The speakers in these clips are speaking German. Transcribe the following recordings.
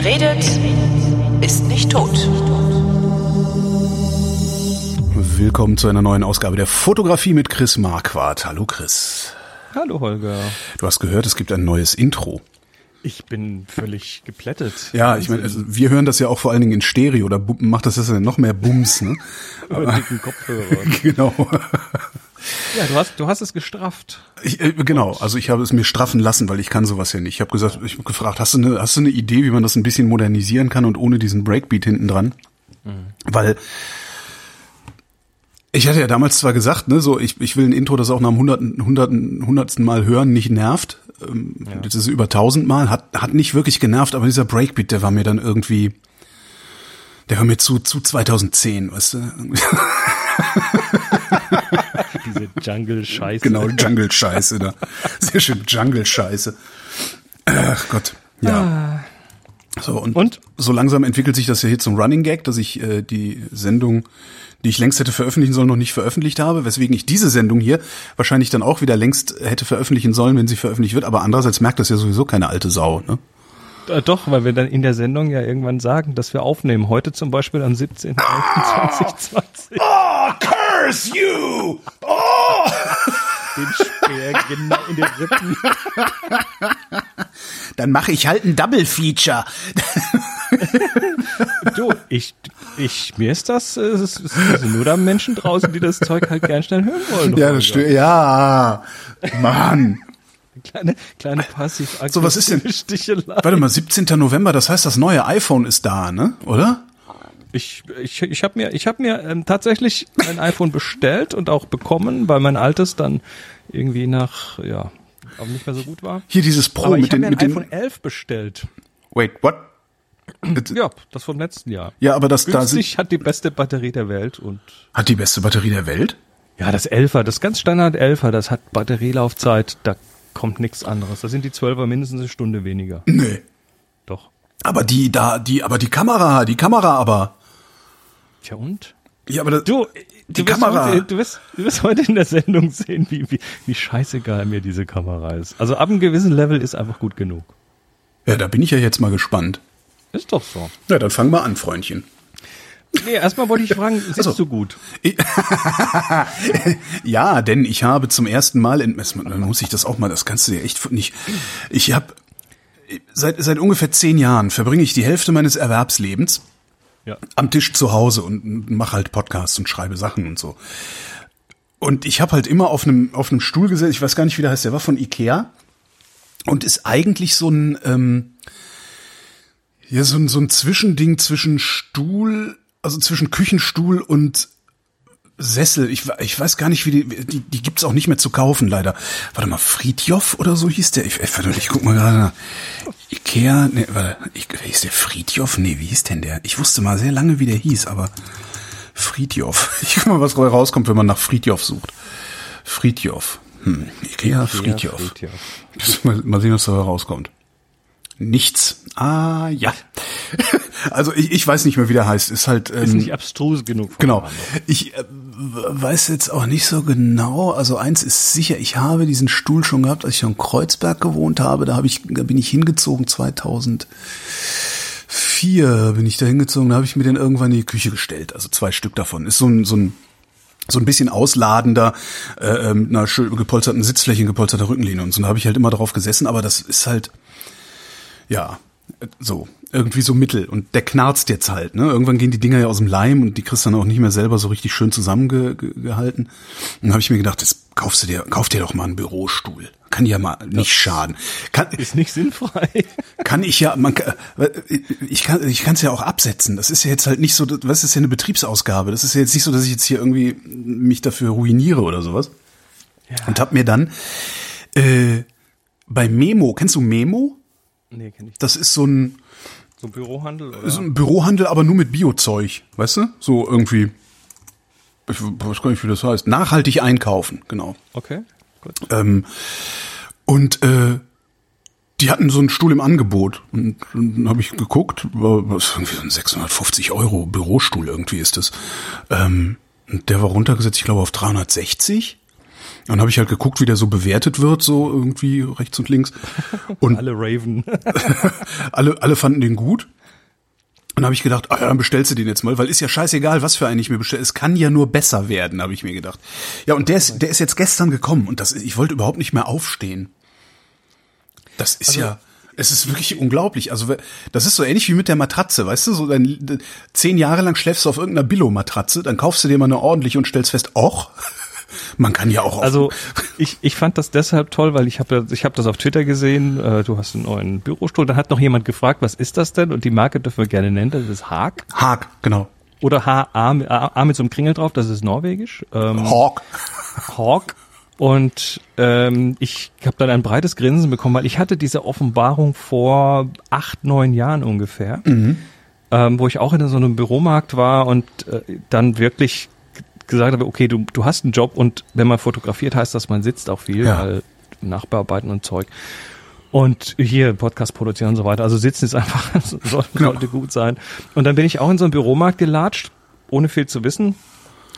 Wer redet, ist nicht tot. Willkommen zu einer neuen Ausgabe der Fotografie mit Chris Marquardt. Hallo Chris. Hallo Holger. Du hast gehört, es gibt ein neues Intro. Ich bin völlig geplättet. Ja, ich meine, also wir hören das ja auch vor allen Dingen in Stereo, da macht das ja noch mehr Bums, ne? Über dicken Kopfhörer. genau. Ja, du hast, du hast es gestrafft. Ich, äh, genau, also ich habe es mir straffen lassen, weil ich kann sowas ja nicht. Ich habe gesagt, ich habe gefragt, hast du eine, hast du eine Idee, wie man das ein bisschen modernisieren kann und ohne diesen Breakbeat hinten dran? Mhm. Weil ich hatte ja damals zwar gesagt, ne, so ich, ich will ein Intro, das auch nach dem hunderten, hunderten, hundertsten Mal hören nicht nervt. Ähm, ja. Das ist über tausend Mal, hat, hat nicht wirklich genervt, aber dieser Breakbeat, der war mir dann irgendwie, der war mir zu, zu 2010, weißt du? Diese Jungle-Scheiße. Genau, Jungle-Scheiße da. Sehr schön, Jungle-Scheiße. Ach Gott, ja. Ah. So, und, und, so langsam entwickelt sich das ja hier zum Running Gag, dass ich äh, die Sendung, die ich längst hätte veröffentlichen sollen, noch nicht veröffentlicht habe, weswegen ich diese Sendung hier wahrscheinlich dann auch wieder längst hätte veröffentlichen sollen, wenn sie veröffentlicht wird. Aber andererseits merkt das ja sowieso keine alte Sau, ne? Äh, doch, weil wir dann in der Sendung ja irgendwann sagen, dass wir aufnehmen. Heute zum Beispiel am 17.11.2020. Oh, curse you! Oh! Den Speer genau in den Rippen. Dann mache ich halt ein Double Feature. du, ich, ich, mir ist das, es, ist, es sind nur da Menschen draußen, die das Zeug halt gern schnell hören wollen. Ja, das stimmt. Ja, Mann. Kleine, kleine passiv So, was ist denn? Stichelei. Warte mal, 17. November, das heißt, das neue iPhone ist da, ne? Oder? Ich, ich, ich habe mir, ich hab mir ähm, tatsächlich ein iPhone bestellt und auch bekommen, weil mein altes dann irgendwie nach, ja, auch nicht mehr so gut war. Hier dieses Pro Aber mit ich habe mir ein iPhone 11 bestellt. Wait, what? Ja, das vom letzten Jahr. Ja, aber das da sind, hat die beste Batterie der Welt und hat die beste Batterie der Welt? ja, das 11er, das ganz Standard 11er, das hat Batterielaufzeit, da kommt nichts anderes. Da sind die 12er mindestens eine Stunde weniger. Nee. Doch. Aber die da, die, aber die Kamera, die Kamera aber. Tja und? Ja, aber das, Du, Die du wirst Kamera. Heute, du, wirst, du wirst heute in der Sendung sehen, wie, wie, wie scheißegal mir diese Kamera ist. Also ab einem gewissen Level ist einfach gut genug. ja, da bin ich ja jetzt mal gespannt. Ist doch so. Ja, dann fang mal an, Freundchen. Nee, erstmal wollte ich fragen, sitzt so. du gut? Ja, denn ich habe zum ersten Mal, in, dann muss ich das auch mal, das kannst du dir echt nicht, ich habe, seit, seit ungefähr zehn Jahren verbringe ich die Hälfte meines Erwerbslebens Ja. am Tisch zu Hause und mache halt Podcasts und schreibe Sachen und so. Und ich habe halt immer auf einem auf einem Stuhl gesessen, ich weiß gar nicht, wie der heißt, der war von Ikea und ist eigentlich so ein ähm, ja so ein so ein Zwischending zwischen Stuhl, also zwischen Küchenstuhl und Sessel. Ich, ich weiß gar nicht, wie die die, die gibt's auch nicht mehr zu kaufen leider. Warte mal, Friedjof oder so hieß der. Ich, ich, ich guck mal gerade nach. Ikea, nee, warte, ich, hieß der Friedjof? Nee, wie hieß denn der? Ich wusste mal sehr lange, wie der hieß, aber Friedjof. Ich guck mal, was rauskommt, wenn man nach Friedjof sucht. Friedjof. Hm, Ikea, Friedjof. Friedjof. Mal, mal sehen, was da rauskommt. Nichts. Ah, ja. Also ich, ich weiß nicht mehr, wie der heißt. Ist halt. Ist Ähm, nicht abstrus genug. Genau. Ich äh, weiß jetzt auch nicht so genau. Also eins ist sicher, ich habe diesen Stuhl schon gehabt, als ich in Kreuzberg gewohnt habe. Da habe ich, da bin ich hingezogen 2004 bin ich da hingezogen. Da habe ich mir den irgendwann in die Küche gestellt. Also zwei Stück davon. Ist so ein so ein so ein bisschen ausladender, äh, ähm, einer schön gepolsterten Sitzfläche, gepolsterter Rückenlehne und so. Da habe ich halt immer drauf gesessen, aber das ist halt, ja, so, irgendwie so mittel. Und der knarzt jetzt halt, ne? Irgendwann gehen die Dinger ja aus dem Leim und die kriegst dann auch nicht mehr selber so richtig schön zusammengehalten. Und dann habe ich mir gedacht, jetzt kaufst du dir, kauf dir doch mal einen Bürostuhl. Kann ja mal nicht schaden. Kann, Ist nicht sinnfrei. kann ich ja, man, kann- ich kann, ich kann es ja auch absetzen. Das ist ja jetzt halt nicht so, was ist ja eine Betriebsausgabe. Das ist ja jetzt nicht so, dass ich jetzt hier irgendwie mich dafür ruiniere oder sowas. Und hab mir dann äh, bei Memo, kennst du Memo? Nee, kenn ich. Das ist so ein, So Bürohandel oder? so ein Bürohandel, aber nur mit Biozeug, weißt du? So irgendwie, ich weiß gar nicht, wie das heißt. Nachhaltig einkaufen, genau. Okay, gut. Ähm, und äh, die hatten so einen Stuhl im Angebot. Und dann habe ich geguckt, war was irgendwie so ein 650 Euro Bürostuhl irgendwie ist das. Ähm, und der war runtergesetzt, ich glaube, auf 360. Dann habe ich halt geguckt, wie der so bewertet wird, so irgendwie rechts und links. Und Alle Raven. alle, alle fanden den gut. Und habe ich gedacht, ah ja, dann bestellst du den jetzt mal, weil ist ja scheißegal, was für einen ich mir bestelle. Es kann ja nur besser werden, habe ich mir gedacht. Ja, und der ist, der ist jetzt gestern gekommen und das, ich wollte überhaupt nicht mehr aufstehen. Das ist ja, es ist wirklich unglaublich. Also das ist so ähnlich wie mit der Matratze, weißt du? So dein, zehn Jahre lang schläfst du auf irgendeiner Billo-Matratze, dann kaufst du dir mal eine ordentliche und stellst fest, och, man kann ja auch. Also ich, ich fand das deshalb toll, weil ich habe ich hab das auf Twitter gesehen, äh, du hast einen neuen Bürostuhl, da hat noch jemand gefragt, was ist das denn? Und die Marke dürfen wir gerne nennen, das ist Haag. Haag, genau. Oder H-A mit, A, A mit so einem Kringel drauf, das ist norwegisch. Ähm, Hawk. Hawk. Und ähm, ich habe dann ein breites Grinsen bekommen, weil ich hatte diese Offenbarung vor acht, neun Jahren ungefähr, ähm, wo ich auch in so einem Büromarkt war und äh, dann wirklich gesagt habe, okay, du, du hast einen Job und wenn man fotografiert, heißt das, man sitzt auch viel, Ja. weil Nachbearbeiten und Zeug. Und hier Podcast produzieren und so weiter. Also sitzen ist einfach, soll, sollte gut sein. Und dann bin ich auch in so einen Büromarkt gelatscht, ohne viel zu wissen.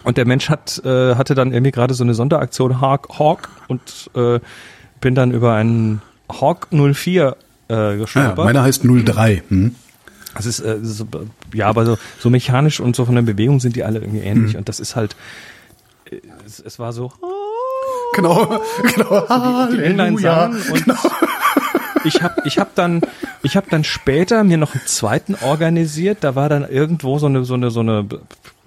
Und der Mensch hat, äh, hatte dann irgendwie gerade so eine Sonderaktion Hawk, Hawk und äh, bin dann über einen Hawk 04 äh, Ja, gestolpert. meiner heißt 03. Hm? Das ist äh, so, ja, aber so, so mechanisch und so von der Bewegung sind die alle irgendwie ähnlich. Mhm. Und das ist halt, äh, es, es war so, Genau, genau. die Englein Halleluja. und ich habe ich hab dann ich habe dann später mir noch einen zweiten organisiert da war dann irgendwo so eine so eine so eine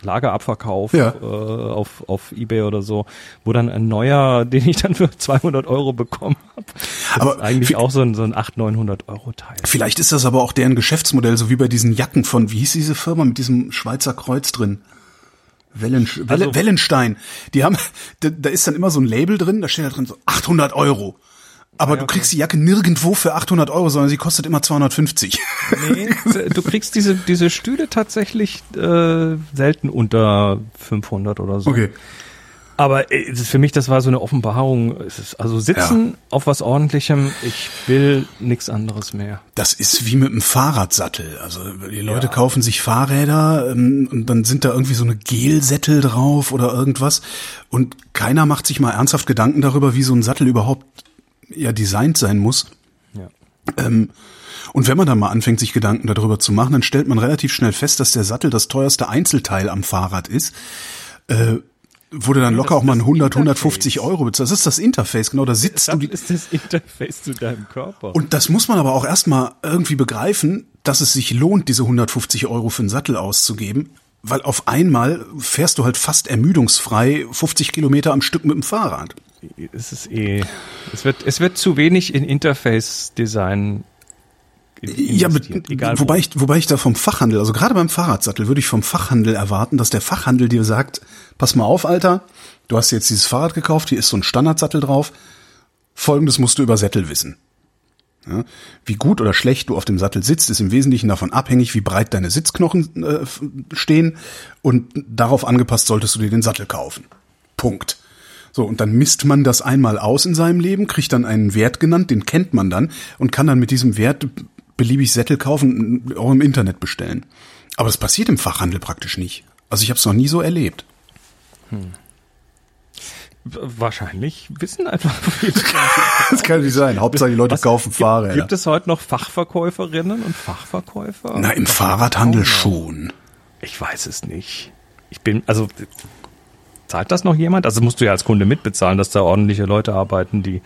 Lagerabverkauf Ja. äh, auf auf eBay oder so wo dann ein neuer den ich dann für 200 Euro bekommen habe Aber eigentlich auch so ein so ein 800 900 Euro Teil Vielleicht ist das aber auch deren Geschäftsmodell, so wie bei diesen Jacken von, wie hieß diese Firma mit diesem Schweizer Kreuz drin? Wellen, Welle, Also- Wellenstein. Die haben, da, da ist dann immer so ein Label drin, da steht da drin so 800 Euro. Aber du kriegst die Jacke nirgendwo für 800 Euro, sondern sie kostet immer 250. nee, du kriegst diese diese Stühle tatsächlich äh, selten unter 500 oder so Okay. Aber äh, es ist für mich, das war so eine Offenbarung. Es ist also sitzen auf was ordentlichem, ich will nichts anderes mehr. Das ist wie mit einem Fahrradsattel. Also die Leute kaufen sich Fahrräder ähm, und dann sind da irgendwie so eine Gelsättel drauf oder irgendwas. Und keiner macht sich mal ernsthaft Gedanken darüber, wie so ein Sattel überhaupt ja designt sein muss. Ja. Ähm, und wenn man dann mal anfängt, sich Gedanken darüber zu machen, dann stellt man relativ schnell fest, dass der Sattel das teuerste Einzelteil am Fahrrad ist. Äh, wurde dann locker das auch mal ist ein das 100, 150 Interface. Euro bezahlt. Das ist das Interface, genau, da sitzt du. Das ist das Interface zu deinem Körper. und das muss man aber auch erstmal irgendwie begreifen, dass es sich lohnt, diese 150 Euro für einen Sattel auszugeben. Weil auf einmal fährst du halt fast ermüdungsfrei 50 Kilometer am Stück mit dem Fahrrad. Es ist eh, es wird, es wird zu wenig in Interface-Design Ja, egal wobei wo. ich, wobei ich da vom Fachhandel, also gerade beim Fahrradsattel würde ich vom Fachhandel erwarten, dass der Fachhandel dir sagt, pass mal auf, Alter, du hast jetzt dieses Fahrrad gekauft, hier ist so ein Standardsattel drauf, folgendes musst du über Sättel wissen. Ja, wie gut oder schlecht du auf dem Sattel sitzt, ist im Wesentlichen davon abhängig, wie breit deine Sitzknochen äh, stehen und darauf angepasst solltest du dir den Sattel kaufen. Punkt. So, und dann misst man das einmal aus in seinem Leben, kriegt dann einen Wert genannt, den kennt man dann und kann dann mit diesem Wert beliebig Sättel kaufen, auch im Internet bestellen. Aber das passiert im Fachhandel praktisch nicht. Also ich habe es noch nie so erlebt. Wahrscheinlich wissen einfach viele. Das kann nicht sein. Hauptsache die Leute Was- kaufen gibt, Fahrräder. Gibt es heute noch Fachverkäuferinnen und Fachverkäufer? Na, im Fahrradhandel schon. Ich weiß es nicht. Ich bin, also zahlt das noch jemand? Also musst du ja als Kunde mitbezahlen, dass da ordentliche Leute arbeiten, die,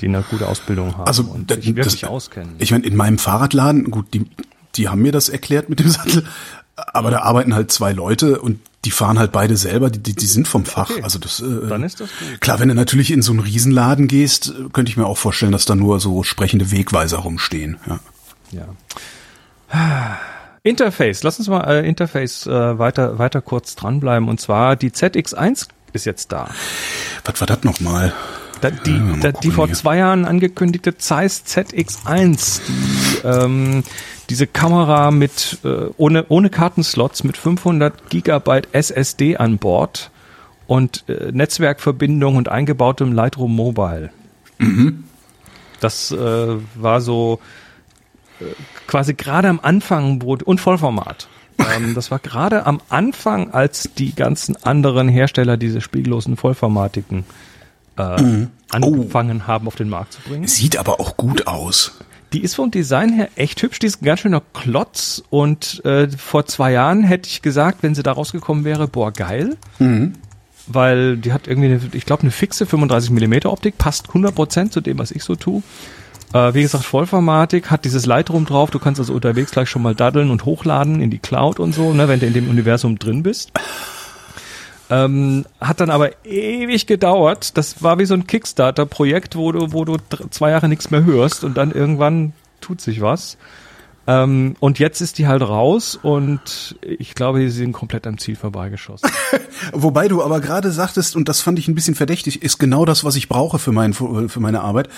die eine gute Ausbildung haben Also und sich wirklich das- auskennen. Ich meine, in meinem Fahrradladen, gut, die, die haben mir das erklärt mit dem Sattel, aber da arbeiten halt zwei Leute und die fahren halt beide selber, die, die, die sind vom Fach. Okay. Also das, äh, Dann ist das gut. Klar, wenn du natürlich in so einen Riesenladen gehst, könnte ich mir auch vorstellen, dass da nur so sprechende Wegweiser rumstehen. Ja. Ja. Interface, lass uns mal äh, Interface äh, weiter, weiter kurz dranbleiben. Und zwar die ZX1 ist jetzt da. Was war das nochmal? Da, die, mal da, die vor hier. zwei Jahren angekündigte Zeiss ZX1, die, ähm, diese Kamera mit äh, ohne, ohne Kartenslots mit 500 Gigabyte SSD an Bord und äh, Netzwerkverbindung und eingebautem Lightroom Mobile. Das äh, war so quasi gerade am Anfang wo, und Vollformat. Ähm, das war gerade am Anfang, als die ganzen anderen Hersteller diese spiegellosen Vollformatiken äh, Mhm. angefangen haben, auf den Markt zu bringen. Sieht aber auch gut aus. Die ist vom Design her echt hübsch, die ist ein ganz schöner Klotz und äh, vor zwei Jahren hätte ich gesagt, wenn sie da rausgekommen wäre, boah, geil. Weil die hat irgendwie, eine, ich glaube, eine fixe 35 mm Optik, passt 100% zu dem, was ich so tue. Äh, wie gesagt, Vollformatik, hat dieses Lightroom drauf, du kannst also unterwegs gleich schon mal daddeln und hochladen in die Cloud und so, ne, wenn du in dem Universum drin bist. Ähm, hat dann aber ewig gedauert. Das war wie so ein Kickstarter-Projekt, wo du, wo du zwei Jahre nichts mehr hörst und dann irgendwann tut sich was. Ähm, und jetzt ist die halt raus und ich glaube, sie sind komplett am Ziel vorbeigeschossen. Wobei du aber gerade sagtest, und das fand ich ein bisschen verdächtig, ist genau das, was ich brauche für, mein, für meine Arbeit.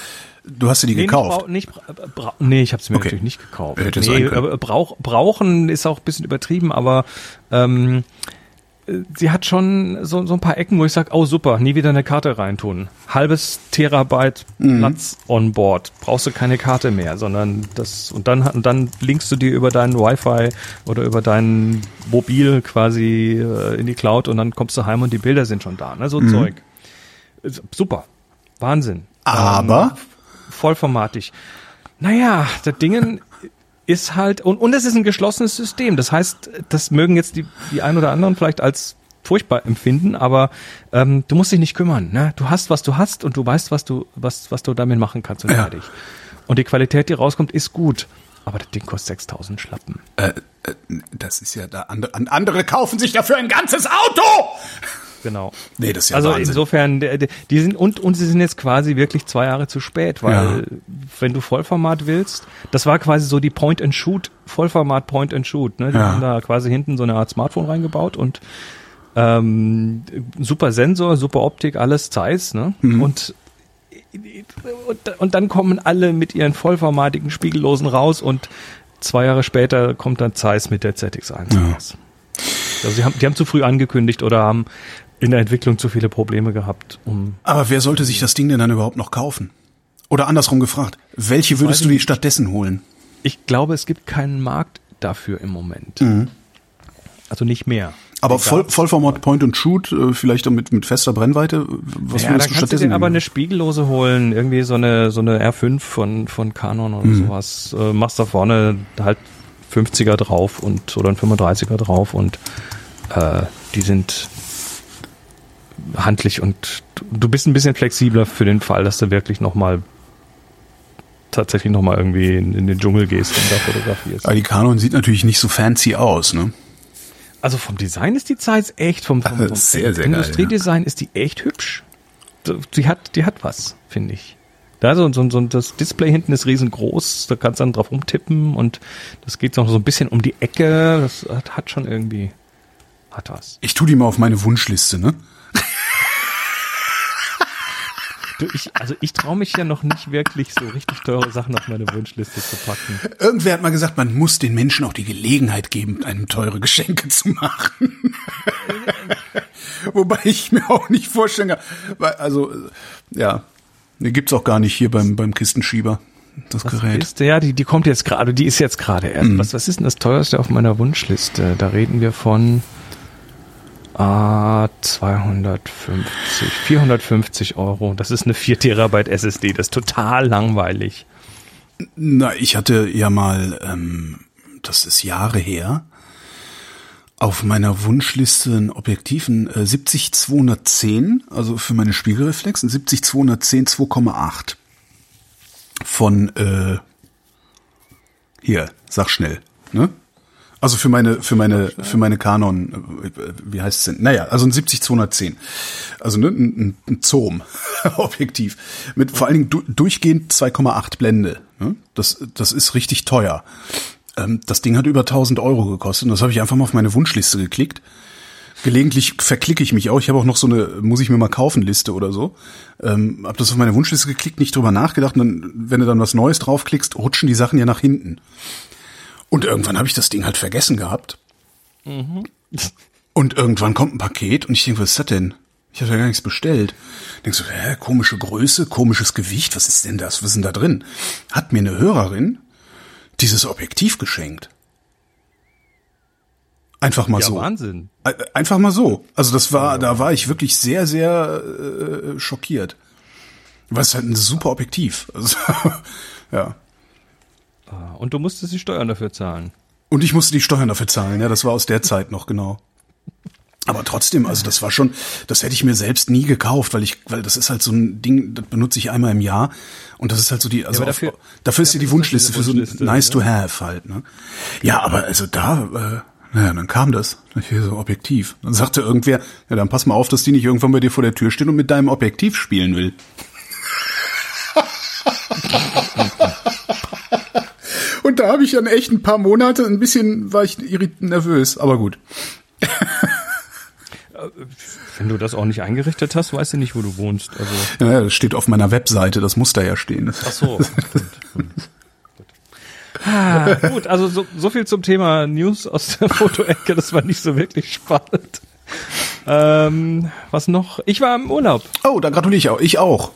Du hast dir die Nee, gekauft. Nicht, nicht bra bra nee, ich habe sie mir Okay. natürlich nicht gekauft. Hätte nee, brauch, brauchen ist auch ein bisschen übertrieben, aber ähm, äh, sie hat schon so, so ein paar Ecken, wo ich sage, oh super, nie wieder eine Karte reintun. Halbes Terabyte Mhm. Platz on board. Brauchst du keine Karte mehr, sondern das und dann und dann linkst du dir über deinen Wi-Fi oder über dein Mobil quasi äh, in die Cloud und dann kommst du heim und die Bilder sind schon da, ne? So Mhm. Zeug. Super. Wahnsinn. Aber vollformatig. Naja, das Ding ist halt, und, und es ist ein geschlossenes System. Das heißt, das mögen jetzt die, die ein oder anderen vielleicht als furchtbar empfinden, aber ähm, du musst dich nicht kümmern. Ne? Du hast, was du hast und du weißt, was du, was, was du damit machen kannst und Ja. fertig. Und die Qualität, die rauskommt, ist gut. Aber das Ding kostet 6000 Schlappen. äh, äh, das ist ja da andere, an- andere kaufen sich dafür ein ganzes Auto. Genau. Nee, das ist ja also Wahnsinn. insofern, die sind und und sie sind jetzt quasi wirklich zwei Jahre zu spät, weil Ja. wenn du Vollformat willst, das war quasi so die Point and Shoot Vollformat Point and Shoot, ne? Die Ja. haben da quasi hinten so eine Art Smartphone reingebaut und ähm, super Sensor, super Optik, alles Zeiss, ne? Mhm. Und und, dann kommen alle mit ihren vollformatigen Spiegellosen raus und zwei Jahre später kommt dann Zeiss mit der ZX1 Ja. raus. Also sie haben, die haben zu früh angekündigt oder haben in der Entwicklung zu viele Probleme gehabt, um Aber wer sollte sich das Ding denn dann überhaupt noch kaufen? Oder andersrum gefragt, welche würdest du dir stattdessen holen? ich glaube, es gibt keinen Markt dafür im Moment. Also nicht mehr. Mhm. Aber voll, Vollformat Point and Shoot, äh, vielleicht auch mit, mit fester Brennweite. Was ja, würdest du du stattdessen dir aber eine Spiegellose holen, irgendwie so eine so eine R5 von von Canon Mhm. oder sowas. Äh, machst da vorne halt 50er drauf und oder ein 35er drauf und äh, die sind handlich und du- bist ein bisschen flexibler für den Fall, dass du wirklich noch mal tatsächlich noch mal irgendwie in, in den Dschungel gehst und da fotografierst. Aber die Canon sieht natürlich nicht so fancy aus, ne? Also vom Design ist die Zeit echt, vom, vom, vom Sehr, sehr Industriedesign ist die echt hübsch. Die hat, die hat was, finde ich. Da so, so, so das Display hinten ist riesengroß, da kannst du dann drauf rumtippen und das geht noch so ein bisschen um die Ecke. Das hat, hat schon irgendwie, hat was. Ich tu die mal auf meine Wunschliste, ne? Du, ich, also ich traue mich ja noch nicht wirklich so richtig teure Sachen auf meine Wunschliste zu packen. Irgendwer hat mal gesagt, man muss den Menschen auch die Gelegenheit geben, einem teure Geschenke zu machen. Wobei ich mir auch nicht vorstellen kann, weil, also, ja, die gibt's auch gar nicht hier beim, beim Kistenschieber, das Gerät. Ist, ja, die, die kommt jetzt gerade, die ist jetzt gerade erst. Mhm. Was, was ist denn das teuerste auf meiner Wunschliste? Da reden wir von ah, 250, 450 Euro. Das ist eine 4 Terabyte SSD. Das ist total langweilig. Na, ich hatte ja mal, ähm, das ist Jahre her, auf meiner Wunschliste ein Objektiv, ein äh, 70-210, also für meine Spiegelreflex, ein 70-210 2,8 von, äh, hier, sag schnell, ne? Also für meine, für meine, für meine Canon, äh, wie heißt es denn? Naja, also ein 70-210. Also ne, ein, ein, ein Zoom-Objektiv. Mit vor allen Dingen du, durchgehend 2,8 Blende. Ne? Das, das ist richtig teuer. Ähm, das Ding hat über 1000 Euro gekostet und das habe ich einfach mal auf meine Wunschliste geklickt. Gelegentlich verklicke ich mich auch. Ich habe auch noch so eine, muss ich mir mal kaufen Liste oder so. Ähm, habe das auf meine Wunschliste geklickt, nicht drüber nachgedacht. Und dann, wenn du dann was Neues draufklickst, rutschen die Sachen ja nach hinten. Und irgendwann habe ich das Ding halt vergessen gehabt. Und irgendwann kommt ein Paket und ich denke, was ist das denn? Ich habe ja gar nichts bestellt. Denkst du, hä, komische Größe, komisches Gewicht, was ist denn das? Was ist denn da drin? Hat mir eine Hörerin dieses Objektiv geschenkt. Einfach mal Ja, so. Wahnsinn. Äh, Einfach mal so. Also das war, da war ich wirklich sehr, sehr äh, schockiert. Was ist halt ein super Objektiv. Also, ja. Und du musstest die Steuern dafür zahlen. Und ich musste die Steuern dafür zahlen, ja, das war aus der Zeit noch genau. Aber trotzdem, also das war schon, das hätte ich mir selbst nie gekauft, weil ich, weil das ist halt so ein Ding, das benutze ich einmal im Jahr und das ist halt so die, also aber auf- dafür- dafür, ist ja die dafür ist Wunschliste für so ein nice ne? to have halt, ne? Ja, aber also da, äh, naja, dann kam das. Hier so Objektiv. Dann sagte irgendwer, ja, dann pass mal auf, dass die nicht irgendwann bei dir vor der Tür stehen und mit deinem Objektiv spielen will. Habe ich dann echt ein paar Monate, ein bisschen war ich nervös, aber gut. Wenn du das auch nicht eingerichtet hast, weißt du nicht, wo du wohnst. Also, Ja, das steht auf meiner Webseite, das muss da ja stehen. ach so. Ah, gut, also so, so viel zum Thema News aus der Fotoecke. Das war nicht so wirklich spannend. Ähm, was noch? Ich war im Urlaub. Oh, da gratuliere ich auch. Ich auch.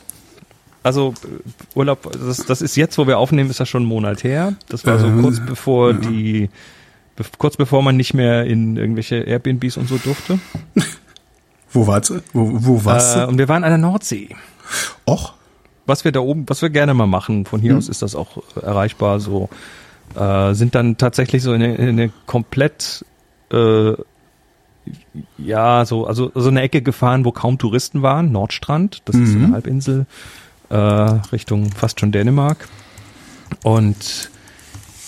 Also äh, Urlaub, das, das ist jetzt, wo wir aufnehmen, ist das schon einen Monat her. Das war so Ähm, kurz bevor die, be kurz bevor man nicht mehr in irgendwelche Airbnbs und so durfte. Wo warst du? Wo, wo warst Äh, du? und wir waren an der Nordsee. Och, was wir da oben, was wir gerne mal machen, von hier aus ist das auch äh, erreichbar, so äh, sind dann tatsächlich so in eine, in eine komplett äh, ja, so, also so eine Ecke gefahren, wo kaum Touristen waren, Nordstrand, das ist so eine Halbinsel, äh, Richtung fast schon Dänemark. Und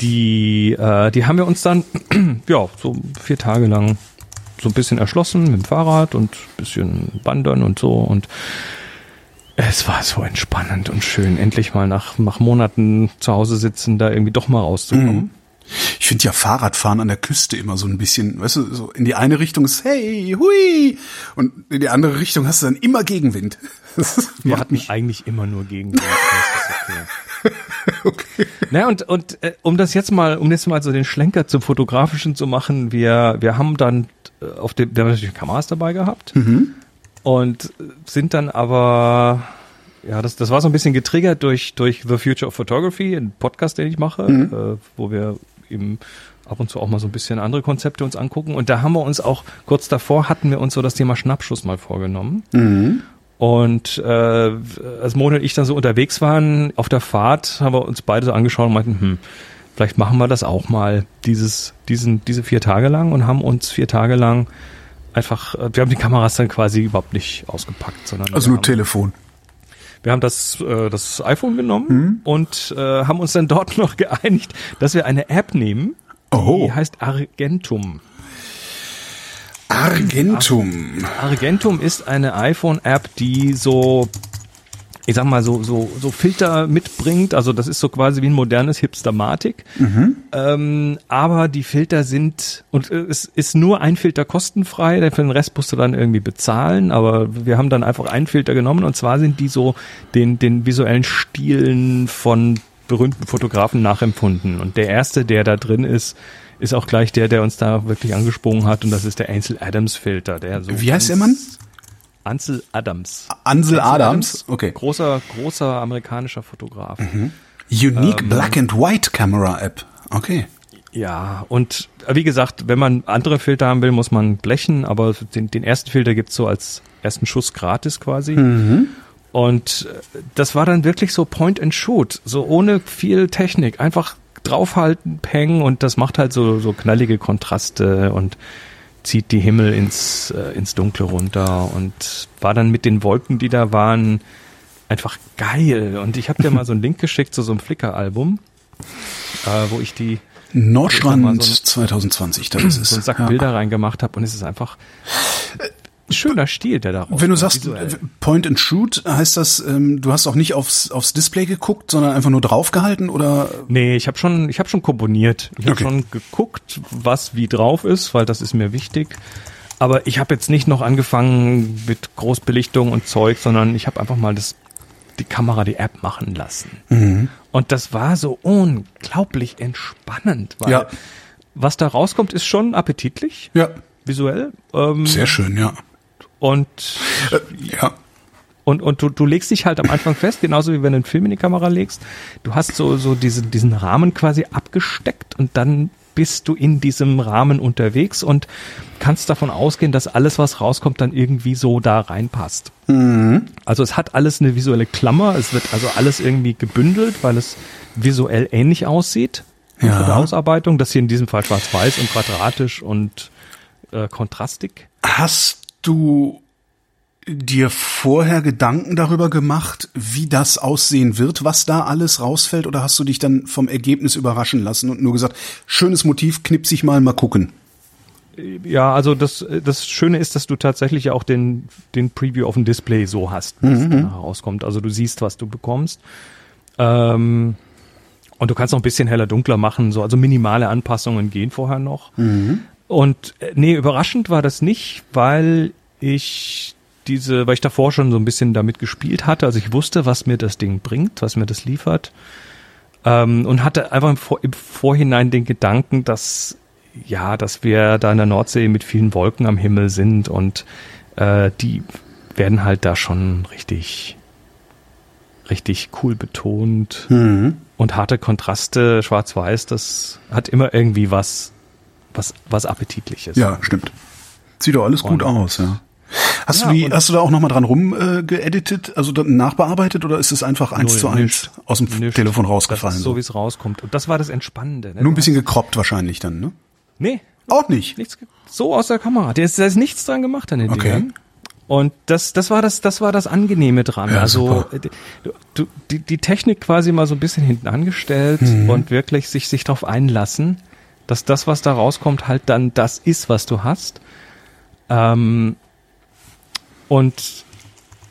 die, äh, die haben wir uns dann, ja, so vier Tage lang so ein bisschen erschlossen mit dem Fahrrad und bisschen wandern und so und es war so entspannend und schön, endlich mal nach, nach Monaten zu Hause sitzen, da irgendwie doch mal rauszukommen. ich finde ja Fahrradfahren an der Küste immer so ein bisschen, weißt du, so in die eine Richtung ist hey, hui, und in die andere Richtung hast du dann immer Gegenwind. Das Wir hatten mich, eigentlich immer nur Gegenwind. Ist okay. Na, und, und äh, um das jetzt mal, um jetzt mal so den Schlenker zum Fotografischen zu machen, wir, wir haben dann äh, auf dem, wir haben natürlich Kameras dabei gehabt und äh, sind dann aber, ja, das, das war so ein bisschen getriggert durch, durch The Future of Photography, ein Podcast, den ich mache, äh, wo wir eben ab und zu auch mal so ein bisschen andere Konzepte uns angucken. Und da haben wir uns auch, kurz davor hatten wir uns so das Thema Schnappschuss mal vorgenommen. Und äh, als Mona und ich dann so unterwegs waren, auf der Fahrt, haben wir uns beide so angeschaut und meinten, hm, vielleicht machen wir das auch mal, dieses, diesen, diese vier Tage lang und haben uns vier Tage lang einfach, äh, wir haben die Kameras dann quasi überhaupt nicht ausgepackt, sondern also nur haben, Telefon. wir haben das, äh, das iPhone genommen und äh, haben uns dann dort noch geeinigt, dass wir eine App nehmen, die Oh, heißt Argentum. Argentum. Argentum ist eine iPhone-App, die so, ich sag mal, so, so, so Filter mitbringt. Also das ist so quasi wie ein modernes Hipstermatic. Ähm, aber die Filter sind, und äh, es ist nur ein Filter kostenfrei, für den Rest musst du dann irgendwie bezahlen. Aber wir haben dann einfach einen Filter genommen und zwar sind die so den, den visuellen Stilen von berühmten Fotografen nachempfunden. Und der erste, der da drin ist, ist auch gleich der, der uns da wirklich angesprungen hat. Und das ist der Ansel Adams Filter. Der so Wie heißt der Mann? Ansel Adams. Ansel Adams. Okay. Großer, großer amerikanischer Fotograf. Unique Ähm, Black and White Camera App. Okay. Ja, und äh, wie gesagt, wenn man andere Filter haben will, muss man blechen, aber den, den ersten Filter gibt's so als ersten Schuss gratis quasi. Und äh, das war dann wirklich so Point and Shoot, so ohne viel Technik, einfach draufhalten, peng und das macht halt so, so knallige Kontraste und zieht die Himmel ins, äh, ins Dunkle runter und war dann mit den Wolken, die da waren, einfach geil. Und ich habe dir mal so einen Link geschickt zu so einem Flickr-Album, äh, wo ich die Nordstrand so ein- 2020, da ist es. so einen Sack Ja. Bilder reingemacht habe und es ist einfach ein schöner Stil, der da rauskommt. Wenn du sagst visuell. Point and Shoot, heißt das, ähm, du hast auch nicht aufs, aufs Display geguckt, sondern einfach nur draufgehalten oder? Nee, ich habe schon, ich habe schon komponiert. Ich habe Okay. schon geguckt, was wie drauf ist, weil das ist mir wichtig. Aber ich habe jetzt nicht noch angefangen mit Großbelichtung und Zeug, sondern ich habe einfach mal das, die Kamera, die App machen lassen. Mhm. Und das war so unglaublich entspannend, weil Ja. was da rauskommt, ist schon appetitlich, Ja, visuell. Ähm, sehr schön, ja. Und Äh, ja. Und, und du, du legst dich halt am Anfang fest, genauso wie wenn du einen Film in die Kamera legst. Du hast so, so diesen, diesen Rahmen quasi abgesteckt und dann bist du in diesem Rahmen unterwegs und kannst davon ausgehen, dass alles, was rauskommt, dann irgendwie so da reinpasst. Mhm. Also es hat alles eine visuelle Klammer, es wird also alles irgendwie gebündelt, weil es visuell ähnlich aussieht. Ja. Von der Ausarbeitung, das hier in diesem Fall schwarz-weiß und quadratisch und äh, kontrastig. Hast du dir vorher Gedanken darüber gemacht, wie das aussehen wird, was da alles rausfällt, oder hast du dich dann vom Ergebnis überraschen lassen und nur gesagt, schönes Motiv, knips ich mal, mal gucken? Ja, also das, das Schöne ist, dass du tatsächlich auch den, den Preview auf dem Display so hast, wie es danach rauskommt. Also du siehst, was du bekommst. Ähm, und du kannst noch ein bisschen heller, dunkler machen, so, also minimale Anpassungen gehen vorher noch. Und äh, nee, überraschend war das nicht, weil ich diese, weil ich davor schon so ein bisschen damit gespielt hatte. Also ich wusste, was mir das Ding bringt, was mir das liefert. Ähm, und hatte einfach im, Vor im Vorhinein den Gedanken, dass ja, dass wir da in der Nordsee mit vielen Wolken am Himmel sind und äh, die werden halt da schon richtig, richtig cool betont und harte Kontraste, schwarz-weiß, das hat immer irgendwie was, was, was appetitliches. Ja, stimmt. Sieht doch alles gut Und- aus, ja. Hast Ja, du die, hast du da auch noch mal dran rum äh, geeditet, also dann nachbearbeitet oder ist es einfach eins Null, zu eins aus dem Nichts. Telefon rausgefallen? so, wie es rauskommt. Und das war das Entspannende. Ne? Nur ein bisschen gekroppt wahrscheinlich dann, ne? Nee, Auch nicht. nichts, so aus der Kamera. Da ist, da ist nichts dran gemacht an den Okay. Dingern. Und das, das war das, das war das Angenehme dran. Ja, also äh, du, du, die, die Technik quasi mal so ein bisschen hinten angestellt Mhm. und wirklich sich sich darauf einlassen, dass das, was da rauskommt, halt dann das ist, was du hast. Ähm, und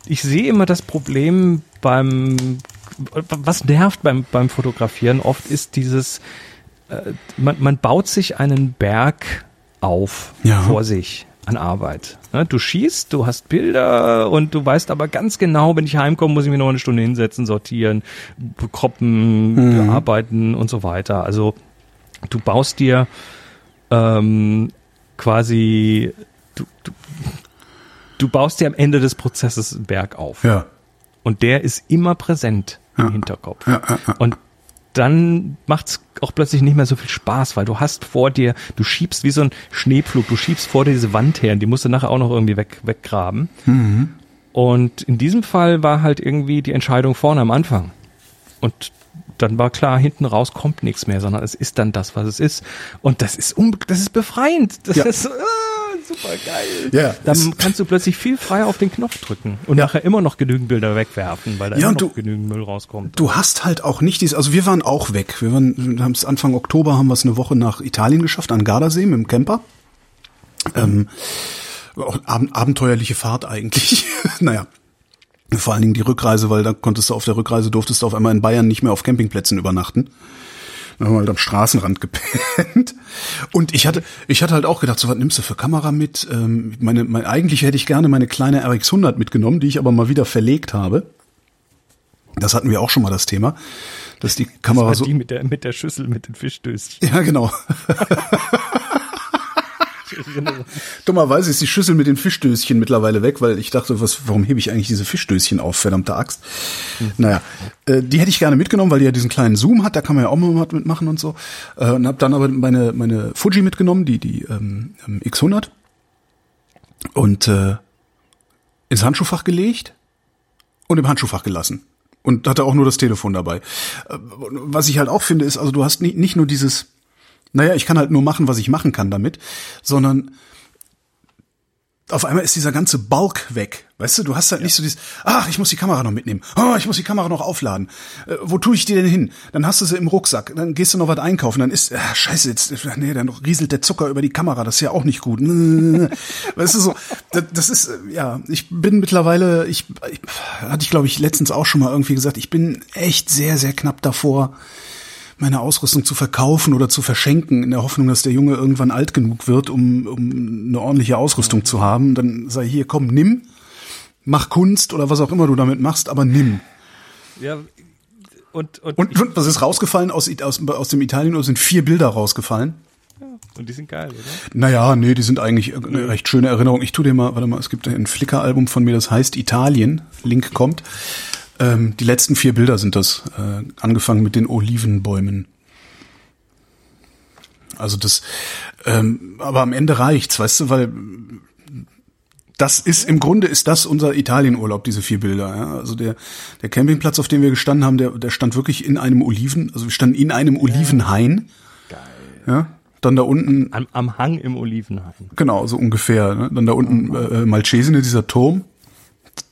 ich sehe immer das Problem beim, was nervt beim, beim Fotografieren oft ist dieses, äh, man, man baut sich einen Berg auf Ja. vor sich an Arbeit. Ne, Du schießt, du hast Bilder und du weißt aber ganz genau, wenn ich heimkomme, muss ich mich noch eine Stunde hinsetzen, sortieren, bekroppen, bearbeiten und so weiter. Also du baust dir ähm, quasi, du, du, du baust dir am Ende des Prozesses einen Berg auf. Ja. Und der ist immer präsent Ja. im Hinterkopf. Ja, ja, ja. Und dann macht's auch plötzlich nicht mehr so viel Spaß, weil du hast vor dir, du schiebst wie so ein Schneepflug, du schiebst vor dir diese Wand her und die musst du nachher auch noch irgendwie weg, weggraben. Mhm. Und in diesem Fall war halt irgendwie die Entscheidung vorne am Anfang. Und dann war klar, hinten raus kommt nichts mehr, sondern es ist dann das, was es ist. Und das ist un das ist befreiend. Das Ja. ist äh, super geil. Ja, Dann kannst du plötzlich viel freier auf den Knopf drücken und nachher immer noch genügend Bilder wegwerfen, weil da Ja, immer noch du- genügend Müll rauskommt. Du hast halt auch nicht dieses, also wir waren auch weg. Wir waren, wir haben es Anfang Oktober haben wir es eine Woche nach Italien geschafft, an Gardasee mit dem Camper. Ähm, auch ab, abenteuerliche Fahrt eigentlich. naja. Vor allen Dingen die Rückreise, weil da konntest du auf der Rückreise durftest du auf einmal in Bayern nicht mehr auf Campingplätzen übernachten. Dann haben wir halt am Straßenrand gepennt. Und ich hatte, ich hatte halt auch gedacht, so was nimmst du für Kamera mit? Ähm, meine, mein, eigentlich hätte ich gerne meine kleine RX100 mitgenommen, die ich aber mal wieder verlegt habe. Das hatten wir auch schon mal das Thema, dass die Kamera das so. war die mit der, mit der Schüssel mit den Fischdöschen. Ja, genau. Erinnere. Dummerweise ist die Schüssel mit den Fischdöschen mittlerweile weg, weil ich dachte, was, warum hebe ich eigentlich diese Fischdöschen auf, verdammte Axt? Naja, äh, die hätte ich gerne mitgenommen, weil die ja diesen kleinen Zoom hat, da kann man ja auch mal was mitmachen und so. Äh, und habe dann aber meine, meine Fuji mitgenommen, die, die ähm, ähm, X100 und äh, ins Handschuhfach gelegt und im Handschuhfach gelassen. Und hatte auch nur das Telefon dabei. Äh, Was ich halt auch finde, ist, also du hast nicht, nicht nur dieses, naja, ich kann halt nur machen, was ich machen kann damit, sondern auf einmal ist dieser ganze Bulk weg. Weißt du, du hast halt nicht so dieses, ach, ich muss die Kamera noch mitnehmen. Oh, ich muss die Kamera noch aufladen. Äh, wo tue ich die denn hin? Dann hast du sie im Rucksack. Dann gehst du noch was einkaufen. Dann ist, ah, scheiße, jetzt, nee, dann rieselt der Zucker über die Kamera. Das ist ja auch nicht gut. weißt du, so, das, das ist, äh, ja, ich bin mittlerweile, ich, ich hatte ich glaube ich letztens auch schon mal irgendwie gesagt, ich bin echt sehr, sehr knapp davor, meine Ausrüstung zu verkaufen oder zu verschenken, in der Hoffnung, dass der Junge irgendwann alt genug wird, um, um eine ordentliche Ausrüstung zu haben. Dann sei hier, komm, nimm, mach Kunst oder was auch immer du damit machst, aber nimm. Ja, und, und, Und, und was ist rausgefallen aus, aus, aus dem Italien? sind vier Bilder rausgefallen. und die sind geil, oder? Naja, nee, die sind eigentlich eine recht schöne Erinnerung. Ich tu dir mal, warte mal, es gibt ein Flickr-Album von mir, das heißt Italien. Link kommt. Ähm, die letzten vier Bilder sind das, äh, angefangen mit den Olivenbäumen. Also das, ähm, aber am Ende reicht's, weißt du, weil das ist im Grunde ist das unser Italienurlaub, diese vier Bilder. Ja? Also der der Campingplatz, auf dem wir gestanden haben, der der stand wirklich in einem Oliven, also wir standen in einem Olivenhain. Geil. Ja. Dann da unten am, am Hang im Olivenhain. Genau, so ungefähr. Ne? Dann da unten äh, Malcesine, dieser Turm.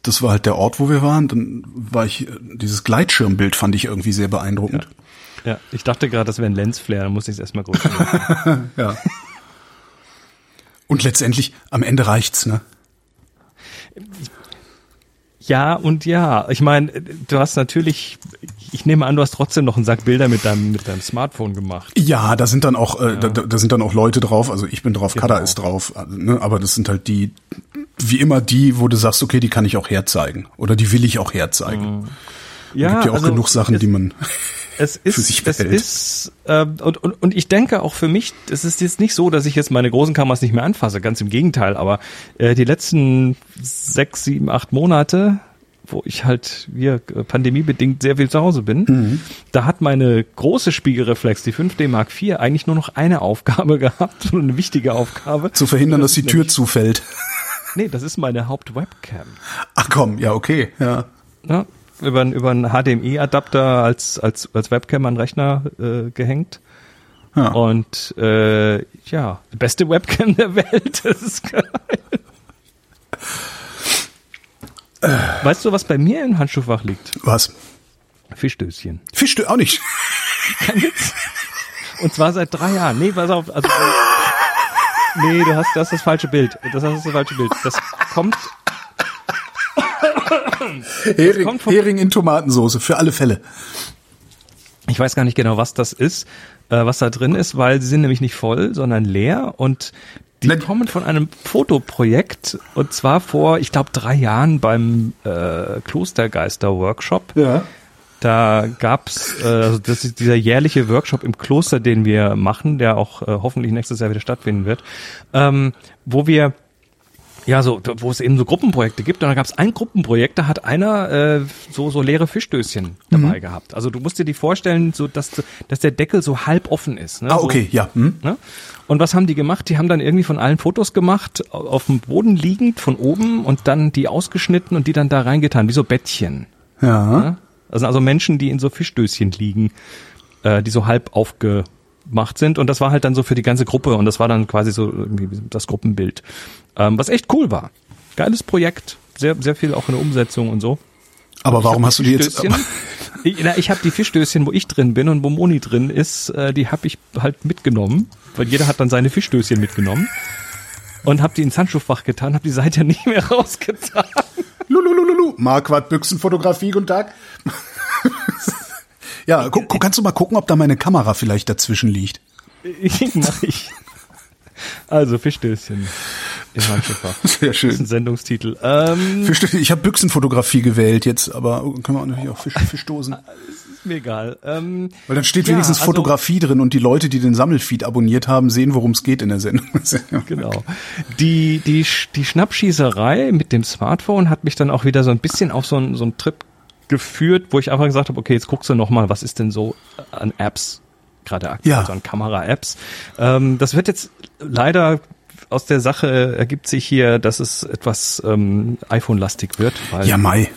Das war halt der Ort, wo wir waren. Dann war ich dieses Gleitschirmbild fand ich irgendwie sehr beeindruckend. Ja, ja. ich dachte gerade, das wäre ein Lensflare, dann muss ich es erstmal groß Ja. Und letztendlich am Ende reicht's, ne? Ja und ja. Ich meine, du hast natürlich, ich nehme an, du hast trotzdem noch einen Sack Bilder mit deinem mit deinem Smartphone gemacht. Ja, da sind dann auch, äh, ja. da, da sind dann auch Leute drauf. Also ich bin drauf, genau. Kada ist drauf. Ne? Aber das sind halt die, wie immer die, wo du sagst, okay, die kann ich auch herzeigen oder die will ich auch herzeigen. Mhm. Ja, gibt ja auch also genug Sachen, die man es ist, für sich behält. Es ist, äh, und, und, und ich denke auch für mich, es ist jetzt nicht so, dass ich jetzt meine großen Kameras nicht mehr anfasse, ganz im Gegenteil, aber äh, die letzten sechs, sieben, acht Monate, wo ich halt hier äh, pandemiebedingt sehr viel zu Hause bin, mhm. da hat meine große Spiegelreflex, die 5D Mark IV, eigentlich nur noch eine Aufgabe gehabt, eine wichtige Aufgabe. Zu verhindern, das dass die Tür zufällt. Nee, das ist meine Hauptwebcam. Ach komm, ja, okay, ja. ja über, über einen HDMI-Adapter als, als, als Webcam an Rechner äh, gehängt. Ja. Und äh, ja, die beste Webcam der Welt. Das ist geil. Weißt du, was bei mir im Handschuhfach liegt? Was? Fischdöschen. Fischdöschen, auch nicht. Kein Witz. Und zwar seit drei Jahren. Nee, pass auf. Also, nee, du hast, das ist das falsche Bild. Das ist das falsche Bild. Das kommt Hering, Hering in Tomatensauce, für alle Fälle. Ich weiß gar nicht genau, was das ist, äh, was da drin ist, weil sie sind nämlich nicht voll, sondern leer und die Nein. kommen von einem Fotoprojekt und zwar vor, ich glaube, drei Jahren beim äh, Klostergeister-Workshop. Ja. Da gab's, äh, also das ist dieser jährliche Workshop im Kloster, den wir machen, der auch äh, hoffentlich nächstes Jahr wieder stattfinden wird, ähm, wo wir ja, so, wo es eben so Gruppenprojekte gibt. Und da gab es ein Gruppenprojekt, da hat einer äh, so, so leere Fischdöschen dabei mhm. gehabt. Also du musst dir die vorstellen, so dass, dass der Deckel so halb offen ist. Ne? Ah, okay, so, ja. Mhm. Ne? Und was haben die gemacht? Die haben dann irgendwie von allen Fotos gemacht, auf dem Boden liegend, von oben und dann die ausgeschnitten und die dann da reingetan, wie so Bettchen. Ja. Ne? Also, also Menschen, die in so Fischdöschen liegen, äh, die so halb aufge gemacht sind und das war halt dann so für die ganze Gruppe und das war dann quasi so das Gruppenbild, ähm, was echt cool war. Geiles Projekt, sehr sehr viel auch in der Umsetzung und so. Aber warum hast du die jetzt? ich, na, ich habe die Fischdöschen, wo ich drin bin und wo Moni drin ist, äh, die habe ich halt mitgenommen, weil jeder hat dann seine Fischdöschen mitgenommen und habe die ins Handschuhfach getan, habe die seither nicht mehr rausgetan. Lulululu, Marquardt Büchsenfotografie, guten Tag. Ja, guck, kannst du mal gucken, ob da meine Kamera vielleicht dazwischen liegt? Mach ich. Also Fischdöschen im Handschuhfach. Sehr schön. Das ist ein Sendungstitel. Ähm, Fischdöschen, ich habe Büchsenfotografie gewählt jetzt, aber können wir auch natürlich auch Fisch, Fischdosen. ist mir egal. Ähm, Weil dann steht wenigstens ja, also, Fotografie drin und die Leute, die den Sammelfeed abonniert haben, sehen, worum es geht in der Sendung. genau. Die, die, die Schnappschießerei mit dem Smartphone hat mich dann auch wieder so ein bisschen auf so einen, so einen Trip geführt, wo ich einfach gesagt habe, okay, jetzt guckst du noch mal, was ist denn so an Apps gerade aktuell, ja. also an Kamera-Apps. Ähm, das wird jetzt leider aus der Sache ergibt sich hier, dass es etwas ähm, iPhone-lastig wird. Weil, ja, Mai.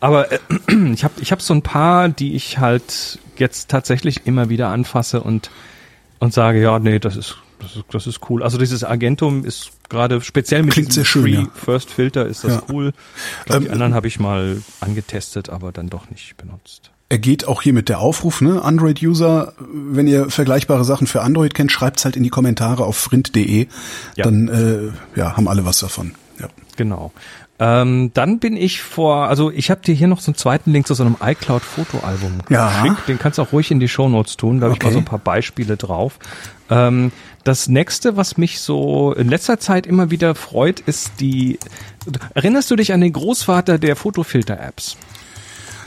Aber äh, ich habe ich hab so ein paar, die ich halt jetzt tatsächlich immer wieder anfasse und und sage, ja, nee, das ist das ist, das ist cool. Also dieses Agentum ist gerade speziell mit Klingt diesem Free ja. First Filter ist das ja. cool. Glaub, ähm, die anderen habe ich mal angetestet, aber dann doch nicht benutzt. Er geht auch hier mit der Aufruf, ne? Android-User, wenn ihr vergleichbare Sachen für Android kennt, schreibt's halt in die Kommentare auf frint.de. Ja. Dann äh, ja, haben alle was davon. Ja. Genau. Ähm, dann bin ich vor, also ich habe dir hier noch so einen zweiten Link zu so einem iCloud-Fotoalbum ja. geschickt. Den kannst du auch ruhig in die Shownotes tun. Da habe okay. ich mal so ein paar Beispiele drauf. Ähm, das nächste, was mich so in letzter Zeit immer wieder freut, ist die. Erinnerst du dich an den Großvater der Fotofilter-Apps?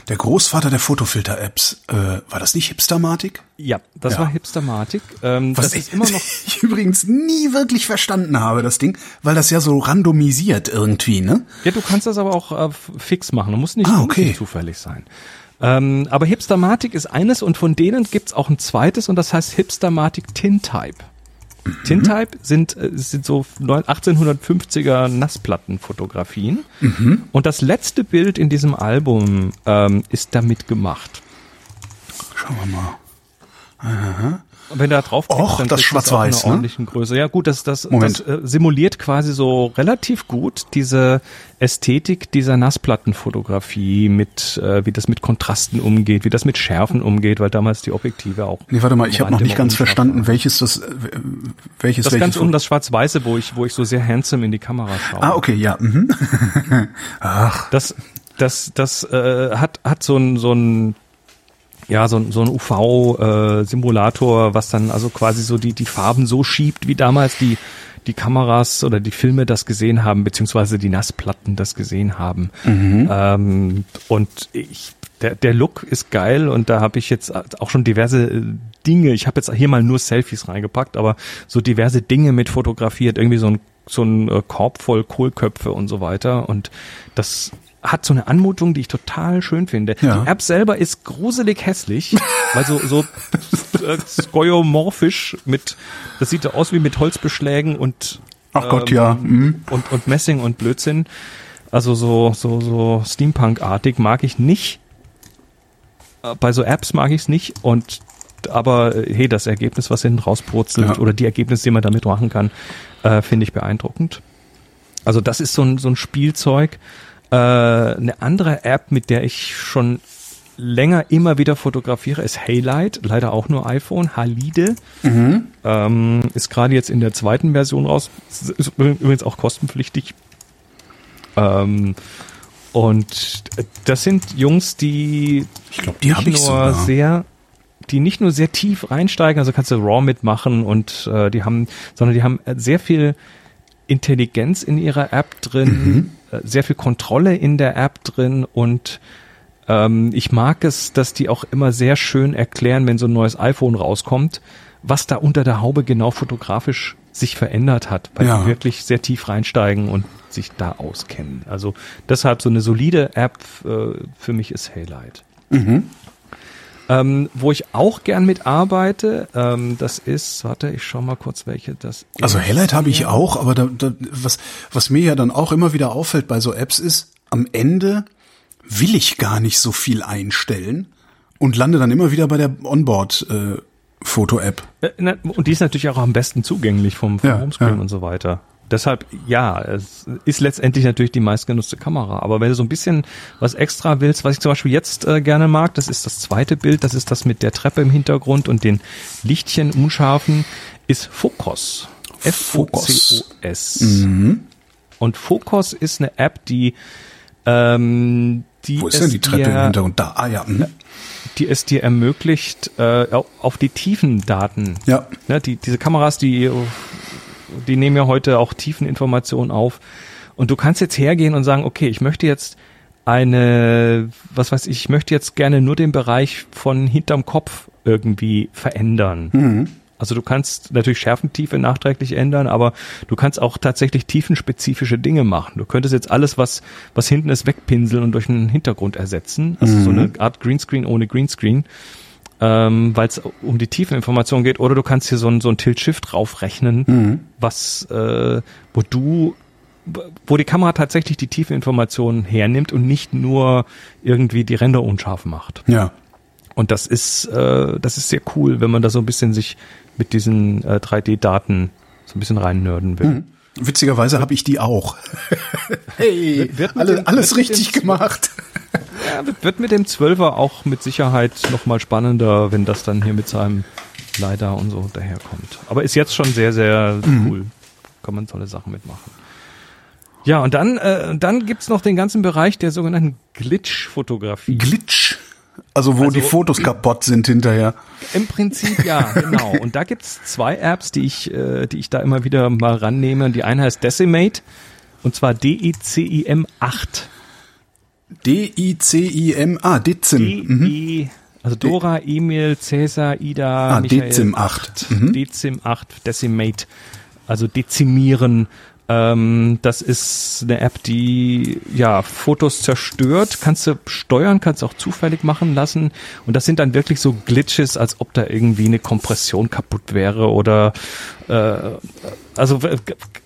Der Großvater der Fotofilter-Apps, äh, war das nicht Hipstermatik? Ja, das ja. war Hipstermatik. Ähm, Was ich, immer noch ich übrigens nie wirklich verstanden habe, das Ding, weil das ja so randomisiert irgendwie, ne? Ja, du kannst das aber auch äh, fix machen. Du musst nicht, ah, okay. zufällig sein. Ähm, aber Hipstermatic ist eines und von denen gibt's auch ein zweites und das heißt Hipstermatic Tintype. Tintype sind, äh, sind so 1850er Nassplattenfotografien. Und das letzte Bild in diesem Album ähm, ist damit gemacht. Schauen wir mal. Und wenn du da drauf Och, dann das Schwarz-Weiß, eine ne? ordentlichen Größe. Ja gut, das, das, Moment. das äh, simuliert quasi so relativ gut diese Ästhetik dieser Nassplattenfotografie mit, äh, wie das mit Kontrasten umgeht, wie das mit Schärfen umgeht, weil damals die Objektive auch. Nee, warte mal, ich habe noch nicht ganz verstanden, welches das, äh, welches Das welches ganz um das Schwarz-Weiße, wo ich, wo ich so sehr handsome in die Kamera schaue. Ah, okay, ja. Mhm. Ach, Das, das, das äh, hat, hat so ein, so ein, ja, so ein, so ein UV-Simulator, was dann also quasi so die, die Farben so schiebt, wie damals die, die Kameras oder die Filme das gesehen haben, beziehungsweise die Nassplatten das gesehen haben. Ähm, und ich, der, der Look ist geil und da habe ich jetzt auch schon diverse äh, Dinge, ich habe jetzt hier mal nur Selfies reingepackt, aber so diverse Dinge mit fotografiert, irgendwie so ein, so ein äh, Korb voll Kohlköpfe und so weiter und das hat so eine Anmutung, die ich total schön finde. Ja. Die App selber ist gruselig hässlich, weil so, so äh, skeuomorphisch mit, das sieht aus wie mit Holzbeschlägen und ach Gott, ja. Mhm. und, und Messing und Blödsinn. Also so, so, so Steampunk-artig mag ich nicht. Äh, Bei so Apps mag ich es nicht und aber äh, hey, das Ergebnis, was hinten rauspurzelt Ja. oder die Ergebnisse, die man damit machen kann, äh, finde ich beeindruckend. Also das ist so ein, so ein Spielzeug. Äh, eine andere App, mit der ich schon länger immer wieder fotografiere, ist Haylight, leider auch nur iPhone, Halide. Ähm, ist gerade jetzt in der zweiten Version raus, ist übrigens auch kostenpflichtig. Ähm, und das sind Jungs, die Ich glaube, die nicht habe ich nur sogar. sehr, die nicht nur sehr tief reinsteigen, also kannst du RAW mitmachen und äh, die haben, sondern die haben sehr viel Intelligenz in ihrer App drin, äh, sehr viel Kontrolle in der App drin und ähm, ich mag es, dass die auch immer sehr schön erklären, wenn so ein neues iPhone rauskommt, was da unter der Haube genau fotografisch sich verändert hat, weil Ja. die wirklich sehr tief reinsteigen und sich da auskennen. Also deshalb so eine solide App äh, für mich ist Haylight. Ähm, wo ich auch gern mitarbeite, ähm, das ist, warte, ich schau mal kurz, welche das ist. Also Highlight habe ich auch, aber da, da, was, was mir ja dann auch immer wieder auffällt bei so Apps ist, am Ende will ich gar nicht so viel einstellen und lande dann immer wieder bei der Onboard-Foto-App. Äh, na, Und die ist natürlich auch am besten zugänglich vom, vom Ja, Homescreen ja. und so weiter. Deshalb, ja, es ist letztendlich natürlich die meistgenutzte Kamera. Aber wenn du so ein bisschen was extra willst, was ich zum Beispiel jetzt äh, gerne mag, das ist das zweite Bild, das ist das mit der Treppe im Hintergrund und den Lichtchen unscharfen, ist Focus. F-O-C-O-S. Mhm. Und Focus ist eine App, die, ähm, die Wo ist denn die Treppe dir- im Hintergrund? Da, ah ja. mhm. die es dir ermöglicht, äh, au- auf die tiefen Daten. Ja. Ne, die, diese Kameras, die, die nehmen ja heute auch Tiefeninformationen auf. Und du kannst jetzt hergehen und sagen, okay, ich möchte jetzt eine, was weiß ich, ich möchte jetzt gerne nur den Bereich von hinterm Kopf irgendwie verändern. Also du kannst natürlich Schärfentiefe nachträglich ändern, aber du kannst auch tatsächlich tiefenspezifische Dinge machen. Du könntest jetzt alles, was, was hinten ist, wegpinseln und durch einen Hintergrund ersetzen. Also so eine Art Greenscreen ohne Greenscreen, ähm, weil es um die Tiefeninformation geht. Oder du kannst hier so ein, so ein Tilt-Shift draufrechnen, was, äh, wo du wo die Kamera tatsächlich die Tiefeninformationen hernimmt und nicht nur irgendwie die Ränder unscharf macht. Ja. Und das ist, äh, das ist sehr cool, wenn man da so ein bisschen sich mit diesen äh, 3D-Daten so ein bisschen reinnörden will. Witzigerweise habe ich die auch. hey, Wird- alle, alles richtig gemacht. Ja, wird, wird mit dem 12er auch mit Sicherheit nochmal spannender, wenn das dann hier mit seinem LiDAR und so daherkommt. Aber ist jetzt schon sehr, sehr cool. Kann man tolle Sachen mitmachen. Ja, und dann, äh, dann gibt's noch den ganzen Bereich der sogenannten Glitch-Fotografie. Glitch. Also wo Also- die Fotos kaputt sind hinterher. Im Prinzip ja, genau. Und da gibt's zwei Apps, die ich, äh, die ich da immer wieder mal rannehme. Und die eine heißt Decimate und zwar D-E-C-I-M 8. D-I-C-I-M, ah, Dizim. Mhm. D-E, also Dora, Emil, Cäsar, Ida, Ah, Michael. Dezim 8. Mhm. Dezim 8, Decimate. Also dezimieren. Ähm, das ist eine App, die ja Fotos zerstört, kannst du steuern, kannst auch zufällig machen lassen. Und das sind dann wirklich so Glitches, als ob da irgendwie eine Kompression kaputt wäre oder äh, also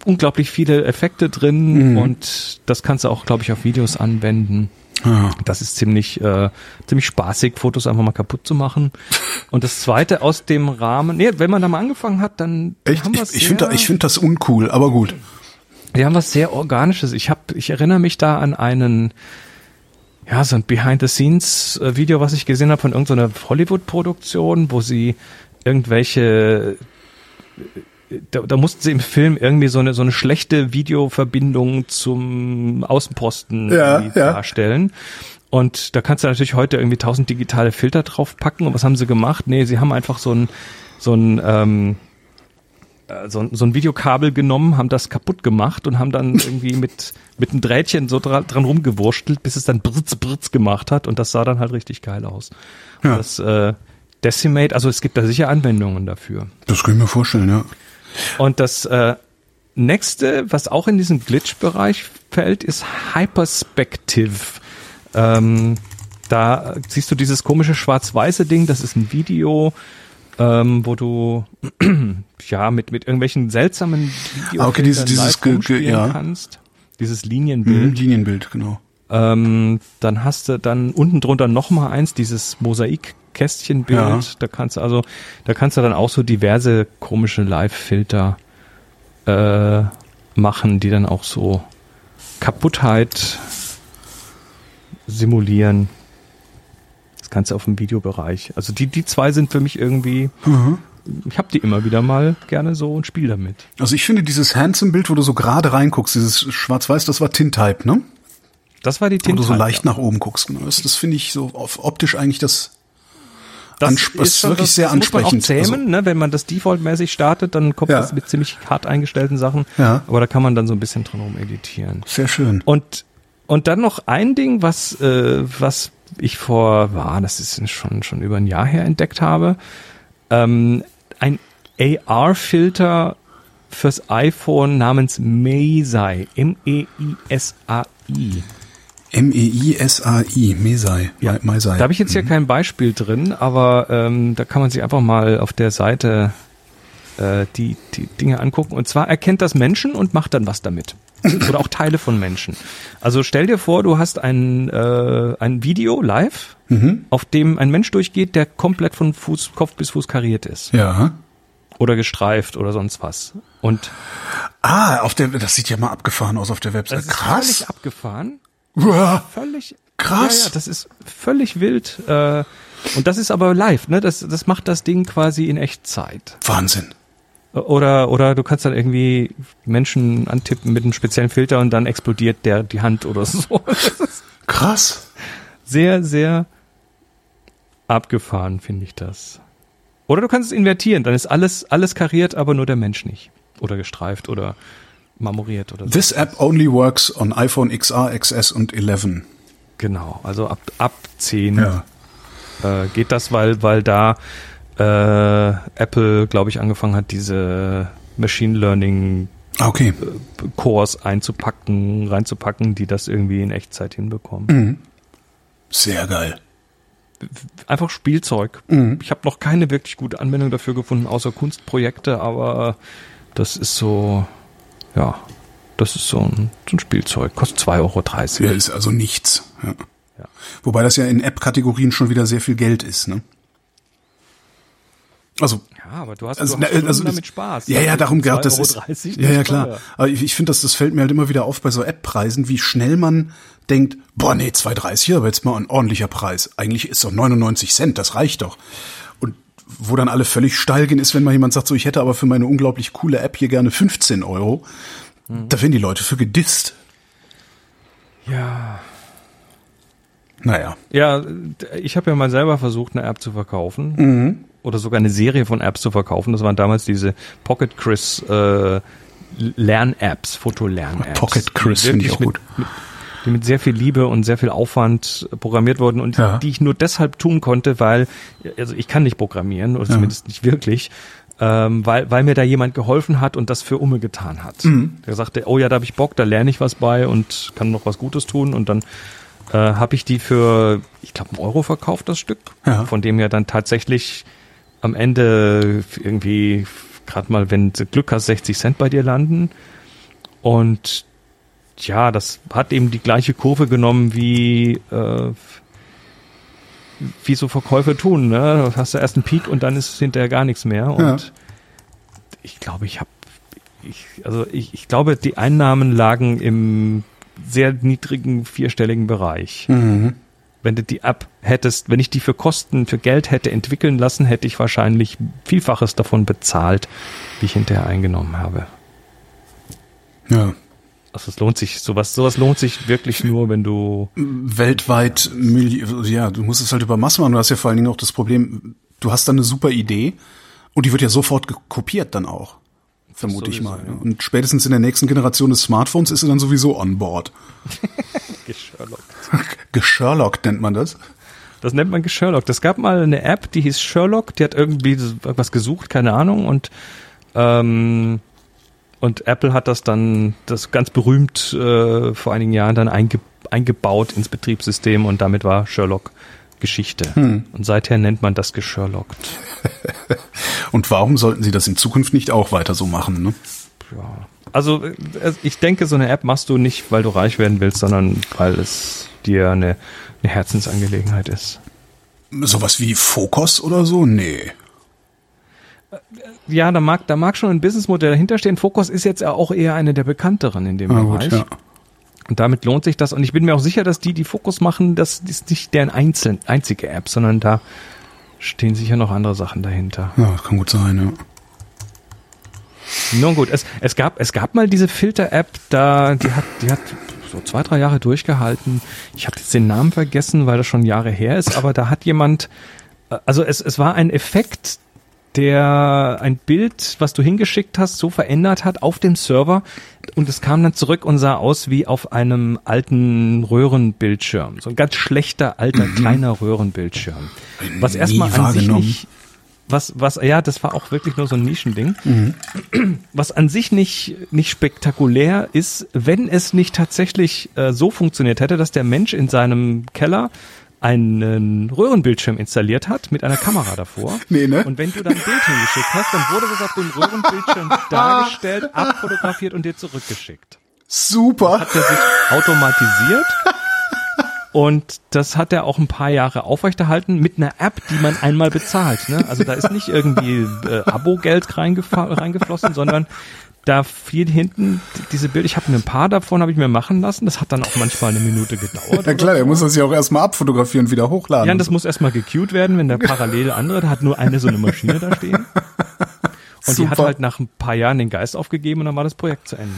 unglaublich viele Effekte drin und das kannst du auch, glaube ich, auf Videos anwenden. Ah. Das ist ziemlich, äh, ziemlich spaßig, Fotos einfach mal kaputt zu machen. Und das zweite aus dem Rahmen, nee, wenn man da mal angefangen hat, dann Echt? haben wir Ich, ich finde ich find das uncool, aber gut. Wir haben was sehr Organisches. Ich habe, ich erinnere mich da an einen, ja, so ein Behind-the-Scenes-Video, was ich gesehen habe von irgendeiner Hollywood-Produktion, wo sie irgendwelche da, da mussten sie im Film irgendwie so eine so eine schlechte Videoverbindung zum Außenposten Ja, ja. darstellen. Und da kannst du natürlich heute irgendwie tausend digitale Filter draufpacken. Und was haben sie gemacht? Nee, sie haben einfach so ein so ein ähm, äh, so, ein- so ein Videokabel genommen, haben das kaputt gemacht und haben dann irgendwie mit mit einem Drähtchen so dran, dran rumgewurstelt, bis es dann britz britz gemacht hat und das sah dann halt richtig geil aus. Ja. Das äh, Decimate, also es gibt da sicher Anwendungen dafür. Das kann ich mir vorstellen, ja. Und das äh, nächste, was auch in diesen Glitch-Bereich fällt, ist Hyperspective. Ähm, da siehst du dieses komische schwarz-weiße Ding, das ist ein Video, ähm, wo du ja mit, mit irgendwelchen seltsamen Ah, okay, dieses- Videofiltern dieses ge- ja. kannst. Dieses Linienbild. Mhm, Linienbild, genau. Ähm, dann hast du dann unten drunter noch mal eins, dieses Mosaikkästchenbild. Ja. Da kannst du also, da kannst du dann auch so diverse komische Live-Filter äh, machen, die dann auch so Kaputtheit simulieren. Das Ganze auf dem Videobereich. Also die, die zwei sind für mich irgendwie, Mhm. ich habe die immer wieder mal gerne so und spiele damit. Also ich finde dieses Handsome-Bild, wo du so gerade reinguckst, dieses Schwarz-Weiß, das war Tintype, ne? Das war die Wo du so Tintype, leicht ja. nach oben guckst, genau. Das, das finde ich so auf optisch eigentlich das. Das Ansp- das ist schon- wirklich sehr das muss man auch ansprechend. zähmen, Also- ne? wenn man das defaultmäßig startet, dann kommt Ja. das mit ziemlich hart eingestellten Sachen. Ja. Aber da kann man dann so ein bisschen dran rum editieren. Sehr schön. Und und dann noch ein Ding, was äh, was ich vor, war, das ist schon schon über ein Jahr her entdeckt habe, ähm, ein AR-Filter fürs iPhone namens Meisai, E M-E-I-S-A-I. M-E-I-S-A-I, Mesai. Ja. Meisai. Da habe ich jetzt hier kein Beispiel drin, aber ähm, da kann man sich einfach mal auf der Seite äh, die, die Dinge angucken. Und zwar erkennt das Menschen und macht dann was damit. Oder auch Teile von Menschen. Also stell dir vor, du hast ein, äh, ein Video live, auf dem ein Mensch durchgeht, der komplett von Fuß, Kopf bis Fuß kariert ist. Ja. Oder gestreift oder sonst was. Und Ah, auf der, das sieht ja mal abgefahren aus auf der Website. das ist Krass. völlig abgefahren. Uah. völlig Krass. Ja, ja, das ist völlig wild. Äh, und das ist aber live, ne? Das, das macht das Ding quasi in Echtzeit. Wahnsinn. Oder, oder du kannst dann irgendwie Menschen antippen mit einem speziellen Filter und dann explodiert der die Hand oder so. Krass. sehr, sehr abgefahren, finde ich das. Oder du kannst es invertieren, dann ist alles, alles kariert, aber nur der Mensch nicht. Oder gestreift oder marmoriert oder so. This app only works on iPhone XR, XS und 11. Genau, also ab, ab 10 Ja. äh, geht das, weil, weil da äh, Apple, glaube ich, angefangen hat, diese Machine Learning Ah, Okay. Cores einzupacken, reinzupacken, die das irgendwie in Echtzeit hinbekommen. Mhm. Sehr geil. Einfach Spielzeug. Mhm. Ich habe noch keine wirklich gute Anwendung dafür gefunden, außer Kunstprojekte, aber das ist so, ja, das ist so ein, so ein Spielzeug. Kostet 2,30 Euro. Ja, ist also nichts. Ja. Ja. Wobei das ja in App-Kategorien schon wieder sehr viel Geld ist, ne? Also, Ja, aber du hast, also, du na, hast Stunden also damit Spaß. Ja, ja, darum gehabt, das ist. 2,30 Ja, ja, klar. Aber ich, ich finde, das, das fällt mir halt immer wieder auf bei so App-Preisen, wie schnell man denkt, boah, nee, 2,30, aber jetzt mal ein ordentlicher Preis. Eigentlich ist doch 99 Cent, das reicht doch. Und wo dann alle völlig steil gehen, ist, wenn mal jemand sagt, so, ich hätte aber für meine unglaublich coole App hier gerne 15 Euro. Mhm. Da werden die Leute für gedisst. Ja. Naja. Ja, ich habe ja mal selber versucht, eine App zu verkaufen. Mhm. Oder sogar eine Serie von Apps zu verkaufen. Das waren damals diese Pocket Chris äh, Lern-Apps, Fotolern-Apps. Pocket Chris finde ich auch mit, gut. Mit, die mit sehr viel Liebe und sehr viel Aufwand programmiert wurden und Ja. die ich nur deshalb tun konnte, weil, also ich kann nicht programmieren, oder zumindest nicht wirklich. ähm, weil, weil mir da jemand geholfen hat und das für Umme getan hat. Mhm. Der sagte, oh ja, da habe ich Bock, da lerne ich was bei und kann noch was Gutes tun und dann äh, habe ich die für, ich glaube, einen Euro verkauft, das Stück, Ja. von dem ja dann tatsächlich am Ende irgendwie gerade mal, wenn du Glück hast, 60 Cent bei dir landen. Und ja, das hat eben die gleiche Kurve genommen wie äh, wie so Verkäufe tun. Ne? Du hast du erst einen Peak und dann ist hinterher gar nichts mehr. Und Ja. ich glaube, ich habe, ich, also ich, ich glaube, die Einnahmen lagen im sehr niedrigen vierstelligen Bereich. Mhm. Wenn du die App hättest, wenn ich die für Kosten, für Geld hätte entwickeln lassen, hätte ich wahrscheinlich Vielfaches davon bezahlt, wie ich hinterher eingenommen habe. Ja. Also es lohnt sich, sowas, sowas lohnt sich wirklich nur, wenn du weltweit, Milli ja, du musst es halt über Masse machen. Du hast ja vor allen Dingen auch das Problem, du hast dann eine super Idee und die wird ja sofort kopiert dann auch. Vermute ich mal. ja. Und spätestens in der nächsten Generation des Smartphones ist sie dann sowieso on board. Gesherlockt. Gesherlockt nennt man das. Das nennt man Sherlock. Das gab mal eine App, die hieß Sherlock, die hat irgendwie was gesucht, keine Ahnung, und ähm, und Apple hat das dann, das ganz berühmt äh, vor einigen Jahren dann einge, eingebaut ins Betriebssystem und damit war Sherlock Geschichte. Und seither nennt man das Gesherlockt. Und warum sollten sie das in Zukunft nicht auch weiter so machen? Ne? Ja. Also äh, ich denke, so eine App machst du nicht, weil du reich werden willst, sondern weil es dir eine, eine Herzensangelegenheit ist. Sowas wie Focus oder so? Nee. Ja, da mag, da mag schon ein Businessmodell dahinter stehen. Focus ist jetzt auch eher eine der bekannteren in dem Na Bereich. gut, ja. Und damit lohnt sich das. Und ich bin mir auch sicher, dass die, die Fokus machen, das ist nicht deren einzeln, einzige App, sondern da stehen sicher noch andere Sachen dahinter. Ja, das kann gut sein, ja. Nun gut, es, es gab, es gab mal diese Filter-App, da, die hat, die hat so zwei, drei Jahre durchgehalten. Ich habe jetzt den Namen vergessen, weil das schon Jahre her ist, aber da hat jemand, äh, also es, es war ein Effekt, der ein Bild, was du hingeschickt hast, so verändert hat auf dem Server und es kam dann zurück und sah aus wie auf einem alten Röhrenbildschirm. So ein ganz schlechter, alter, kleiner Röhrenbildschirm. Was erstmal an sich nicht, was, was, ja, das war auch wirklich nur so ein Nischending. Was an sich nicht, nicht spektakulär ist, wenn es nicht tatsächlich äh, so funktioniert hätte, dass der Mensch in seinem Keller einen Röhrenbildschirm installiert hat mit einer Kamera davor. Nee, ne? Und wenn du dann ein Bild hingeschickt hast, dann wurde das auf dem Röhrenbildschirm dargestellt, abfotografiert und dir zurückgeschickt. Super. Hat er sich automatisiert und das hat er auch ein paar Jahre aufrechterhalten mit einer App, die man einmal bezahlt. Ne? Also da ist nicht irgendwie äh, Abo-Geld reingeflossen, sondern da fiel hinten diese Bilder. Ich habe mir ein paar davon habe ich mir machen lassen. Das hat dann auch manchmal eine Minute gedauert. Ja klar, er muss das ja auch erstmal abfotografieren und wieder hochladen. Ja, und das muss erstmal gecued werden, wenn der parallel andere, da hat nur eine so eine Maschine da stehen. Und die hat Super. halt nach ein paar Jahren den Geist aufgegeben und dann war das Projekt zu Ende.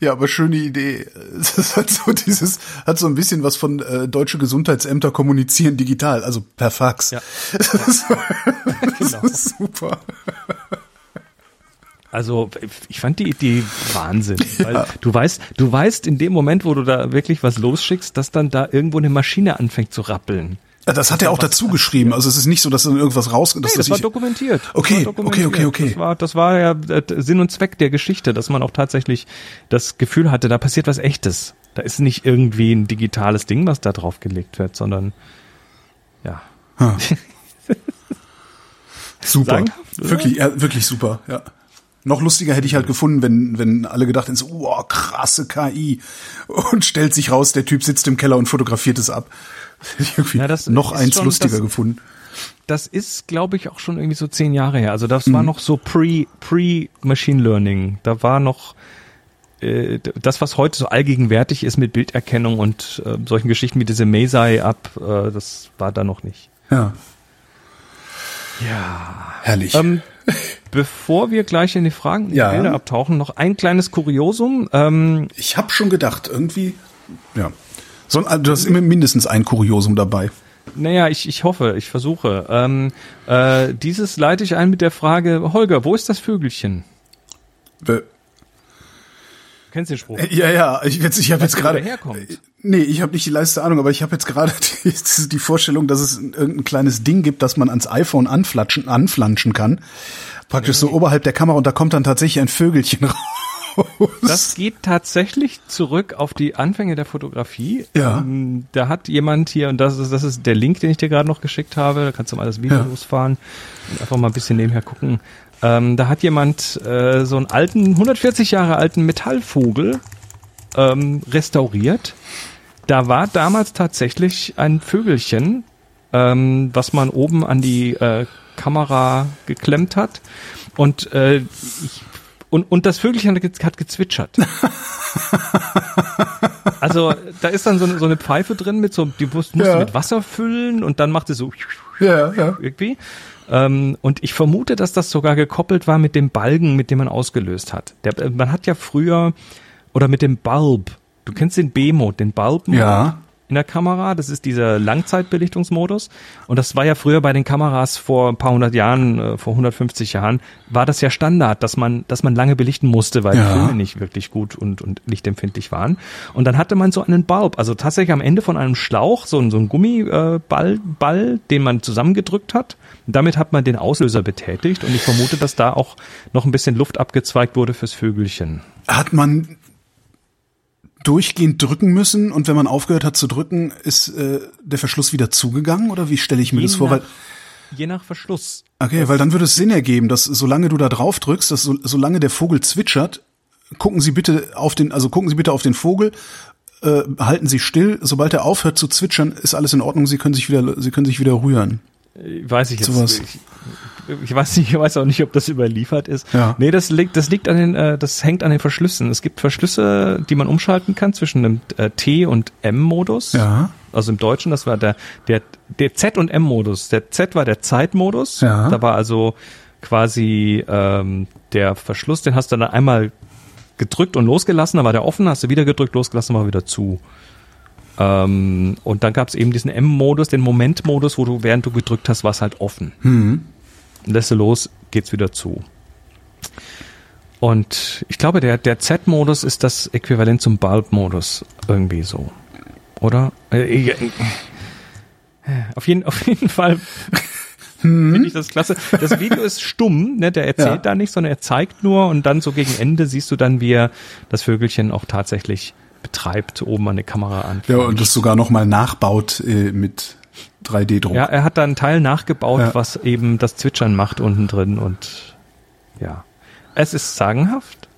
Ja, aber schöne Idee. Das hat so dieses, hat so ein bisschen was von äh, deutsche Gesundheitsämter kommunizieren digital, also per Fax. Ja. Das, ist, das Genau. ist super. Also ich fand die Idee Wahnsinn, weil du weißt, du weißt in dem Moment, wo du da wirklich was losschickst, dass dann da irgendwo eine Maschine anfängt zu rappeln. Ja, Das hat er auch dazu geschrieben. Also es ist nicht so, dass dann irgendwas raus, dass Nee, das war dokumentiert. Das Okay, war dokumentiert. okay, okay, okay. Das war, das war ja äh, Sinn und Zweck der Geschichte, dass man auch tatsächlich das Gefühl hatte, da passiert was Echtes. Da ist nicht irgendwie ein digitales Ding, was da drauf gelegt wird, sondern ja. super. Sagenhaft, oder? Wirklich, ja, wirklich super, ja. Noch lustiger hätte ich halt gefunden, wenn, wenn alle gedacht hätten, so, wow, krasse KI. Und stellt sich raus, der Typ sitzt im Keller und fotografiert es ab. Hätte ich irgendwie Ja, das noch eins schon- lustiger das- gefunden. Das ist, glaube ich, auch schon irgendwie so zehn Jahre her. Also das war Mhm. noch so pre, pre Machine Learning. Da war noch äh, das, was heute so allgegenwärtig ist mit Bilderkennung und äh, solchen Geschichten wie diese Mesai-App, äh, das war da noch nicht. Ja, Ja. herrlich. Ähm, bevor wir gleich in die Fragen und die Ja. Bilder abtauchen, noch ein kleines Kuriosum. Ähm, ich habe schon gedacht, irgendwie, ja. So, also du hast immer mindestens ein Kuriosum dabei. naja, ich, ich hoffe, ich versuche. Ähm, äh, dieses leite ich ein mit der Frage, Holger, wo ist das Vögelchen? Äh, kennst den Spruch. Ja, ja, ich, jetzt, ich habe jetzt gerade. herkommt? Nee, ich habe nicht die leiste Ahnung, aber ich habe jetzt gerade die, die Vorstellung, dass es irgendein kleines Ding gibt, das man ans iPhone anflatschen, anflanschen kann. Praktisch so oberhalb der Kamera und da kommt dann tatsächlich ein Vögelchen raus. Das geht tatsächlich zurück auf die Anfänge der Fotografie. Ja. Ähm, da hat jemand hier, und das ist, das ist der Link, den ich dir gerade noch geschickt habe, da kannst du mal das Video Ja. losfahren und einfach mal ein bisschen nebenher gucken. Ähm, da hat jemand äh, so einen alten, 140 Jahre alten Metallvogel ähm, restauriert. Da war damals tatsächlich ein Vögelchen, ähm, was man oben an die äh, Kamera geklemmt hat. Und, äh, ich, und, und das Vögelchen hat, ge- hat gezwitschert. also da ist dann so eine, so eine Pfeife drin mit so, die musst, musst Ja. du mit Wasser füllen und dann macht es so Ja, ja. irgendwie. Ähm, und ich vermute, dass das sogar gekoppelt war mit dem Balgen, mit dem man ausgelöst hat. Der, äh, man hat ja früher, oder mit dem Bulb, du kennst den B-Mode, den Bulb-Mode Ja. In der Kamera, das ist dieser Langzeitbelichtungsmodus. Und das war ja früher bei den Kameras vor ein paar hundert Jahren, äh, vor 150 Jahren, war das ja Standard, dass man, dass man lange belichten musste, weil Ja. die Filme nicht wirklich gut und, und lichtempfindlich waren. Und dann hatte man so einen Bulb, also tatsächlich am Ende von einem Schlauch, so so ein Gummiball, äh, Ball, Ball, den man zusammengedrückt hat. Und damit hat man den Auslöser betätigt und ich vermute, dass da auch noch ein bisschen Luft abgezweigt wurde fürs Vögelchen. Hat man durchgehend drücken müssen und wenn man aufgehört hat zu drücken, ist äh, der Verschluss wieder zugegangen oder wie stelle ich mir das vor? Weil, je nach Verschluss. okay, weil dann würde es Sinn ergeben, dass solange du da drauf drückst, dass so, solange der Vogel zwitschert, gucken Sie bitte auf den, also gucken Sie bitte auf den Vogel, äh, halten Sie still. Sobald er aufhört zu zwitschern, ist alles in Ordnung. Sie können sich wieder, Sie können sich wieder rühren. Äh, Weiß ich jetzt. Sowas. Ich, ich weiß nicht, ich weiß auch nicht, ob das überliefert ist. Ja. Nee, das liegt, das liegt an den, äh, das hängt an den Verschlüssen. Es gibt Verschlüsse, die man umschalten kann zwischen dem äh, T und M-Modus. Ja. Also im Deutschen, das war der, der, der Z und M-Modus. Der Z war der Zeitmodus. Ja. Da war also quasi ähm, der Verschluss, den hast du dann einmal gedrückt und losgelassen, dann war der offen, hast du wieder gedrückt, losgelassen, war wieder zu. Ähm, und dann gab es eben diesen M-Modus, den Moment-Modus, wo du, während du gedrückt hast, war es halt offen. Lässt du los, geht's wieder zu. Und ich glaube, der, der Z-Modus ist das Äquivalent zum Bulb-Modus. Irgendwie so. Oder? Äh, äh, Auf jeden, auf jeden Fall finde ich das klasse. Das Video ist stumm, ne? der erzählt Ja. da nicht, sondern er zeigt nur und dann so gegen Ende siehst du dann, wie er das Vögelchen auch tatsächlich betreibt, oben an der Kamera an. Ja, und das sogar noch mal nachbaut äh, mit 3D-Druck. Ja, er hat da einen Teil nachgebaut, Ja. was eben das Zwitschern macht unten drin und ja. Es ist sagenhaft.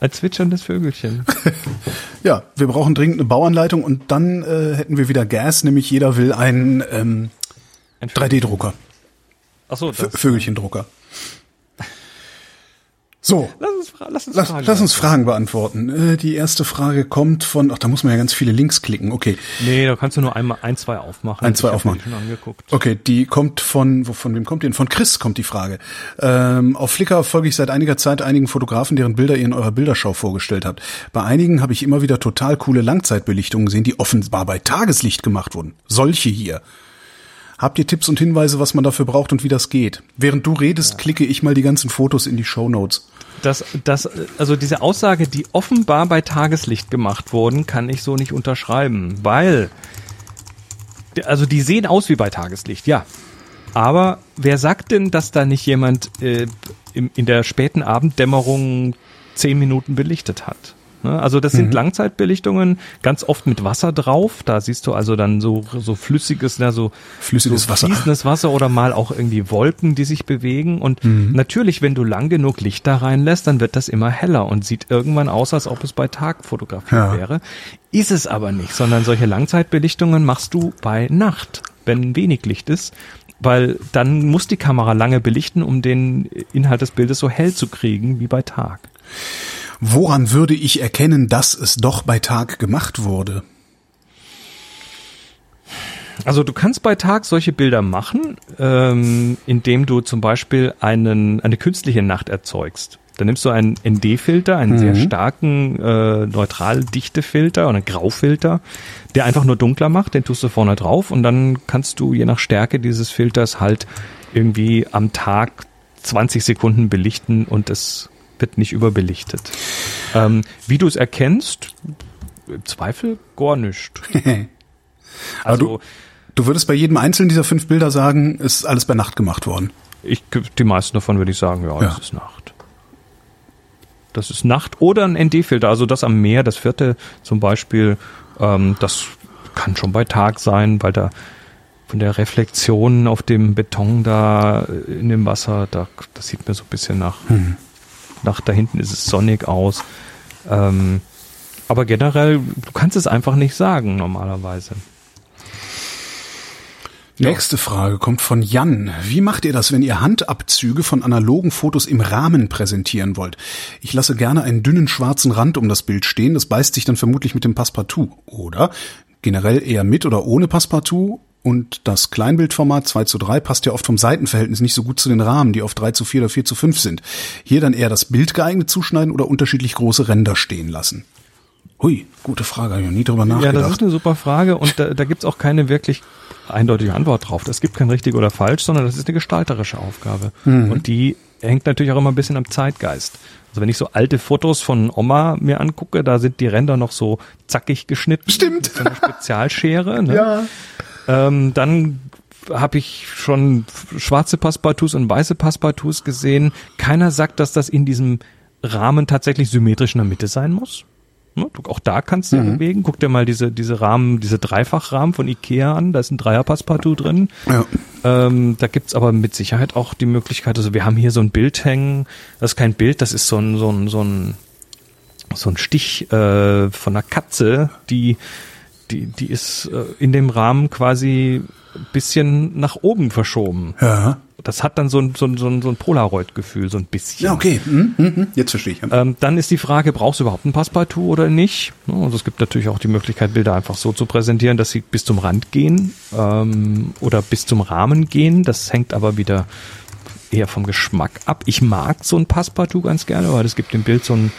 Ein zwitscherndes Vögelchen. Ja, wir brauchen dringend eine Bauanleitung und dann äh, hätten wir wieder Gas, nämlich jeder will einen ähm, Ein 3D-Drucker, Achso. Vögelchendrucker. So, Lass uns, lass uns lass, fragen. lass uns Fragen beantworten. Äh, die erste Frage kommt von, ach, da muss man ja ganz viele Links klicken. Okay, Nee, da kannst du nur einmal ein, zwei aufmachen. Ein, zwei Ich aufmachen. Schon angeguckt. okay, die kommt von, wo- von wem kommt die denn? Von Chris kommt die Frage. Ähm, auf Flickr folge ich seit einiger Zeit einigen Fotografen, deren Bilder ihr in eurer Bilderschau vorgestellt habt. Bei einigen habe ich immer wieder total coole Langzeitbelichtungen gesehen, die offenbar bei Tageslicht gemacht wurden. Solche hier. Habt ihr Tipps und Hinweise, was man dafür braucht und wie das geht? Während du redest, klicke ich mal die ganzen Fotos in die Show Notes. Das, das, also diese Aussage, die offenbar bei Tageslicht gemacht wurden, kann ich so nicht unterschreiben, weil, also die sehen aus wie bei Tageslicht, ja. Aber wer sagt denn, dass da nicht jemand äh, in, in der späten Abenddämmerung zehn Minuten belichtet hat? Ne? Also das sind Langzeitbelichtungen, ganz oft mit Wasser drauf. Da siehst du also dann so, so flüssiges, na, so Flüssiges so Wasser. fließendes Wasser oder mal auch irgendwie Wolken, die sich bewegen. Und Mhm. natürlich, wenn du lang genug Licht da reinlässt, dann wird das immer heller und sieht irgendwann aus, als ob es bei Tag fotografiert Ja. wäre. Ist es aber nicht, sondern solche Langzeitbelichtungen machst du bei Nacht, wenn wenig Licht ist. Weil dann muss die Kamera lange belichten, um den Inhalt des Bildes so hell zu kriegen wie bei Tag. Woran würde ich erkennen, dass es doch bei Tag gemacht wurde? Also du kannst bei Tag solche Bilder machen, ähm, indem du zum Beispiel einen, eine künstliche Nacht erzeugst. Dann nimmst du einen ND-Filter, einen sehr starken äh, neutral-dichte-Filter oder einen Graufilter, der einfach nur dunkler macht, den tust du vorne drauf und dann kannst du je nach Stärke dieses Filters halt irgendwie am Tag 20 Sekunden belichten und es wird nicht überbelichtet. Ähm, wie du es erkennst, im Zweifel gar nicht. Aber du, du würdest bei jedem einzelnen dieser fünf Bilder sagen, ist alles bei Nacht gemacht worden. Ich, die meisten davon würde ich sagen, ja, Ja. das ist Nacht. Das ist Nacht oder ein ND-Filter, also das am Meer, das vierte zum Beispiel, ähm, das kann schon bei Tag sein, weil da von der Reflexion auf dem Beton da äh, in dem Wasser, da, das sieht mir so ein bisschen nach, nach da hinten ist es sonnig aus. Ähm, aber generell, du kannst es einfach nicht sagen normalerweise. Nächste Frage kommt von Jan. Wie macht ihr das, wenn ihr Handabzüge von analogen Fotos im Rahmen präsentieren wollt? Ich lasse gerne einen dünnen schwarzen Rand um das Bild stehen, das beißt sich dann vermutlich mit dem Passepartout. Oder generell eher mit oder ohne Passepartout und das Kleinbildformat 2 zu 3 passt ja oft vom Seitenverhältnis nicht so gut zu den Rahmen, die auf 3 zu 4 oder 4 zu 5 sind. Hier dann eher das Bild geeignet zuschneiden oder unterschiedlich große Ränder stehen lassen? Hui, gute Frage, habe ich noch nie drüber Ja, nachgedacht. das ist eine super Frage und da, da gibt's auch keine wirklich eindeutige Antwort drauf. Es gibt kein richtig oder falsch, sondern das ist eine gestalterische Aufgabe. Mhm. Und die hängt natürlich auch immer ein bisschen am Zeitgeist. Also wenn ich so alte Fotos von Oma mir angucke, da sind die Ränder noch so zackig geschnitten. Stimmt. Mit so einer Spezialschere. Ne? ja. Ähm, dann habe ich schon schwarze Passepartouts und weiße Passepartouts gesehen. Keiner sagt, dass das in diesem Rahmen tatsächlich symmetrisch in der Mitte sein muss. Ne, Auch da kannst du ja bewegen. Guck dir mal diese, diese Rahmen, diese Dreifachrahmen von Ikea an. Da ist ein Dreier-Passepartout drin. Ja. Ähm, da gibt's aber mit Sicherheit auch die Möglichkeit, also wir haben hier so ein Bild hängen, das ist kein Bild, das ist so ein, so ein, so ein, so ein Stich äh, von einer Katze, die, die, die ist äh, in dem Rahmen quasi ein bisschen nach oben verschoben. Ja. Das hat dann so ein, so ein, so ein, so ein Polaroid-Gefühl, so ein bisschen. Ja, okay. Hm, hm, hm. Jetzt verstehe ich. Ähm, dann ist die Frage, brauchst du überhaupt ein Passepartout oder nicht? Also es gibt natürlich auch die Möglichkeit, Bilder einfach so zu präsentieren, dass sie bis zum Rand gehen ähm, oder bis zum Rahmen gehen. Das hängt aber wieder eher vom Geschmack ab. Ich mag so ein Passepartout ganz gerne, weil es gibt dem Bild so einen,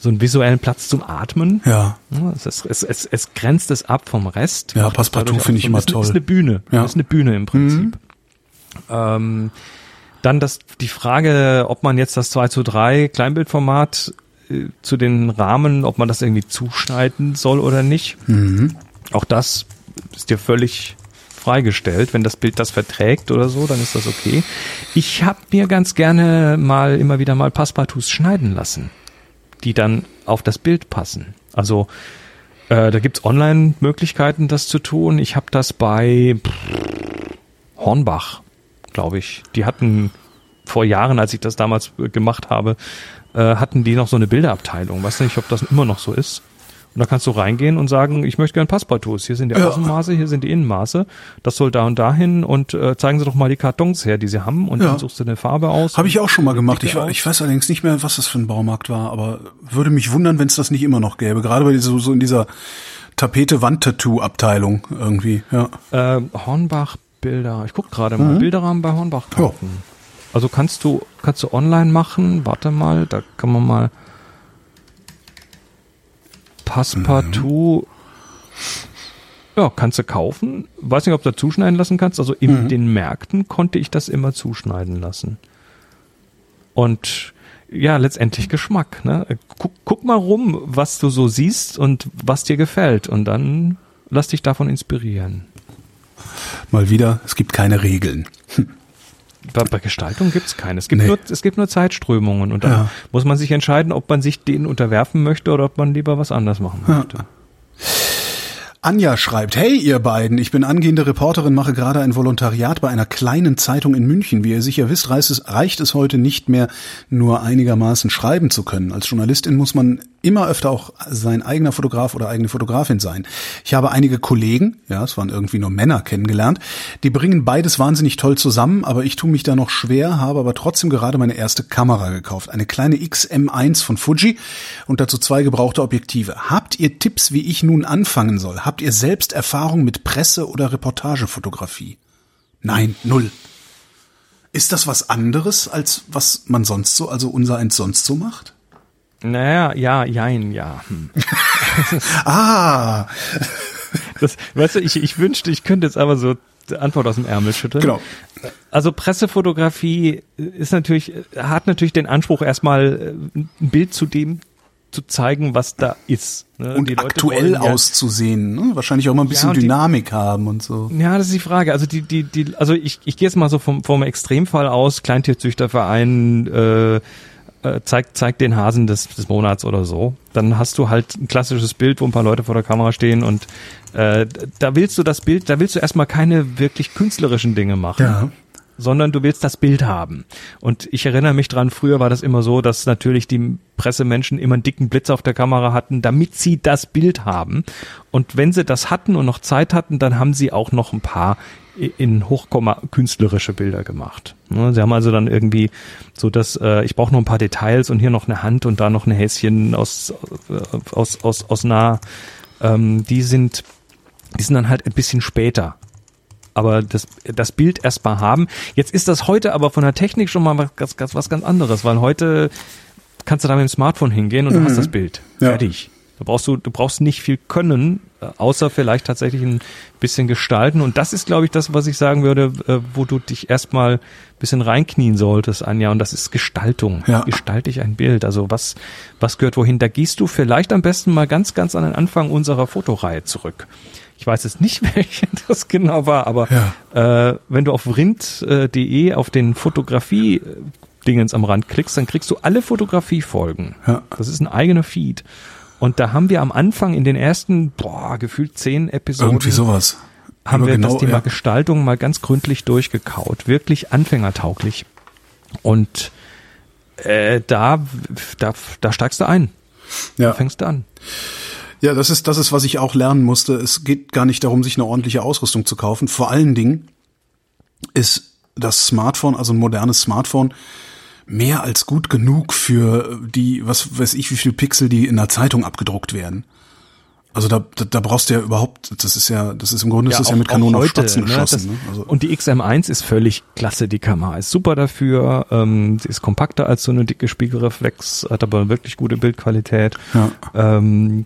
so einen visuellen Platz zum Atmen. Ja. Es, ist, es, es, es grenzt es ab vom Rest. Ja, Passepartout finde ich immer toll. Ist eine Bühne. Ja. Ist eine Bühne im Prinzip. Ähm, dann das, die Frage, ob man jetzt das 2 zu 3 Kleinbildformat äh, zu den Rahmen, ob man das irgendwie zuschneiden soll oder nicht. Auch das ist dir völlig freigestellt. Wenn das Bild das verträgt oder so, dann ist das okay. Ich habe mir ganz gerne mal immer wieder mal Passepartouts schneiden lassen, die dann auf das Bild passen. Also äh, da gibt's Online-Möglichkeiten, das zu tun. Ich habe das bei Hornbach, glaube ich. Die hatten vor Jahren, als ich das damals äh, gemacht habe, äh, hatten die noch so eine Bilderabteilung. Weiß nicht, ob das immer noch so ist. Und da kannst du reingehen und sagen, ich möchte gerne Passepartouts. Hier sind die Ja. Außenmaße, hier sind die Innenmaße. Das soll da und dahin und äh, zeigen Sie doch mal die Kartons her, die Sie haben und Ja. dann suchst du eine Farbe aus. Habe ich auch schon mal gemacht. Ich, ich weiß allerdings nicht mehr, was das für ein Baumarkt war, aber würde mich wundern, wenn es das nicht immer noch gäbe. Gerade bei so, so in dieser Tapete-Wand-Tattoo-Abteilung irgendwie. Ja. Äh, Hornbach Bilder. Ich guck gerade mal. Bilderrahmen bei Hornbach kaufen. Also kannst du kannst du online machen. Warte mal, da kann man mal Passepartout. Ja, kannst du kaufen. Weiß nicht, ob du da zuschneiden lassen kannst. Also in den Märkten konnte ich das immer zuschneiden lassen. Und ja, letztendlich Geschmack. Ne? Guck, guck mal rum, was du so siehst und was dir gefällt. Und dann lass dich davon inspirieren. Mal wieder, es gibt keine Regeln. Bei, bei Gestaltung gibt's keine. Es gibt, Nee. nur, es gibt nur Zeitströmungen und dann Ja. muss man sich entscheiden, ob man sich denen unterwerfen möchte oder ob man lieber was anderes machen möchte. Anja schreibt, hey ihr beiden, ich bin angehende Reporterin, mache gerade ein Volontariat bei einer kleinen Zeitung in München. Wie ihr sicher wisst, reicht es, reicht es heute nicht mehr, nur einigermaßen schreiben zu können. Als Journalistin muss man immer öfter auch sein eigener Fotograf oder eigene Fotografin sein. Ich habe einige Kollegen, ja, es waren irgendwie nur Männer kennengelernt, die bringen beides wahnsinnig toll zusammen, aber ich tue mich da noch schwer, habe aber trotzdem gerade meine erste Kamera gekauft. Eine kleine XM1 von Fuji und dazu zwei gebrauchte Objektive. Habt ihr Tipps, wie ich nun anfangen soll? Habt ihr selbst Erfahrung mit Presse- oder Reportagefotografie? Nein, null. Ist das was anderes, als was man sonst so, also unser eins sonst so macht? Naja, ja, jein, ja. Hm. Ah, Das, weißt du, ich, ich wünschte, ich könnte jetzt aber so Antwort aus dem Ärmel schütteln. Genau. Also Pressefotografie ist natürlich, hat natürlich den Anspruch, erstmal äh, ein Bild zu dem zu zeigen, was da ist. Ne? Und aktuell ja- auszusehen, ne? wahrscheinlich auch mal ein bisschen die- Dynamik haben und so. Ja, das ist die Frage. Also die, die, die, also ich, ich gehe jetzt mal so vom, vom Extremfall aus, Kleintierzüchterverein äh, äh, zeigt, zeigt den Hasen des, des Monats oder so. Dann hast du halt ein klassisches Bild, wo ein paar Leute vor der Kamera stehen und äh, da willst du das Bild, da willst du erstmal keine wirklich künstlerischen Dinge machen. Ja. Sondern du willst das Bild haben. Und ich erinnere mich dran, früher war das immer so, dass natürlich die Pressemenschen immer einen dicken Blitz auf der Kamera hatten, damit sie das Bild haben. Und wenn sie das hatten und noch Zeit hatten, dann haben sie auch noch ein paar in Hochkomma künstlerische Bilder gemacht. Ne, Sie haben also dann irgendwie so, dass äh, ich brauche noch ein paar Details und hier noch eine Hand und da noch ein Häschen aus äh, aus aus aus nah. Ähm, die sind die sind dann halt ein bisschen später aber das, das Bild erstmal haben. Jetzt ist das heute aber von der Technik schon mal was, ganz- ganz- was ganz anderes, weil heute kannst du da mit dem Smartphone hingehen und du hast das Bild. Ja. Fertig. Da brauchst du, du brauchst nicht viel können, äh, außer vielleicht tatsächlich ein bisschen gestalten. Und das ist, glaube ich, das, was ich sagen würde, äh, wo du dich erstmal ein bisschen reinknien solltest, Anja. Und das ist Gestaltung. Ja. Gestalte ich ein Bild. Also was, was gehört wohin? Da gehst du vielleicht am besten mal ganz, ganz an den Anfang unserer Fotoreihe zurück. Ich weiß jetzt nicht, welche das genau war, aber äh, wenn du auf rind.de auf den Fotografie-Dingens am Rand klickst, dann kriegst du alle Fotografiefolgen. Ja. Das ist ein eigener Feed. Und da haben wir am Anfang in den ersten, boah, gefühlt zehn Episoden, Irgendwie sowas. haben Aber wir genau, das Thema ja. Gestaltung mal ganz gründlich durchgekaut. Wirklich anfängertauglich. Und äh, da, da, da steigst du ein. Ja. Da fängst du an. Ja, das ist, das ist, was ich auch lernen musste. Es geht gar nicht darum, sich eine ordentliche Ausrüstung zu kaufen. Vor allen Dingen ist das Smartphone, also ein modernes Smartphone, mehr als gut genug für die, was weiß ich, wie viel Pixel, die in der Zeitung abgedruckt werden. Also da, da, da brauchst du ja überhaupt, das ist ja, das ist im Grunde ist das ja auch- mit Kanonen auf Spatzen ne, geschossen. das- ne? Also, Und die XM1 ist völlig klasse, die Kamera ist super dafür, ähm, sie ist kompakter als so eine dicke Spiegelreflex, hat aber wirklich gute Bildqualität. Ja. Ähm,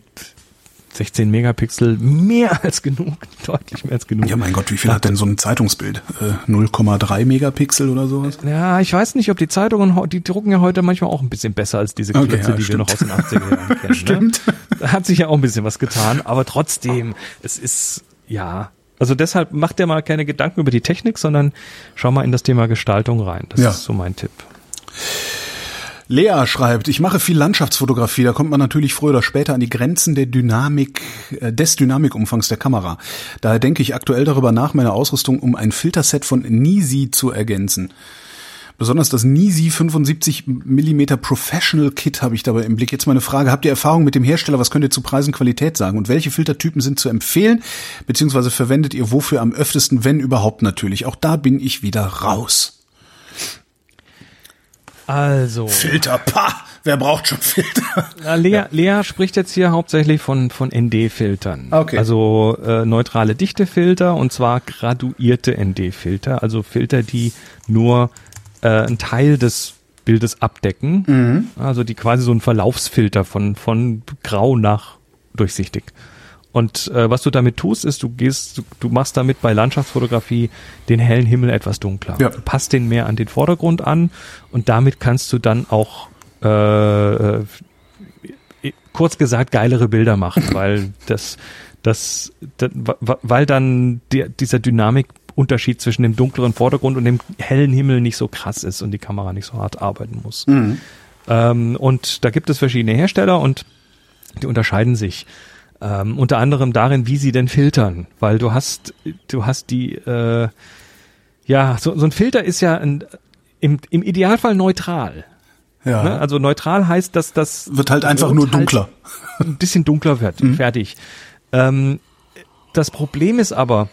16 Megapixel, mehr als genug, deutlich mehr als genug. ja, mein Gott, wie viel hat denn so ein Zeitungsbild? Äh, 0,3 Megapixel oder sowas? Ja, ich weiß nicht, ob die Zeitungen, die drucken ja heute manchmal auch ein bisschen besser als diese Okay, Klötze, ja, die wir noch aus den stimmt. 80er Jahren kennen. Stimmt. Ne? Da hat sich ja auch ein bisschen was getan, aber trotzdem, es ist, ja, also deshalb macht dir mal keine Gedanken über die Technik, sondern schau mal in das Thema Gestaltung rein. Das Ja. ist so mein Tipp. Lea schreibt, ich mache viel Landschaftsfotografie, da kommt man natürlich früher oder später an die Grenzen der Dynamik, äh, des Dynamikumfangs der Kamera. Daher denke ich aktuell darüber nach, meine Ausrüstung um ein Filterset von Nisi zu ergänzen. Besonders das Nisi 75 mm Professional Kit habe ich dabei im Blick. Jetzt meine Frage, habt ihr Erfahrung mit dem Hersteller? Was könnt ihr zu Preisen Qualität sagen? Und welche Filtertypen sind zu empfehlen? Beziehungsweise verwendet ihr wofür am öftesten, wenn überhaupt natürlich? Auch da bin ich wieder raus. Also, Filter, pah! Wer braucht schon Filter? Na, Lea, Lea spricht jetzt hier hauptsächlich von, von ND-Filtern. Okay. Also äh, neutrale Dichtefilter und zwar graduierte ND-Filter, also Filter, die nur äh, einen Teil des Bildes abdecken. Also die quasi so ein Verlaufsfilter von, von grau nach durchsichtig. Und äh, was du damit tust, ist, du gehst, du, du machst damit bei Landschaftsfotografie den hellen Himmel etwas dunkler. Ja. Du passt den mehr an den Vordergrund an und damit kannst du dann auch äh, äh, kurz gesagt geilere Bilder machen, weil das, das, das weil dann der, dieser Dynamikunterschied zwischen dem dunkleren Vordergrund und dem hellen Himmel nicht so krass ist und die Kamera nicht so hart arbeiten muss. Ähm, und da gibt es verschiedene Hersteller und die unterscheiden sich. Ähm, unter anderem darin, wie sie denn filtern, weil du hast, du hast die, äh, ja, so, so ein Filter ist ja ein, im, im Idealfall neutral. Ja. Ne? Also neutral heißt, dass das Wird halt einfach Rot nur dunkler. Halt ein bisschen dunkler wird. Fertig. Ähm, das Problem ist aber,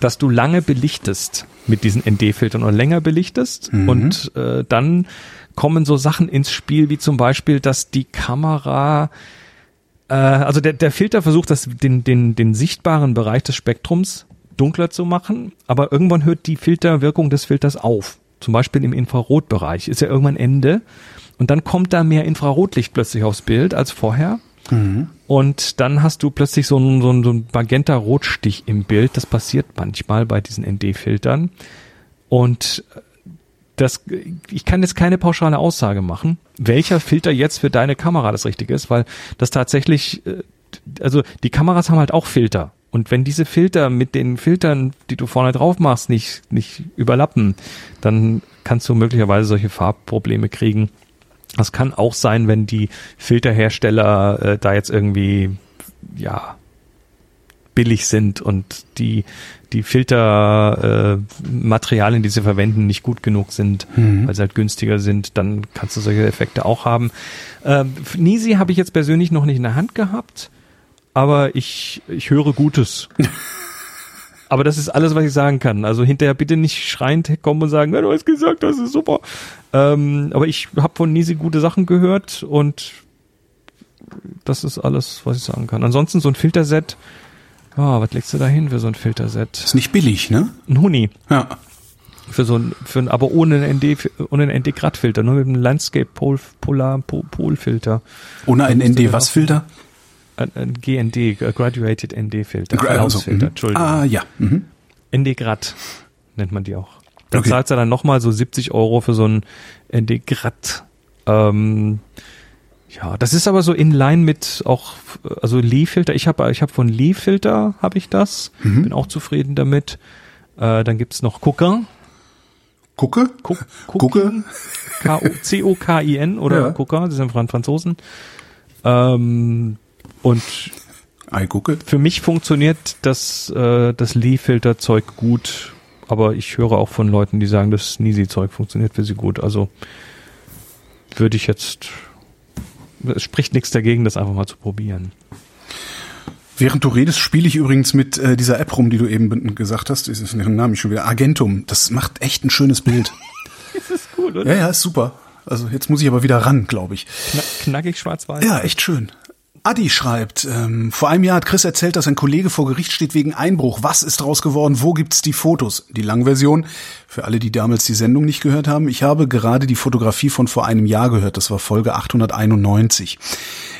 dass du lange belichtest mit diesen ND-Filtern oder länger belichtest und äh, dann kommen so Sachen ins Spiel, wie zum Beispiel, dass die Kamera also der, der Filter versucht, das, den, den, den sichtbaren Bereich des Spektrums dunkler zu machen, aber irgendwann hört die Filterwirkung des Filters auf. Zum Beispiel im Infrarotbereich ist ja irgendwann Ende und dann kommt da mehr Infrarotlicht plötzlich aufs Bild als vorher Und dann hast du plötzlich so einen, so einen, so einen Magenta-Rotstich im Bild. Das passiert manchmal bei diesen ND-Filtern. Und das, ich kann jetzt keine pauschale Aussage machen, welcher Filter jetzt für deine Kamera das richtige ist, weil das tatsächlich, äh, also die Kameras haben halt auch Filter. Und wenn diese Filter mit den Filtern, die du vorne drauf machst, nicht, nicht überlappen, dann kannst du möglicherweise solche Farbprobleme kriegen. Das kann auch sein, wenn die Filterhersteller äh, da jetzt irgendwie, ja, billig sind und die, die Filtermaterialien, äh, die sie verwenden, nicht gut genug sind, mhm. weil sie halt günstiger sind, dann kannst du solche Effekte auch haben. Äh, Nisi habe ich jetzt persönlich noch nicht in der Hand gehabt aber ich, ich höre Gutes. aber das ist alles, was ich sagen kann. Also hinterher bitte nicht schreiend kommen und sagen, ja, du hast gesagt, das ist super. Ähm, aber ich habe von Nisi gute Sachen gehört und das ist alles, was ich sagen kann. Ansonsten so ein Filterset, oh, was legst du da hin für so ein Filterset? Ist nicht billig, ne? Ein Huni. Ja. Für so ein, für ein, aber ohne einen ND, ohne einen ND-Grad-Filter, nur mit einem Landscape Pol, Polar Pol Filter. Ohne einen ND-Was-Filter? ein, ein GND, Graduated ND Filter, Gra also, Filter, mhm. Entschuldigung. Ah, ja. Mhm. ND Grad nennt man die auch. Dann Okay. zahlst du dann nochmal so 70 Euro für so ein ND Grad. Ähm, ja, das ist aber so in line mit auch, also Lee-Filter. Ich habe ich hab von Lee-Filter habe ich das. Mhm. Bin auch zufrieden damit. Äh, dann gibt's noch Cooker. Gucke? Gucke? C-O-K-I-N oder Ja. Cooker, das sind Fran- Franzosen. Ähm, und Ei, Gucke. für mich funktioniert das, äh, das Lee-Filter-Zeug gut, aber ich höre auch von Leuten, die sagen, das Nisi-Zeug funktioniert für sie gut. Also würde ich jetzt, es spricht nichts dagegen, das einfach mal zu probieren. Während du redest, spiele ich übrigens mit äh, dieser App rum, die du eben gesagt hast. Ist ihren Namen schon wieder. Agentum. Das macht echt ein schönes Bild. Das ist gut, oder? ja, ja, ist super. Also jetzt muss ich aber wieder ran, glaube ich. Kna knackig schwarz-weiß. Ja, echt schön. Adi schreibt, ähm, vor einem Jahr hat Chris erzählt, dass ein Kollege vor Gericht steht wegen Einbruch. Was ist draus geworden? Wo gibt's die Fotos? Die Langversion, für alle, die damals die Sendung nicht gehört haben, ich habe gerade die Fotografie von vor einem Jahr gehört, das war Folge 891.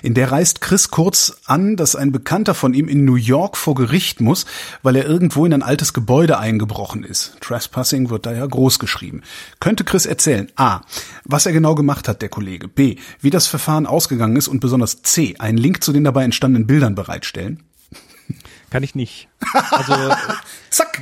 In der reißt Chris kurz an, dass ein Bekannter von ihm in New York vor Gericht muss, weil er irgendwo in ein altes Gebäude eingebrochen ist. Trespassing wird da ja groß geschrieben. Könnte Chris erzählen, a, was er genau gemacht hat, der Kollege, b, wie das Verfahren ausgegangen ist und besonders c, einen Link zu den dabei entstandenen Bildern bereitstellen? Kann ich nicht. Also, Zack!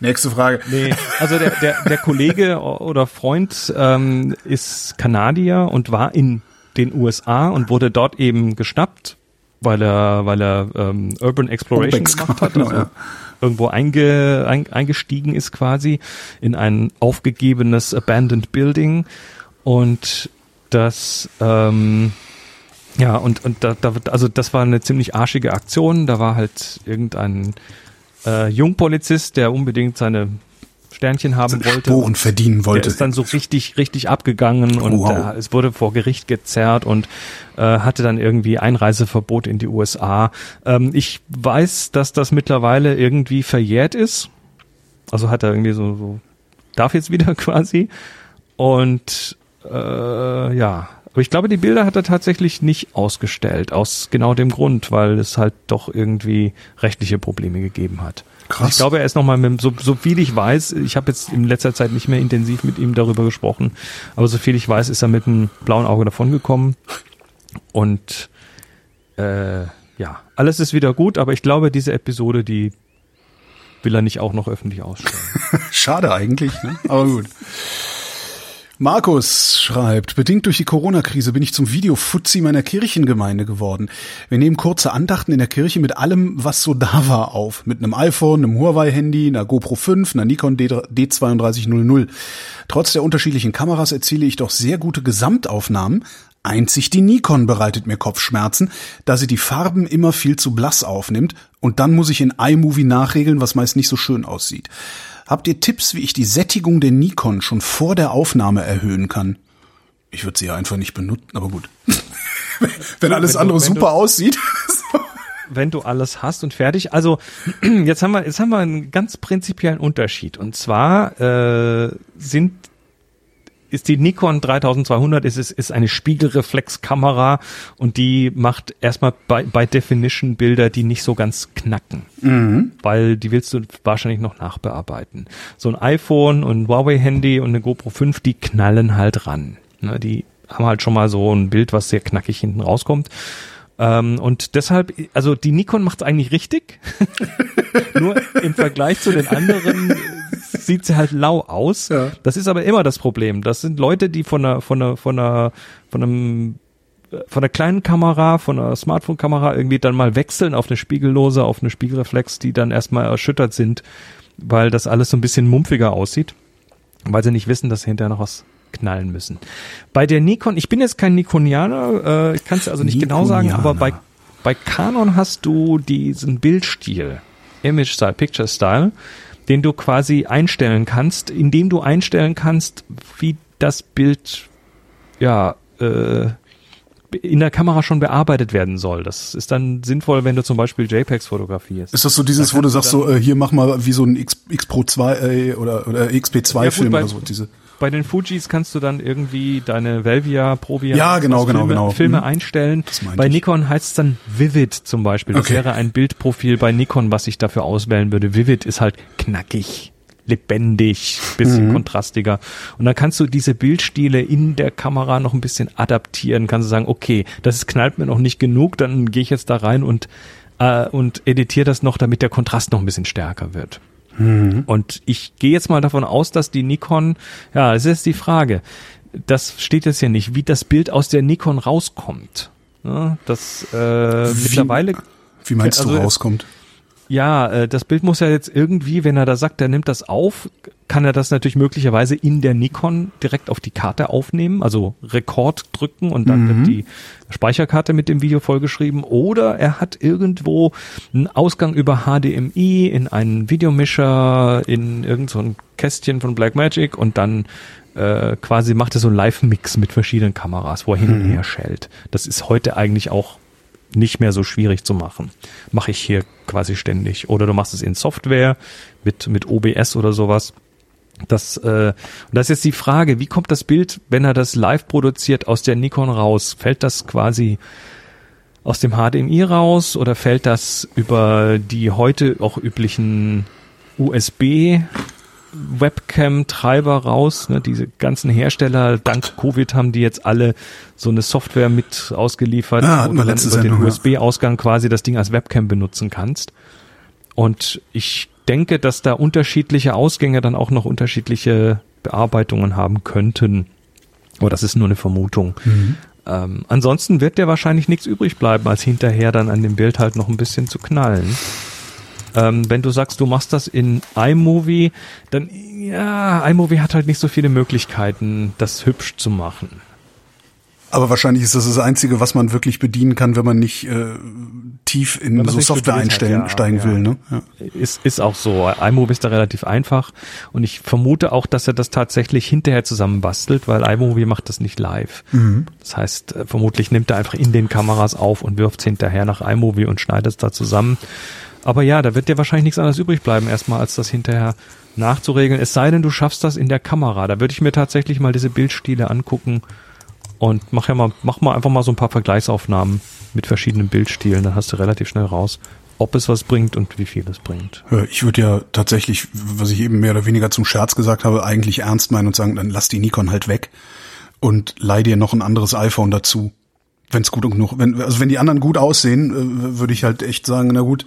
Nächste Frage. nee, also der, der, der Kollege oder Freund ähm, ist Kanadier und war in den USA und wurde dort eben geschnappt, weil er, weil er ähm, Urban Exploration Urbex gemacht hat, genau, also ja. irgendwo einge, ein, eingestiegen ist quasi in ein aufgegebenes Abandoned Building und das ähm, ja, und, und da, da, also das war eine ziemlich arschige Aktion. Da war halt irgendein äh, Jungpolizist, der unbedingt seine Sternchen haben wollte. Sporen verdienen Der wollte. ist dann so richtig, richtig abgegangen und Wow. äh, es wurde vor Gericht gezerrt und äh, hatte dann irgendwie Einreiseverbot in die USA. Ähm, ich weiß, dass das mittlerweile irgendwie verjährt ist. Also hat er irgendwie so, so darf jetzt wieder quasi. Und äh, ja, aber ich glaube, die Bilder hat er tatsächlich nicht ausgestellt, aus genau dem Grund, weil es halt doch irgendwie rechtliche Probleme gegeben hat. Krass. Ich glaube, er ist nochmal mit, so, so viel ich weiß, ich habe jetzt in letzter Zeit nicht mehr intensiv mit ihm darüber gesprochen, aber so viel ich weiß, ist er mit einem blauen Auge davongekommen. Und äh, ja, alles ist wieder gut, aber ich glaube, diese Episode, die will er nicht auch noch öffentlich ausstellen. Schade eigentlich, ne? aber gut. Markus schreibt, bedingt durch die Corona-Krise bin ich zum Video-Fuzzi meiner Kirchengemeinde geworden. Wir nehmen kurze Andachten in der Kirche mit allem, was so da war, auf. Mit einem iPhone, einem Huawei-Handy, einer GoPro 5, einer Nikon D D3200. Trotz der unterschiedlichen Kameras erziele ich doch sehr gute Gesamtaufnahmen. Einzig die Nikon bereitet mir Kopfschmerzen, da sie die Farben immer viel zu blass aufnimmt und dann muss ich in iMovie nachregeln, was meist nicht so schön aussieht. Habt ihr Tipps, wie ich die Sättigung der Nikon schon vor der Aufnahme erhöhen kann? Ich würde sie ja einfach nicht benutzen, aber gut. Wenn alles wenn du- andere wenn du- super aussieht. wenn du alles hast und fertig. Also jetzt haben wir jetzt haben wir einen ganz prinzipiellen Unterschied und zwar äh, sind ist die Nikon 3200 ist, ist, ist eine Spiegelreflexkamera und die macht erstmal bei, bei Definition Bilder, die nicht so ganz knacken, mhm. weil die willst du wahrscheinlich noch nachbearbeiten. So ein iPhone und ein Huawei Handy und eine GoPro 5, die knallen halt ran. Ne, die haben halt schon mal so ein Bild, was sehr knackig hinten rauskommt. Ähm, und deshalb, also die Nikon macht es eigentlich richtig. Nur im Vergleich zu den anderen sieht sie halt lau aus. Ja. Das ist aber immer das Problem. Das sind Leute, die von einer, von einer, von einer, von einem von der kleinen Kamera, von einer Smartphone-Kamera irgendwie dann mal wechseln auf eine Spiegellose, auf eine Spiegelreflex, die dann erstmal erschüttert sind, weil das alles so ein bisschen mumpfiger aussieht, weil sie nicht wissen, dass hinterher noch was knallen müssen. Bei der Nikon, ich bin jetzt kein Nikonianer, äh, ich kann es also nicht Nikonianer. genau sagen, aber bei, bei Canon hast du diesen Bildstil, Image Style, Picture Style, den du quasi einstellen kannst, indem du einstellen kannst, wie das Bild ja äh, in der Kamera schon bearbeitet werden soll. Das ist dann sinnvoll, wenn du zum Beispiel JPEGs fotografierst. Ist das so dieses, da wo du sagst, so, äh, hier mach mal wie so ein X, X Pro 2 äh, oder, oder XP2 ja, Film oder so, diese bei den Fujis kannst du dann irgendwie deine Velvia, Provia, ja, genau, genau, Filme, genau. Filme mhm. einstellen. Bei ich. Nikon heißt es dann Vivid zum Beispiel. Das okay. wäre ein Bildprofil bei Nikon, was ich dafür auswählen würde. Vivid ist halt knackig lebendig, bisschen mhm. kontrastiger. Und dann kannst du diese Bildstile in der Kamera noch ein bisschen adaptieren. Kannst du sagen, okay, das knallt mir noch nicht genug, dann gehe ich jetzt da rein und äh, und editiere das noch, damit der Kontrast noch ein bisschen stärker wird. Mhm. Und ich gehe jetzt mal davon aus, dass die Nikon, ja, es ist die Frage, das steht jetzt hier nicht, wie das Bild aus der Nikon rauskommt. Ja, das äh, wie, mittlerweile. Wie meinst also, du rauskommt? Ja, äh, das Bild muss ja jetzt irgendwie, wenn er da sagt, er nimmt das auf, kann er das natürlich möglicherweise in der Nikon direkt auf die Karte aufnehmen, also Rekord drücken und dann mhm. wird die Speicherkarte mit dem Video vollgeschrieben. Oder er hat irgendwo einen Ausgang über HDMI in einen Videomischer, in irgendein so Kästchen von Blackmagic und dann äh, quasi macht er so einen Live-Mix mit verschiedenen Kameras, wo er hin und mhm. her schellt. Das ist heute eigentlich auch nicht mehr so schwierig zu machen. Mache ich hier quasi ständig. Oder du machst es in Software mit, mit OBS oder sowas. Das, äh, und das ist jetzt die Frage, wie kommt das Bild, wenn er das live produziert, aus der Nikon raus? Fällt das quasi aus dem HDMI raus oder fällt das über die heute auch üblichen USB Webcam-Treiber raus. Ne? Diese ganzen Hersteller, dank Covid haben die jetzt alle so eine Software mit ausgeliefert, ah, wo du dann über den USB-Ausgang quasi das Ding als Webcam benutzen kannst. Und ich denke, dass da unterschiedliche Ausgänge dann auch noch unterschiedliche Bearbeitungen haben könnten. Aber das ist nur eine Vermutung. Mhm. Ähm, ansonsten wird der wahrscheinlich nichts übrig bleiben, als hinterher dann an dem Bild halt noch ein bisschen zu knallen. Ähm, wenn du sagst, du machst das in iMovie, dann ja, iMovie hat halt nicht so viele Möglichkeiten, das hübsch zu machen. Aber wahrscheinlich ist das das Einzige, was man wirklich bedienen kann, wenn man nicht äh, tief in so Software einstellen, ja, ja. will. Ne? Ja. Ist, ist auch so. iMovie ist da relativ einfach. Und ich vermute auch, dass er das tatsächlich hinterher zusammenbastelt, weil iMovie macht das nicht live. Mhm. Das heißt, äh, vermutlich nimmt er einfach in den Kameras auf und wirft es hinterher nach iMovie und schneidet es da zusammen. Aber ja, da wird dir wahrscheinlich nichts anderes übrig bleiben, erstmal als das hinterher nachzuregeln. Es sei denn, du schaffst das in der Kamera. Da würde ich mir tatsächlich mal diese Bildstile angucken und mach ja mal, mach mal einfach mal so ein paar Vergleichsaufnahmen mit verschiedenen Bildstilen. Dann hast du relativ schnell raus, ob es was bringt und wie viel es bringt. Ich würde ja tatsächlich, was ich eben mehr oder weniger zum Scherz gesagt habe, eigentlich ernst meinen und sagen, dann lass die Nikon halt weg und leih dir noch ein anderes iPhone dazu. Wenn es gut genug, wenn, also wenn die anderen gut aussehen, äh, würde ich halt echt sagen, na gut.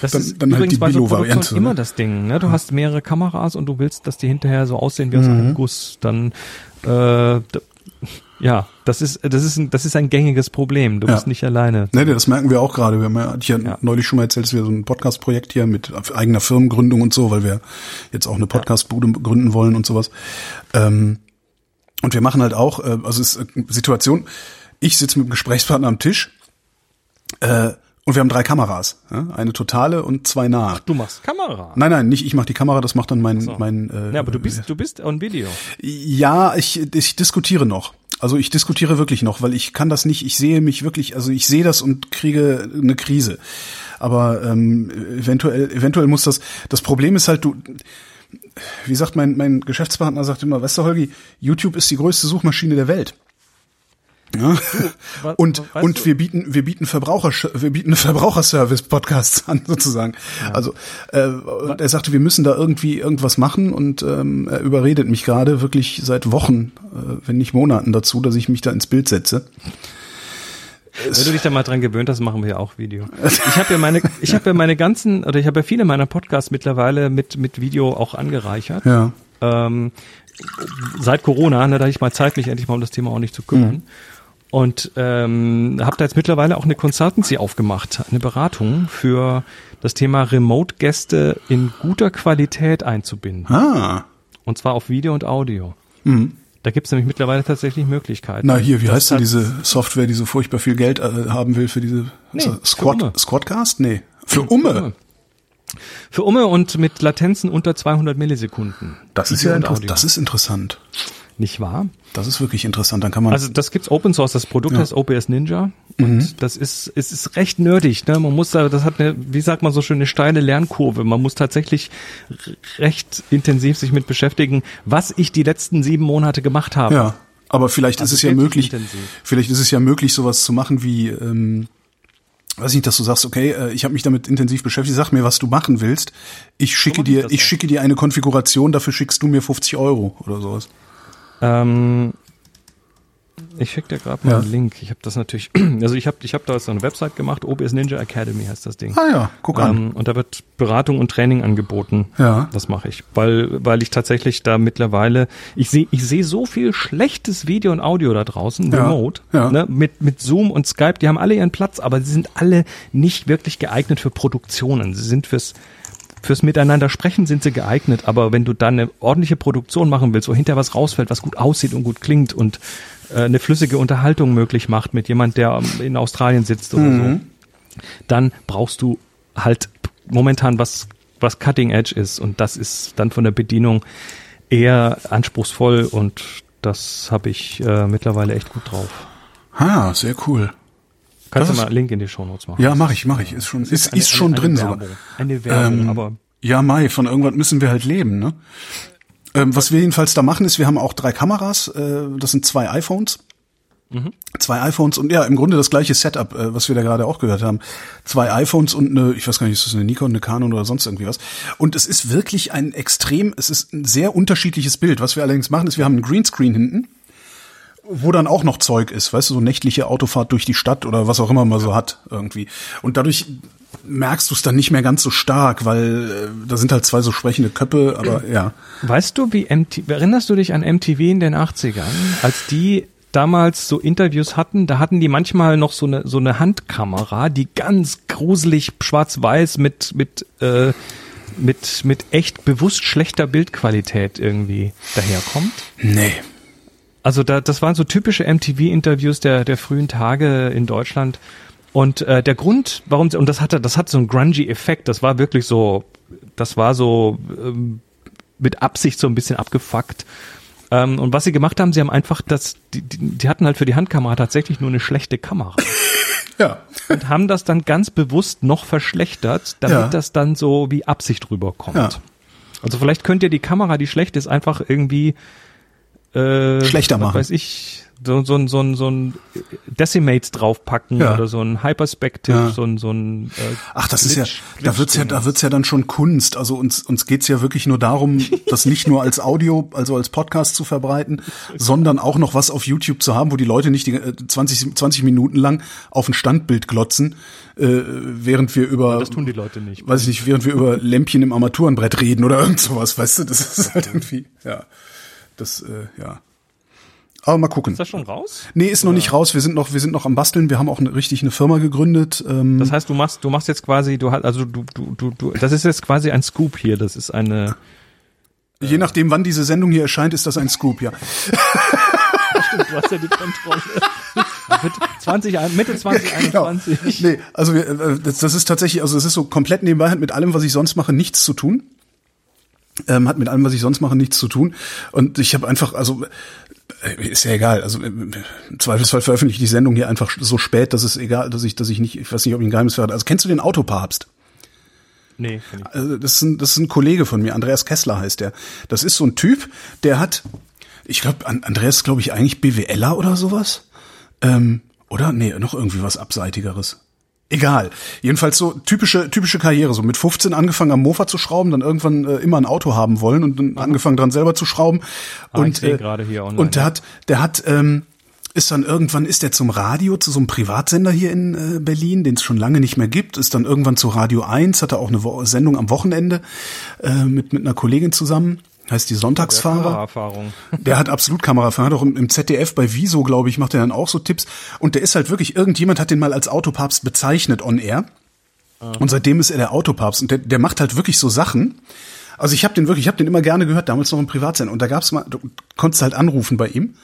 Das dann, ist dann halt übrigens halt die bei so Produktion immer das Ding. Ne? Du hast mehrere Kameras und du willst, dass die hinterher so aussehen wie aus mhm. einem Guss. Dann äh, ja, das ist das ist ein, das ist ein gängiges Problem. Du ja. bist nicht alleine. Nee, das merken wir auch gerade. Wir haben ja, ich ja, ja. neulich schon mal erzählt, dass wir so ein Podcast-Projekt hier mit eigener Firmengründung und so, weil wir jetzt auch eine Podcast-Bude gründen wollen und sowas. Ähm, und wir machen halt auch, äh, also es ist Situation ich sitze mit dem Gesprächspartner am Tisch äh, und wir haben drei Kameras. Ja? Eine totale und zwei nahe. Ach, du machst Kamera? Nein, nein, nicht ich mache die Kamera, das macht dann mein... So. mein äh, ja, aber du bist, du bist on Video. Ja, ich, ich diskutiere noch. Also ich diskutiere wirklich noch, weil ich kann das nicht, ich sehe mich wirklich, also ich sehe das und kriege eine Krise. Aber ähm, eventuell, eventuell muss das, das Problem ist halt, du, wie sagt mein, mein Geschäftspartner, sagt immer, weißt du, Holgi, YouTube ist die größte Suchmaschine der Welt. Ja. Und, weißt und du- wir bieten, wir bieten Verbraucher, wir bieten Verbraucherservice-Podcasts an, sozusagen. Also, äh, und er sagte, wir müssen da irgendwie irgendwas machen und ähm, er überredet mich gerade wirklich seit Wochen, äh, wenn nicht Monaten dazu, dass ich mich da ins Bild setze. Wenn du dich da mal dran gewöhnt hast, machen wir ja auch Video. Ich habe ja meine, ich habe ja meine ganzen, oder ich habe ja viele meiner Podcasts mittlerweile mit mit Video auch angereichert. Ja. Ähm, seit Corona, ne, da hatte ich mal Zeit, mich endlich mal um das Thema auch nicht zu kümmern. Und ähm, habe da jetzt mittlerweile auch eine Consultancy aufgemacht, eine Beratung für das Thema Remote-Gäste in guter Qualität einzubinden. Ah. Und zwar auf Video und Audio. Da gibt es nämlich mittlerweile tatsächlich Möglichkeiten. Na hier, wie Das heißt denn diese Software, die so furchtbar viel Geld äh, haben will für diese Nee, so, für Squad, Umme. Squadcast? Nee. Für Umme. Für Umme und mit Latenzen unter 200 Millisekunden. Das ist ja das ist interessant. Nicht wahr? Das ist wirklich interessant. Dann kann man Also das gibt's Open Source, das Produkt heißt OBS Ninja und das ist es ist recht nerdig, ne? Man muss da das hat eine wie sagt man so schön eine steile Lernkurve. Man muss tatsächlich recht intensiv sich mit beschäftigen, was ich die letzten sieben Monate gemacht habe. Ja, aber vielleicht Also ist es ja möglich, intensiv. vielleicht ist es ja möglich, sowas zu machen wie, ähm, weiß nicht, dass du sagst, okay, äh, ich habe mich damit intensiv beschäftigt, sag mir, was du machen willst. Ich schicke ich dir, ich schicke dir eine Konfiguration, dafür schickst du mir 50 Euro oder sowas. Ähm, ich schicke dir gerade mal Ja. einen Link. Ich habe das natürlich, also ich habe ich hab da so eine Website gemacht, OBS Ninja Academy heißt das Ding. Ah ja, guck an. Ähm, und da wird Beratung und Training angeboten. Ja. Das mache ich, weil weil ich tatsächlich da mittlerweile ich sehe ich sehe so viel schlechtes Video und Audio da draußen Ja. remote Ja. Ne, mit mit Zoom und Skype, die haben alle ihren Platz, aber sie sind alle nicht wirklich geeignet für Produktionen. Sie sind fürs Fürs Miteinander sprechen sind sie geeignet, aber wenn du dann eine ordentliche Produktion machen willst, wo hinterher was rausfällt, was gut aussieht und gut klingt und äh, eine flüssige Unterhaltung möglich macht mit jemand, der ähm, in Australien sitzt oder so, dann brauchst du halt momentan was, was Cutting Edge ist und das ist dann von der Bedienung eher anspruchsvoll und das habe ich äh, mittlerweile echt gut drauf. Ah, sehr cool. Kannst Das du ist- mal einen Link in die Shownotes machen? Ja, mache ich, mache ich. Ist schon, ist, eine- ist schon eine- drin eine sogar. Werbung. Eine Werbung, Ähm, aber Ja, Mai, von irgendwas müssen wir halt leben, ne? Ähm, was wir jedenfalls da machen, ist, wir haben auch drei Kameras, äh, das sind zwei iPhones. Zwei iPhones und ja, im Grunde das gleiche Setup, äh, was wir da gerade auch gehört haben. Zwei iPhones und eine, ich weiß gar nicht, ist das eine Nikon, eine Canon oder sonst irgendwie was. Und es ist wirklich ein extrem, es ist ein sehr unterschiedliches Bild. Was wir allerdings machen, ist, wir haben einen Greenscreen hinten, wo dann auch noch Zeug ist, weißt du, so nächtliche Autofahrt durch die Stadt oder was auch immer man so hat irgendwie. Und dadurch merkst du es dann nicht mehr ganz so stark, weil äh, da sind halt zwei so sprechende Köpfe, aber ja. Weißt du, wie MTV, erinnerst du dich an MTV in den 80ern, als die damals so Interviews hatten, da hatten die manchmal noch so eine so eine Handkamera, die ganz gruselig schwarz-weiß mit mit äh, mit mit echt bewusst schlechter Bildqualität irgendwie daherkommt. Nee. Also da, das waren so typische MTV-Interviews der, der frühen Tage in Deutschland. Und äh, der Grund, warum sie, und das hatte, das hat so einen grungy Effekt, das war wirklich so, das war so ähm, mit Absicht so ein bisschen abgefuckt. Ähm, und was sie gemacht haben, sie haben einfach das, die, die, die hatten halt für die Handkamera tatsächlich nur eine schlechte Kamera Ja. und haben das dann ganz bewusst noch verschlechtert, damit Ja. das dann so wie Absicht rüberkommt. Ja. Also vielleicht könnt ihr die Kamera, die schlecht ist, einfach irgendwie äh, Schlechter machen. Weiß ich, so, so, ein- so, ein- so ein Decimates draufpacken Ja. oder so ein Hyperspective, Ja. so ein, so ein äh, Ach, das ist ja, Glitch- da wird's ja, da wird's ja dann schon Kunst. Also uns, uns geht's ja wirklich nur darum, das nicht nur als Audio, also als Podcast zu verbreiten, sondern auch noch was auf YouTube zu haben, wo die Leute nicht die äh, 20, 20 Minuten lang auf ein Standbild glotzen, äh, während wir über, Das tun die Leute nicht. weiß ich nicht, während wir über Lämpchen im Armaturenbrett reden oder irgend sowas, weißt du, das ist halt irgendwie, ja, das, äh, ja. Aber mal gucken. Ist das schon raus? Nee, ist noch nicht raus. Wir sind noch, wir sind noch am Basteln. Wir haben auch eine, richtig eine Firma gegründet. Ähm, Das heißt, du machst, du machst jetzt quasi, du hast, also du, du, du, du, das ist jetzt quasi ein Scoop hier. Das ist eine, Je nachdem, wann diese Sendung hier erscheint, ist das ein Scoop, ja. du hast ja die Kontrolle. Mitte 20, ein- Mitte 2021. Genau. Nee, also wir, äh, das, das ist tatsächlich, also es ist so komplett nebenbei, hat mit allem, was ich sonst mache, nichts zu tun. Ähm, hat mit allem, was ich sonst mache, nichts zu tun. Und ich habe einfach, also äh, ist ja egal. Also äh, im Zweifelsfall veröffentliche ich die Sendung hier einfach so spät, dass es egal, dass ich, dass ich nicht, ich weiß nicht, ob ich ein Geheimnis verrate. Also kennst du den Autopapst? Nee, ich. Also das, ist ein, das ist ein Kollege von mir, Andreas Kessler heißt der. Das ist so ein Typ, der hat, ich glaube, Andreas ist, glaube ich, eigentlich BWLer oder sowas. Ähm, oder? Nee, noch irgendwie was Abseitigeres. Egal. Jedenfalls so typische, typische Karriere. So mit 15 angefangen am Mofa zu schrauben, dann irgendwann äh, immer ein Auto haben wollen und dann angefangen dran selber zu schrauben. Ah, und äh, gerade hier online, und der hat, der hat, ähm, ist dann irgendwann ist er zum Radio, zu so einem Privatsender hier in äh, Berlin, den es schon lange nicht mehr gibt, ist dann irgendwann zu Radio 1, hat er auch eine Wo Sendung am Wochenende äh, mit, mit einer Kollegin zusammen, heißt die Sonntagsfahrer. Kameraerfahrung. Der hat absolut Kameraerfahrung, hat auch im, im ZDF bei Wieso, glaube ich, macht er dann auch so Tipps. Und der ist halt wirklich, irgendjemand hat den mal als Autopapst bezeichnet on air. Und seitdem ist er der Autopapst. Und der, der macht halt wirklich so Sachen. Also ich habe den wirklich, ich habe den immer gerne gehört, damals noch im Privatsender. Und da gab's mal, du konntest halt anrufen bei ihm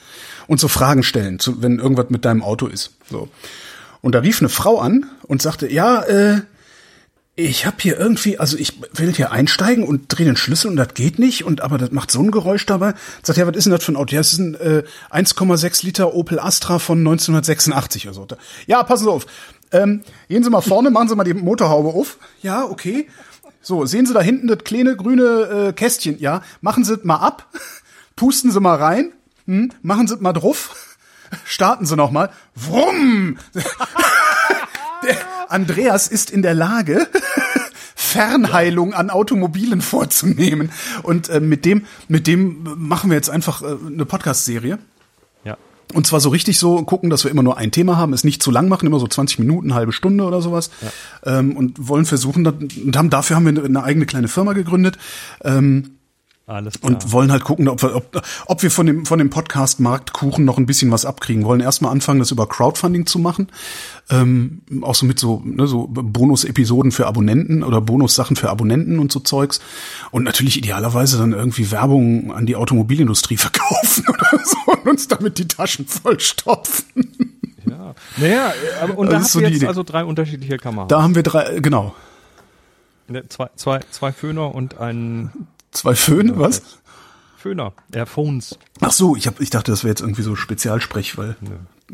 und so Fragen stellen, zu, wenn irgendwas mit deinem Auto ist. So. Und da rief eine Frau an und sagte, ja, äh, ich habe hier irgendwie, also ich will hier einsteigen und drehe den Schlüssel und das geht nicht und aber das macht so ein Geräusch dabei. Sagt ja, was ist denn das für ein Auto? Ja, das ist ein äh, 1,6 Liter Opel Astra von 1986 oder so. Ja, passen Sie auf. Ähm, gehen Sie mal vorne, machen Sie mal die Motorhaube auf. Ja, okay. So, sehen Sie da hinten das kleine grüne äh, Kästchen? Ja, machen Sie mal ab, pusten Sie mal rein, hm, machen Sie mal drauf, starten Sie noch mal. Wumm! Der Andreas ist in der Lage, Fernheilung an Automobilen vorzunehmen. Und äh, mit dem, mit dem machen wir jetzt einfach äh, eine Podcast-Serie. Ja. Und zwar so richtig so gucken, dass wir immer nur ein Thema haben, es nicht zu lang machen, immer so 20 Minuten, halbe Stunde oder sowas. Ähm, und wollen versuchen, und haben dafür haben wir eine eigene kleine Firma gegründet. Ähm, Alles klar. und wollen halt gucken, ob wir, ob, ob wir von dem, von dem Podcast Marktkuchen noch ein bisschen was abkriegen. Wollen erstmal anfangen, das über Crowdfunding zu machen. Ähm, auch so mit so, ne, so Bonus-Episoden für Abonnenten oder Bonussachen für Abonnenten und so Zeugs. Und natürlich idealerweise dann irgendwie Werbung an die Automobilindustrie verkaufen oder so und uns damit die Taschen vollstopfen. ja. Naja, aber und Das da hast so die jetzt Idee. also drei unterschiedliche Kameras. Da haben wir drei, genau. Ne, Zwei, zwei, zwei Föhner und ein Zwei Föhne, was? Föhner. Ja, Phones. Ach so, ich hab, ich dachte, das wäre jetzt irgendwie so Spezialsprech, weil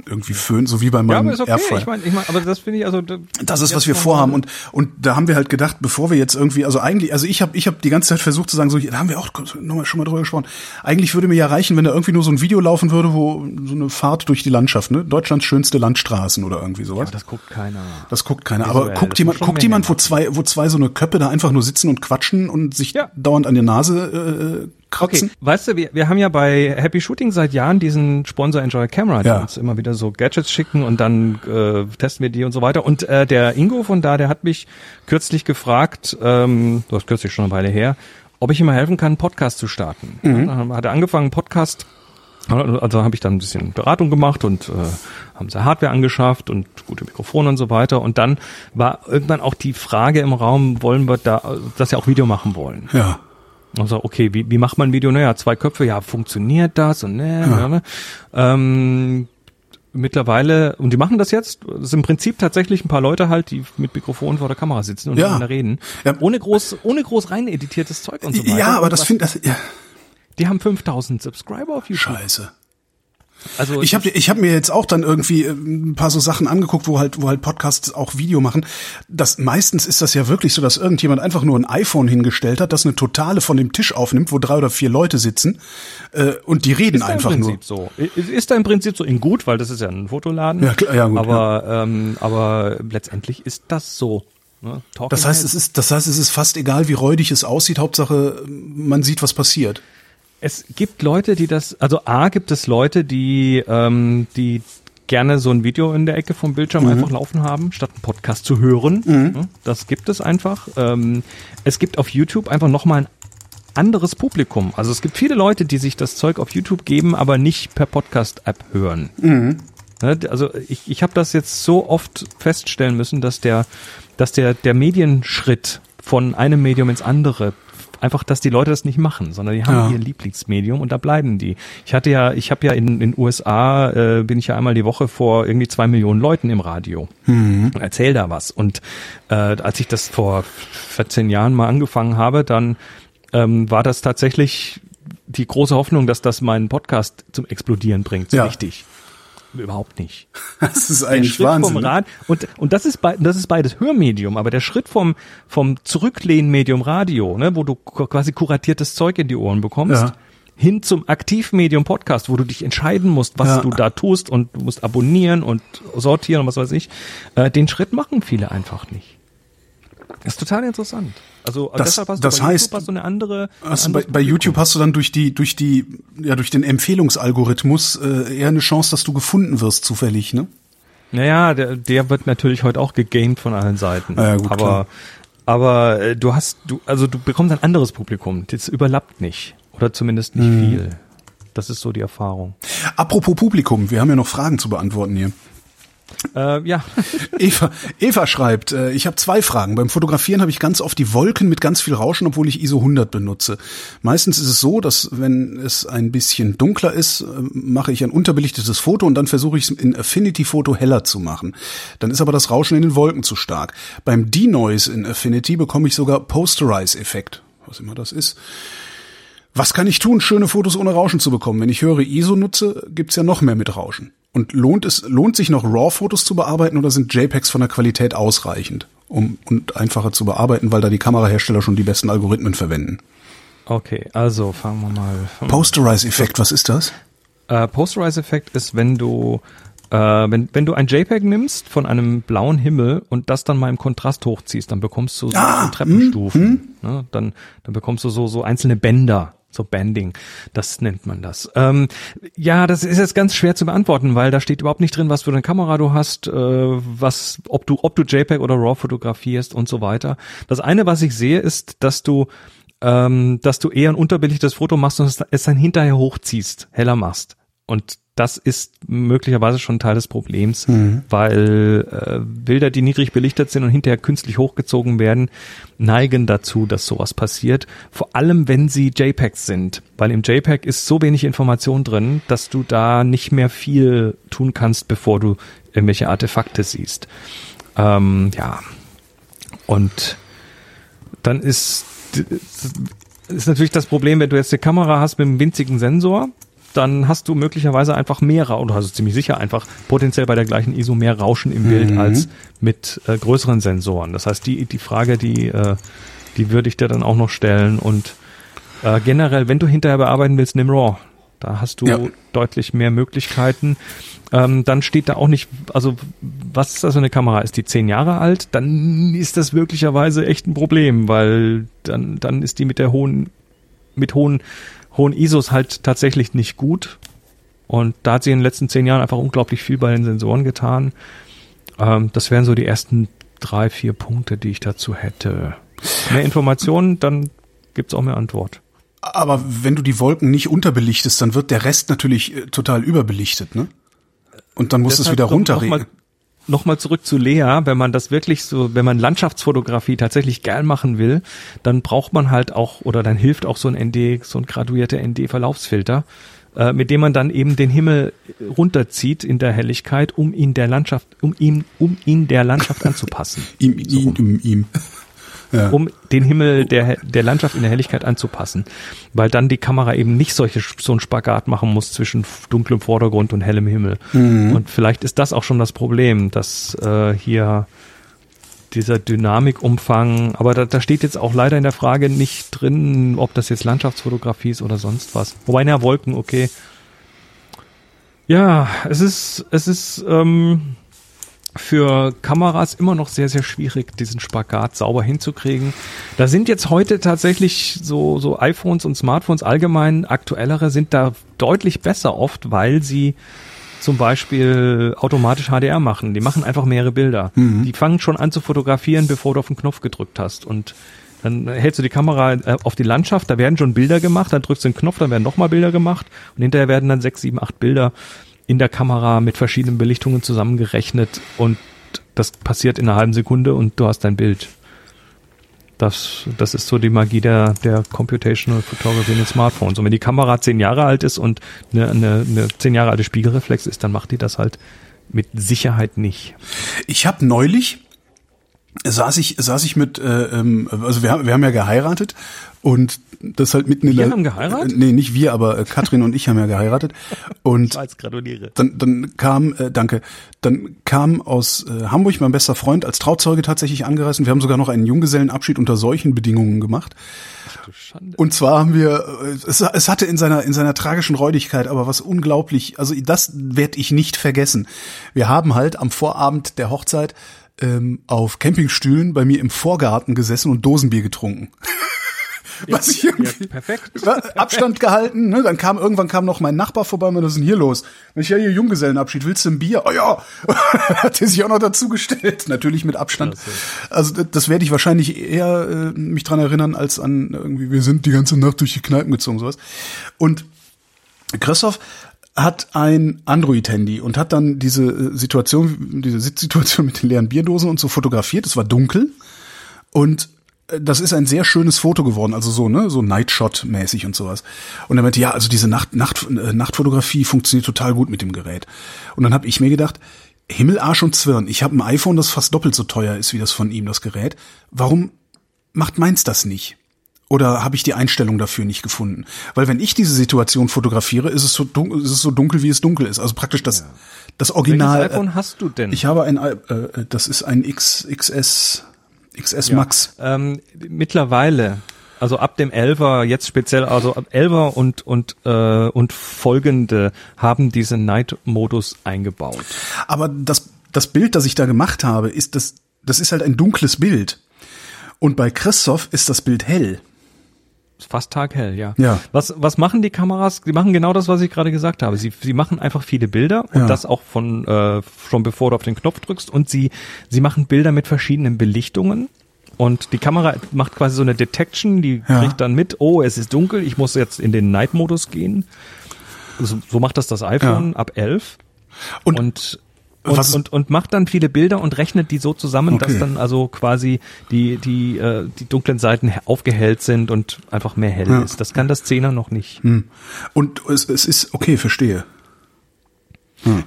irgendwie Föhn, so wie bei Ja, meinem aber ist okay. Airfryer. Ich meine, ich mein, aber das finde ich also. Das ist, was wir vorhaben und und da haben wir halt gedacht, bevor wir jetzt irgendwie, also eigentlich, also ich habe ich habe die ganze Zeit versucht zu sagen, so da haben wir auch nochmal schon mal drüber gesprochen. Eigentlich würde mir ja reichen, wenn da irgendwie nur so ein Video laufen würde, wo so eine Fahrt durch die Landschaft, ne, Deutschlands schönste Landstraßen oder irgendwie sowas. Aber das guckt keiner. Das guckt keiner. Visuell, Aber das guckt jemand, guckt jemand, wo zwei, wo zwei so eine Köppe da einfach nur sitzen und quatschen und sich Ja. dauernd an die Nase äh, kratzen? Okay, weißt du, wir, wir haben ja bei Happy Shooting seit Jahren diesen Sponsor Enjoy Camera, die Ja. uns immer wieder so Gadgets schicken und dann äh, testen wir die und so weiter. Und äh, der Ingo von da, der hat mich kürzlich gefragt, ähm, das ist kürzlich schon eine Weile her, ob ich ihm mal helfen kann, einen Podcast zu starten. Mhm. Ja, dann hat er angefangen, einen Podcast also habe ich dann ein bisschen Beratung gemacht und äh, haben sie Hardware angeschafft und gute Mikrofone und so weiter. Und dann war irgendwann auch die Frage im Raum, wollen wir da, dass wir auch Video machen wollen. Ja. Und so, okay, wie, wie macht man ein Video? Naja, zwei Köpfe, ja, funktioniert das? Und ne, ja. ne. Ähm, mittlerweile, und die machen das jetzt, das sind im Prinzip tatsächlich ein paar Leute halt, die mit Mikrofon vor der Kamera sitzen und Ja. miteinander reden. Ja. Ohne groß, ohne groß rein editiertes Zeug und so weiter. Ja, aber das finde das ja, Die haben 5000 Subscriber auf YouTube. scheiße. Also Ich habe ich hab mir jetzt auch dann irgendwie äh, ein paar so Sachen angeguckt, wo halt, wo halt Podcasts auch Video machen. Das, meistens ist das ja wirklich so, dass irgendjemand einfach nur ein iPhone hingestellt hat, das eine Totale von dem Tisch aufnimmt, wo drei oder vier Leute sitzen äh, und die reden ist einfach im nur. Prinzip so. Ist da im Prinzip so in gut, weil das ist ja ein Fotoladen. Ja, klar, ja, gut, aber, ähm, aber letztendlich ist das so. Ne? Das heißt, es ist, das heißt, es ist fast egal, wie räudig es aussieht. Hauptsache, man sieht, was passiert. Es gibt Leute, die das, also A gibt es Leute, die, ähm, die gerne so ein Video in der Ecke vom Bildschirm Mhm. einfach laufen haben, statt einen Podcast zu hören. Ja, Das gibt es einfach. Ähm, es gibt auf YouTube einfach nochmal ein anderes Publikum. Also es gibt viele Leute, die sich das Zeug auf YouTube geben, aber nicht per Podcast-App hören. Ne, Also ich, ich habe das jetzt so oft feststellen müssen, dass der, dass der, der Medienschritt von einem Medium ins andere einfach, dass die Leute das nicht machen, sondern die haben Ja. ihr Lieblingsmedium und da bleiben die. Ich hatte ja, ich habe ja in den USA äh, bin ich ja einmal die Woche vor irgendwie zwei Millionen Leuten im Radio und erzähl da was. Und äh, als ich das vor 14 Jahren mal angefangen habe, dann ähm, war das tatsächlich die große Hoffnung, dass das meinen Podcast zum Explodieren bringt. So Ja. richtig. Überhaupt nicht. Das ist Der eigentlich Schritt Wahnsinn. vom? Rad und und das ist das ist beides Hörmedium, aber der Schritt vom vom Zurücklehnmedium Radio, ne, wo du quasi kuratiertes Zeug in die Ohren bekommst, Ja. hin zum Aktivmedium Podcast, wo du dich entscheiden musst, was Ja. du da tust und du musst abonnieren und sortieren und was weiß ich. Äh, den Schritt machen viele einfach nicht. Das ist total interessant. Also Das- deshalb hast das du bei heißt- YouTube hast du eine andere. Du bei, bei YouTube hast du dann durch die, durch die, ja, durch den Empfehlungsalgorithmus äh, eher eine Chance, dass du gefunden wirst, zufällig, ne? Naja, der, der wird natürlich heute auch gegamed von allen Seiten. Ja, gut, aber klar. aber äh, du hast, du, also du bekommst ein anderes Publikum. Das überlappt nicht. Oder zumindest nicht Mhm. viel. Das ist so die Erfahrung. Apropos Publikum, wir haben ja noch Fragen zu beantworten hier. Äh, ja, Eva, Eva schreibt, äh, ich habe zwei Fragen. Beim Fotografieren habe ich ganz oft die Wolken mit ganz viel Rauschen, obwohl ich ISO 100 benutze. Meistens ist es so, dass wenn es ein bisschen dunkler ist, äh, mache ich ein unterbelichtetes Foto und dann versuche ich es in Affinity Photo heller zu machen. Dann ist aber das Rauschen in den Wolken zu stark. Beim Denoise in Affinity bekomme ich sogar Posterize-Effekt, was immer das ist. Was kann ich tun, schöne Fotos ohne Rauschen zu bekommen? Wenn ich höhere ISO nutze, gibt's ja noch mehr mit Rauschen. Und lohnt es, lohnt sich noch RAW-Fotos zu bearbeiten oder sind JPEGs von der Qualität ausreichend, um und einfacher zu bearbeiten, weil da die Kamerahersteller schon die besten Algorithmen verwenden? okay, also fangen wir mal. Posterize-Effekt, was ist das? Äh, Posterize-Effekt ist, wenn du äh, wenn, wenn du ein JPEG nimmst von einem blauen Himmel und das dann mal im Kontrast hochziehst, dann bekommst du so, Ah, so Treppenstufen. Ne? Dann, dann bekommst du so, so einzelne Bänder, so Banding. Das nennt man das. Ähm, ja, das ist jetzt ganz schwer zu beantworten, weil da steht überhaupt nicht drin, was für eine Kamera du hast, äh, was, ob du, ob du JPEG oder RAW fotografierst und so weiter. Das eine, was ich sehe, ist, dass du ähm, dass du eher ein unterbelichtetes Foto machst und es- dann hinterher hochziehst, heller machst. Und das ist möglicherweise schon Teil des Problems, weil äh, Bilder, die niedrig belichtet sind und hinterher künstlich hochgezogen werden, neigen dazu, dass sowas passiert. Vor allem, wenn sie JPEGs sind, weil im JPEG ist so wenig Information drin, dass du da nicht mehr viel tun kannst, bevor du irgendwelche Artefakte siehst. Ähm, ja, und dann ist, ist natürlich das Problem, wenn du jetzt eine Kamera hast mit einem winzigen Sensor, dann hast du möglicherweise einfach mehr, oder hast du ziemlich sicher einfach potenziell bei der gleichen ISO mehr Rauschen im Bild als mit äh, größeren Sensoren. Das heißt, die, die Frage, die, äh, die würde ich dir dann auch noch stellen. Und äh, generell, wenn du hinterher bearbeiten willst, nimm RAW. Da hast du Ja. deutlich mehr Möglichkeiten. Ähm, dann steht da auch nicht, also was ist das für eine Kamera? Ist die zehn Jahre alt? Dann ist das möglicherweise echt ein Problem, weil dann, dann ist die mit der hohen, mit hohen, hohen ISOs halt tatsächlich nicht gut. Und da hat sie in den letzten zehn Jahren einfach unglaublich viel bei den Sensoren getan. Ähm, das wären so die ersten drei, vier Punkte, die ich dazu hätte. Mehr Informationen, dann gibt's auch mehr Antwort. Aber wenn du die Wolken nicht unterbelichtest, dann wird der Rest natürlich äh, total überbelichtet, ne? Und dann muss es wieder runterregeln. Nochmal noch mal zurück zu Lea, wenn man das wirklich so, wenn man Landschaftsfotografie tatsächlich gern machen will, dann braucht man halt auch, oder dann hilft auch so ein ND, so ein graduierter ND-Verlaufsfilter, äh, mit dem man dann eben den Himmel runterzieht in der Helligkeit, um ihn der Landschaft, um ihn, um ihn der Landschaft anzupassen. Ihm, ihm, ihm, ihm. Ja. um den Himmel der, der Landschaft in der Helligkeit anzupassen, weil dann die Kamera eben nicht solche so einen Spagat machen muss zwischen dunklem Vordergrund und hellem Himmel. Und vielleicht ist das auch schon das Problem, dass äh, hier dieser Dynamikumfang, aber da, da steht jetzt auch leider in der Frage nicht drin, ob das jetzt Landschaftsfotografie ist oder sonst was. Wobei, na, Wolken, okay. Ja, es ist, es ist, ähm, für Kameras immer noch sehr, sehr schwierig, diesen Spagat sauber hinzukriegen. Da sind jetzt heute tatsächlich so, so iPhones und Smartphones allgemein aktuellere sind da deutlich besser oft, weil sie zum Beispiel automatisch HDR machen. Die machen einfach mehrere Bilder. Die fangen schon an zu fotografieren, bevor du auf den Knopf gedrückt hast. Und dann hältst du die Kamera äh, auf die Landschaft, da werden schon Bilder gemacht, dann drückst du den Knopf, dann werden nochmal Bilder gemacht und hinterher werden dann sechs, sieben, acht Bilder in der Kamera mit verschiedenen Belichtungen zusammengerechnet und das passiert in einer halben Sekunde und du hast dein Bild. Das, das ist so die Magie der, der Computational Photography in den Smartphones. Und wenn die Kamera zehn Jahre alt ist und eine, eine, eine zehn Jahre alte Spiegelreflex ist, dann macht die das halt mit Sicherheit nicht. Ich habe neulich saß ich, saß ich mit, äh, ähm, also wir haben, wir haben ja geheiratet und das halt mitten in Wir der. haben geheiratet? Äh, nee, nicht wir, aber äh, Katrin und ich haben ja geheiratet. Und Als gratuliere. dann, dann kam, äh, danke, dann kam aus äh, Hamburg mein bester Freund als Trauzeuge tatsächlich angereist und wir haben sogar noch einen Junggesellenabschied unter solchen Bedingungen gemacht. Du Schande. Und zwar haben wir, äh, es, es hatte in seiner, in seiner tragischen Räudigkeit aber was unglaublich, also das werde ich nicht vergessen. Wir haben halt am Vorabend der Hochzeit ähm, auf Campingstühlen bei mir im Vorgarten gesessen und Dosenbier getrunken. Was ich irgendwie, Ja, perfekt. Abstand gehalten, ne? Dann kam irgendwann kam noch mein Nachbar vorbei und was ist denn hier los? Ich ja hier Junggesellenabschied, willst du ein Bier? Oh ja, hat er sich auch noch dazugestellt, natürlich mit Abstand. Also das, das werde ich wahrscheinlich eher äh, mich dran erinnern als an irgendwie wir sind die ganze Nacht durch die Kneipen gezogen sowas. Und Christoph hat ein Android-Handy und hat dann diese äh, Situation, diese Sitzsituation mit den leeren Bierdosen und so fotografiert. Es war dunkel und äh, das ist ein sehr schönes Foto geworden, also so, ne, so Nightshot-mäßig und sowas. Und er meinte, ja, also diese Nacht, Nacht, äh, Nachtfotografie funktioniert total gut mit dem Gerät. Und dann habe ich mir gedacht, Himmel, Arsch und Zwirn, ich habe ein iPhone, das fast doppelt so teuer ist wie das von ihm, das Gerät. Warum macht meins das nicht? Oder habe ich die Einstellung dafür nicht gefunden? Weil wenn ich diese Situation fotografiere, ist es so dunkel, ist es so dunkel wie es dunkel ist. Also praktisch das, das Original. Welches iPhone hast du denn? Ich habe ein, äh, äh, das ist ein X, XS, XS Max. Ähm, mittlerweile, also ab dem 11er, jetzt speziell, also ab 11er und, und, äh, und folgende haben diesen Night-Modus eingebaut. Aber das, das Bild, das ich da gemacht habe, ist das, das ist halt ein dunkles Bild. Und bei Christoph ist das Bild hell. Fast taghell, ja. Ja. Was, was machen die Kameras? Die machen genau das, was ich gerade gesagt habe. Sie, sie machen einfach viele Bilder und Ja. das auch von äh, schon bevor du auf den Knopf drückst und sie, sie machen Bilder mit verschiedenen Belichtungen. Und die Kamera macht quasi so eine Detection, die Ja. kriegt dann mit, oh, es ist dunkel, ich muss jetzt in den Night-Modus gehen. So, so macht das das iPhone ab 11. Und, Und, und, und, und macht dann viele Bilder und rechnet die so zusammen, Okay. dass dann also quasi die, die, äh, die dunklen Seiten he- aufgehellt sind und einfach mehr hell Ja. ist. Das kann das Zehner noch nicht. und es, es ist, okay, verstehe.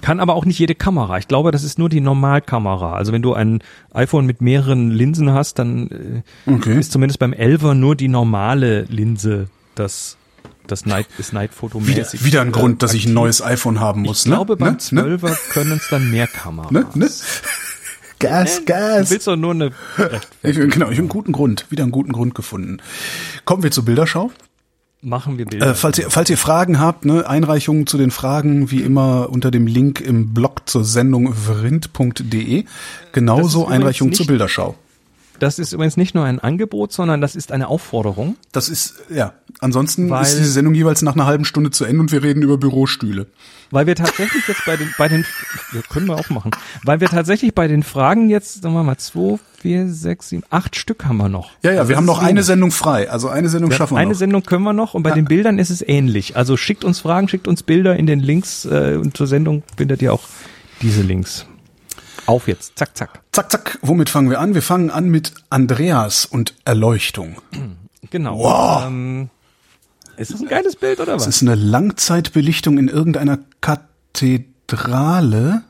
Kann aber auch nicht jede Kamera. Ich glaube, das ist nur die Normalkamera. Also wenn du ein iPhone mit mehreren Linsen hast, dann äh, Okay. ist zumindest beim 11er nur die normale Linse das, das Night, ist Wieder, Night-Fotomäßig. wieder ein äh, Grund, dass ich ein neues iPhone haben muss, Ich ne? glaube, beim ne? 12er können es dann mehr Kameras. Ne? Ne? Gas, Du Gas. willst doch nur eine Ich, genau, ich habe einen guten Grund, wieder einen guten Grund gefunden. Kommen wir zur Bilderschau. Machen wir Bilder. Äh, falls, ihr, falls ihr Fragen habt, ne, Einreichungen zu den Fragen, wie immer unter dem Link im Blog zur Sendung vrind.de. Genauso Einreichungen zur Bilderschau. Das ist übrigens nicht nur ein Angebot, sondern das ist eine Aufforderung. Das ist, ja, ansonsten Weil- ist diese Sendung jeweils nach einer halben Stunde zu Ende und wir reden über Bürostühle. Weil wir tatsächlich jetzt bei den, bei den, ja, können wir auch machen, weil wir tatsächlich bei den Fragen jetzt, sagen wir mal, zwei, vier, sechs, sieben, acht Stück haben wir noch. Ja, ja, Also wir haben noch eine. Sendung frei. Also eine Sendung Wir schaffen wir eine noch. Sendung können wir noch und bei den Bildern ist es ähnlich. Also schickt uns Fragen, schickt uns Bilder in den Links äh, und zur Sendung findet ihr auch diese Links. Auf jetzt, zack, zack. Zack, zack, womit fangen wir an? Wir fangen an mit Andreas und Erleuchtung. Genau. Wow. Ähm, ist das ein geiles Bild oder was? ist eine Langzeitbelichtung in irgendeiner Kathedrale.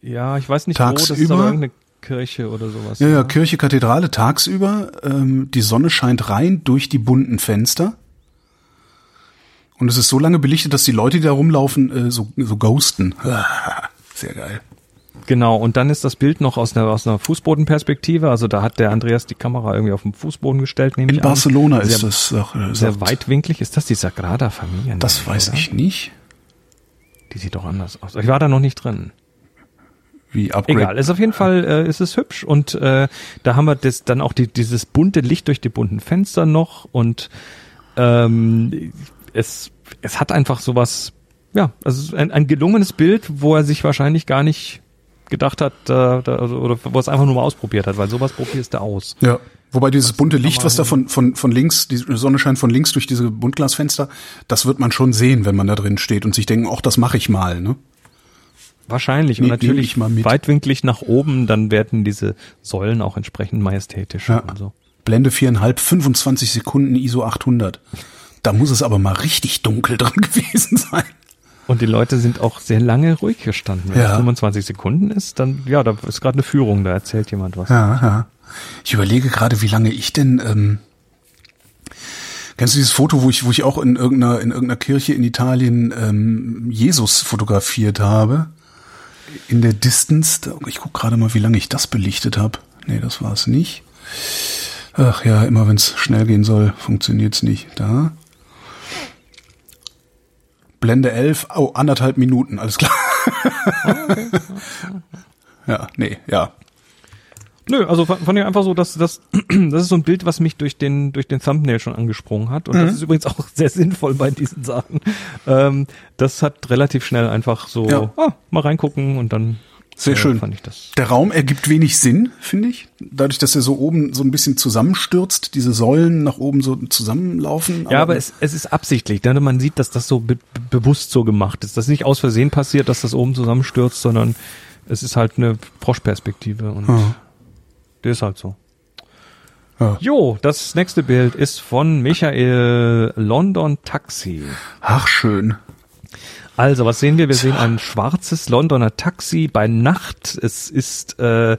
Ja, ich weiß nicht wo, das ist Tagsüber? aber irgendeine Kirche oder sowas. Ja, ja, Kirche, Kathedrale, tagsüber. Ähm, die Sonne scheint rein durch die bunten Fenster. Und es ist so lange belichtet, dass die Leute, die da rumlaufen, äh, so, so ghosten. Sehr geil. Genau, und dann ist das Bild noch aus einer, aus einer Fußbodenperspektive. Also da hat der Andreas die Kamera irgendwie auf den Fußboden gestellt. In. Barcelona sehr, ist das. Auch, äh, Sehr sagt- weitwinklig. Ist das die Sagrada Familia? Das weiß ich nicht. Die sieht doch anders aus. Ich war da noch nicht drin. Wie Upgrade. Egal, ist auf jeden Fall, äh, ist es hübsch und äh, da haben wir das dann auch die, dieses bunte Licht durch die bunten Fenster noch und ähm, es, es hat einfach sowas, ja, also ein, ein gelungenes Bild, wo er sich wahrscheinlich gar nicht gedacht hat, da, da, also, oder wo es einfach nur mal ausprobiert hat, weil sowas probierst du aus. Ja. Wobei dieses bunte Licht, was da von, von, von links, die Sonne scheint von links durch diese Buntglasfenster, das wird man schon sehen, wenn man da drin steht und sich denken, ach, das mache ich mal, ne? Wahrscheinlich und nehm natürlich ich mal mit. weitwinklig nach oben, dann werden diese Säulen auch entsprechend majestätisch Ja. und so. Blende viereinhalb, 25 Sekunden ISO 800. Da muss es aber mal richtig dunkel dran gewesen sein. Und die Leute sind auch sehr lange ruhig gestanden. Wenn Ja. es 25 Sekunden ist, dann, ja, da ist gerade eine Führung, da erzählt jemand was. Ja, ja. Ich überlege gerade, wie lange ich denn. Ähm, kennst du dieses Foto, wo ich, wo ich auch in irgendeiner in irgendeiner Kirche in Italien ähm, Jesus fotografiert habe? In der Distance. Da, ich guck gerade mal, wie lange ich das belichtet habe. Nee, das war es nicht. Ach ja, immer wenn es schnell gehen soll, funktioniert's nicht. Da. Blende 11, oh, anderthalb Minuten, alles klar. ja, nee, ja. Nö, also fand ich einfach so, dass das, das ist so ein Bild, was mich durch den, durch den Thumbnail schon angesprungen hat. Und Mhm. das ist übrigens auch sehr sinnvoll bei diesen Sachen. Ähm, das hat relativ schnell einfach so, Ja. ah, mal reingucken und dann Sehr äh, schön. fand ich das. Der Raum ergibt wenig Sinn, finde ich. Dadurch, dass er so oben so ein bisschen zusammenstürzt, diese Säulen nach oben so zusammenlaufen. Ja, aber es, es ist absichtlich. Ne? Man sieht, dass das so be be- bewusst so gemacht ist. Das ist nicht aus Versehen passiert, dass das oben zusammenstürzt, sondern es ist halt eine Froschperspektive und Ja. der ist halt so. Ja. Jo, das nächste Bild ist von Michael London Taxi. Ach, schön. Also, was sehen wir? Wir sehen ein schwarzes Londoner Taxi bei Nacht. Es ist äh,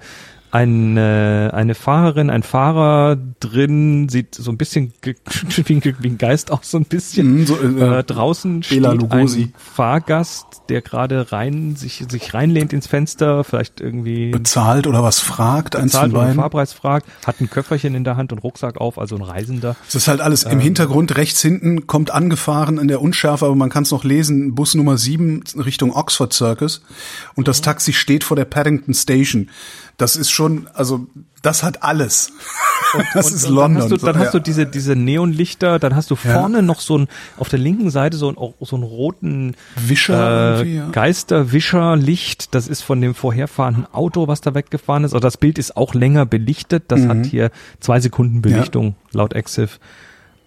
eine, eine Fahrerin, ein Fahrer drin, sieht so ein bisschen wie ein, wie ein Geist aus, so ein bisschen. Mhm, so, äh, äh, draußen Bela steht Lugosi. ein Fahrgast, der gerade rein, sich, sich reinlehnt ins Fenster, vielleicht irgendwie Bezahlt oder was fragt, eins zahlt von oder. Fahrpreis fragt, hat ein Köfferchen in der Hand und Rucksack auf, also ein Reisender. Es ist halt alles Ähm. im Hintergrund, rechts hinten, kommt angefahren in der Unschärfe, aber man kann es noch lesen, Bus Nummer 7 Richtung Oxford Circus und Mhm. das Taxi steht vor der Paddington Station. Das ist schon, also das hat alles. das ist und London. Dann hast du, dann hast ja. du diese, diese Neonlichter, dann hast du Ja. vorne noch so ein, auf der linken Seite so, ein, so einen roten Wischer äh, ja. Geisterwischerlicht. Das ist von dem vorherfahrenden Auto, was da weggefahren ist. Also das Bild ist auch länger belichtet. Das Mhm. hat hier zwei Sekunden Belichtung laut Exif.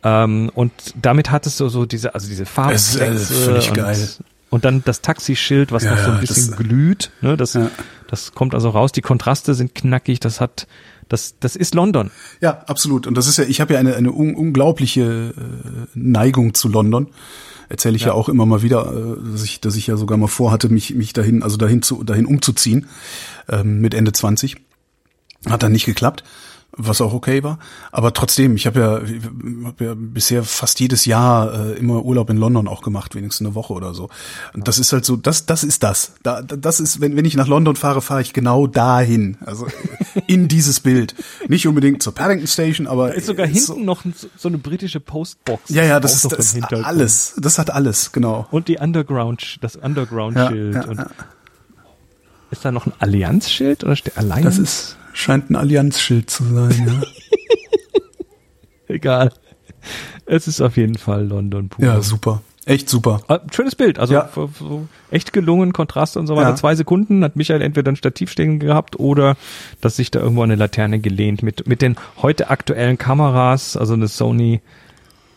Ähm, und damit hat es so, so diese, also diese Es ist, äh, völlig und, geil. Und dann das Taxischild, was Ja, noch so ein ja, bisschen das- glüht. Ne, das, Ja. das kommt also raus. Die Kontraste sind knackig. Das hat, das, das ist London. Ja, absolut. Und das ist ja, ich habe ja eine, eine un unglaubliche äh, Neigung zu London. Erzähle ich ja. auch immer mal wieder, äh, dass ich, dass ich ja sogar mal vorhatte, mich, mich dahin, also dahin zu, dahin umzuziehen, ähm, mit Ende 20. Hat dann nicht geklappt, was auch okay war. Aber trotzdem, ich habe ja, ich hab ja bisher fast jedes Jahr äh, immer Urlaub in London auch gemacht, wenigstens eine Woche oder so. Und das ist halt so, das, das ist das. Da, das ist, wenn, wenn ich nach London fahre, fahre ich genau dahin. Also in dieses Bild. Nicht unbedingt zur Paddington Station, aber Da ist sogar hinten noch so, so eine britische Postbox. ja, ja, das ist, das ist alles. Das hat alles, genau. Und die Underground, das Underground-Schild. Ja, ja, ja. Ist da noch ein Allianz-Schild oder steht Allianz? Das ist, scheint ein Allianzschild zu sein, ja. egal. Es ist auf jeden Fall London pur. ja, super. Echt super. Ah, Schönes Bild, also Ja. echt gelungen, Kontrast und so weiter. Ja. Zwei Sekunden hat Michael entweder ein Stativ stehen gehabt oder dass sich da irgendwo an eine Laterne gelehnt. Mit, mit den heute aktuellen Kameras, also eine Sony,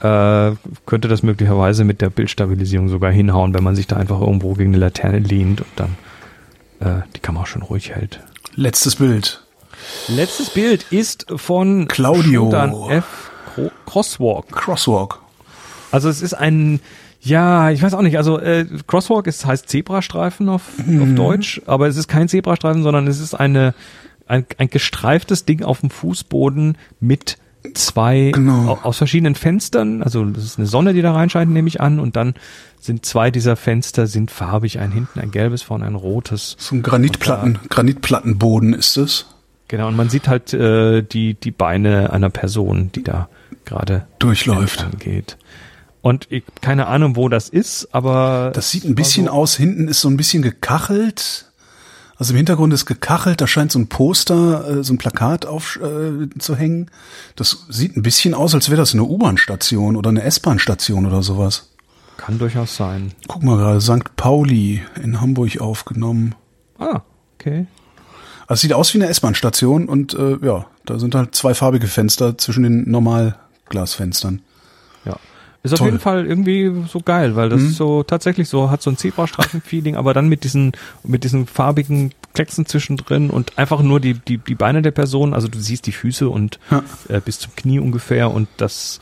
äh, könnte das möglicherweise mit der Bildstabilisierung sogar hinhauen, wenn man sich da einfach irgendwo gegen eine Laterne lehnt und dann äh, die Kamera schön ruhig hält. Letztes Bild. Letztes Bild ist von Claudio. F. Cro- Crosswalk. Crosswalk. Also es ist ein, ja, ich weiß auch nicht, also äh, Crosswalk ist, heißt Zebrastreifen auf, Mhm. auf Deutsch, aber es ist kein Zebrastreifen, sondern es ist eine, ein, ein gestreiftes Ding auf dem Fußboden mit zwei Genau. au- aus verschiedenen Fenstern, also das ist eine Sonne, die da reinscheint, nehme ich an, und dann sind zwei dieser Fenster sind farbig, ein hinten ein gelbes, vorne ein rotes. So ein Granitplatten, Granitplattenboden ist es. Genau, und man sieht halt äh, die, die Beine einer Person, die da gerade Durchläuft. geht. Und ich, keine Ahnung, wo das ist, aber Das sieht ein bisschen so, aus, hinten ist so ein bisschen gekachelt. Also im Hintergrund ist gekachelt, da scheint so ein Poster, äh, so ein Plakat auf äh, zu hängen. Das sieht ein bisschen aus, als wäre das eine U-Bahn-Station oder eine S-Bahn-Station oder sowas. Kann durchaus sein. Guck mal gerade, St. Pauli in Hamburg aufgenommen. Ah, okay. Also es sieht aus wie eine S-Bahn-Station und äh, ja, da sind halt zwei farbige Fenster zwischen den Normalglasfenstern. Ja. Ist auf Toll. jeden Fall irgendwie so geil, weil das Mhm. ist so tatsächlich so, hat so ein Zebrastreifen-Feeling, aber dann mit diesen, mit diesen farbigen Klecksen zwischendrin und einfach nur die, die, die Beine der Person, also du siehst die Füße und Ja. äh, bis zum Knie ungefähr und das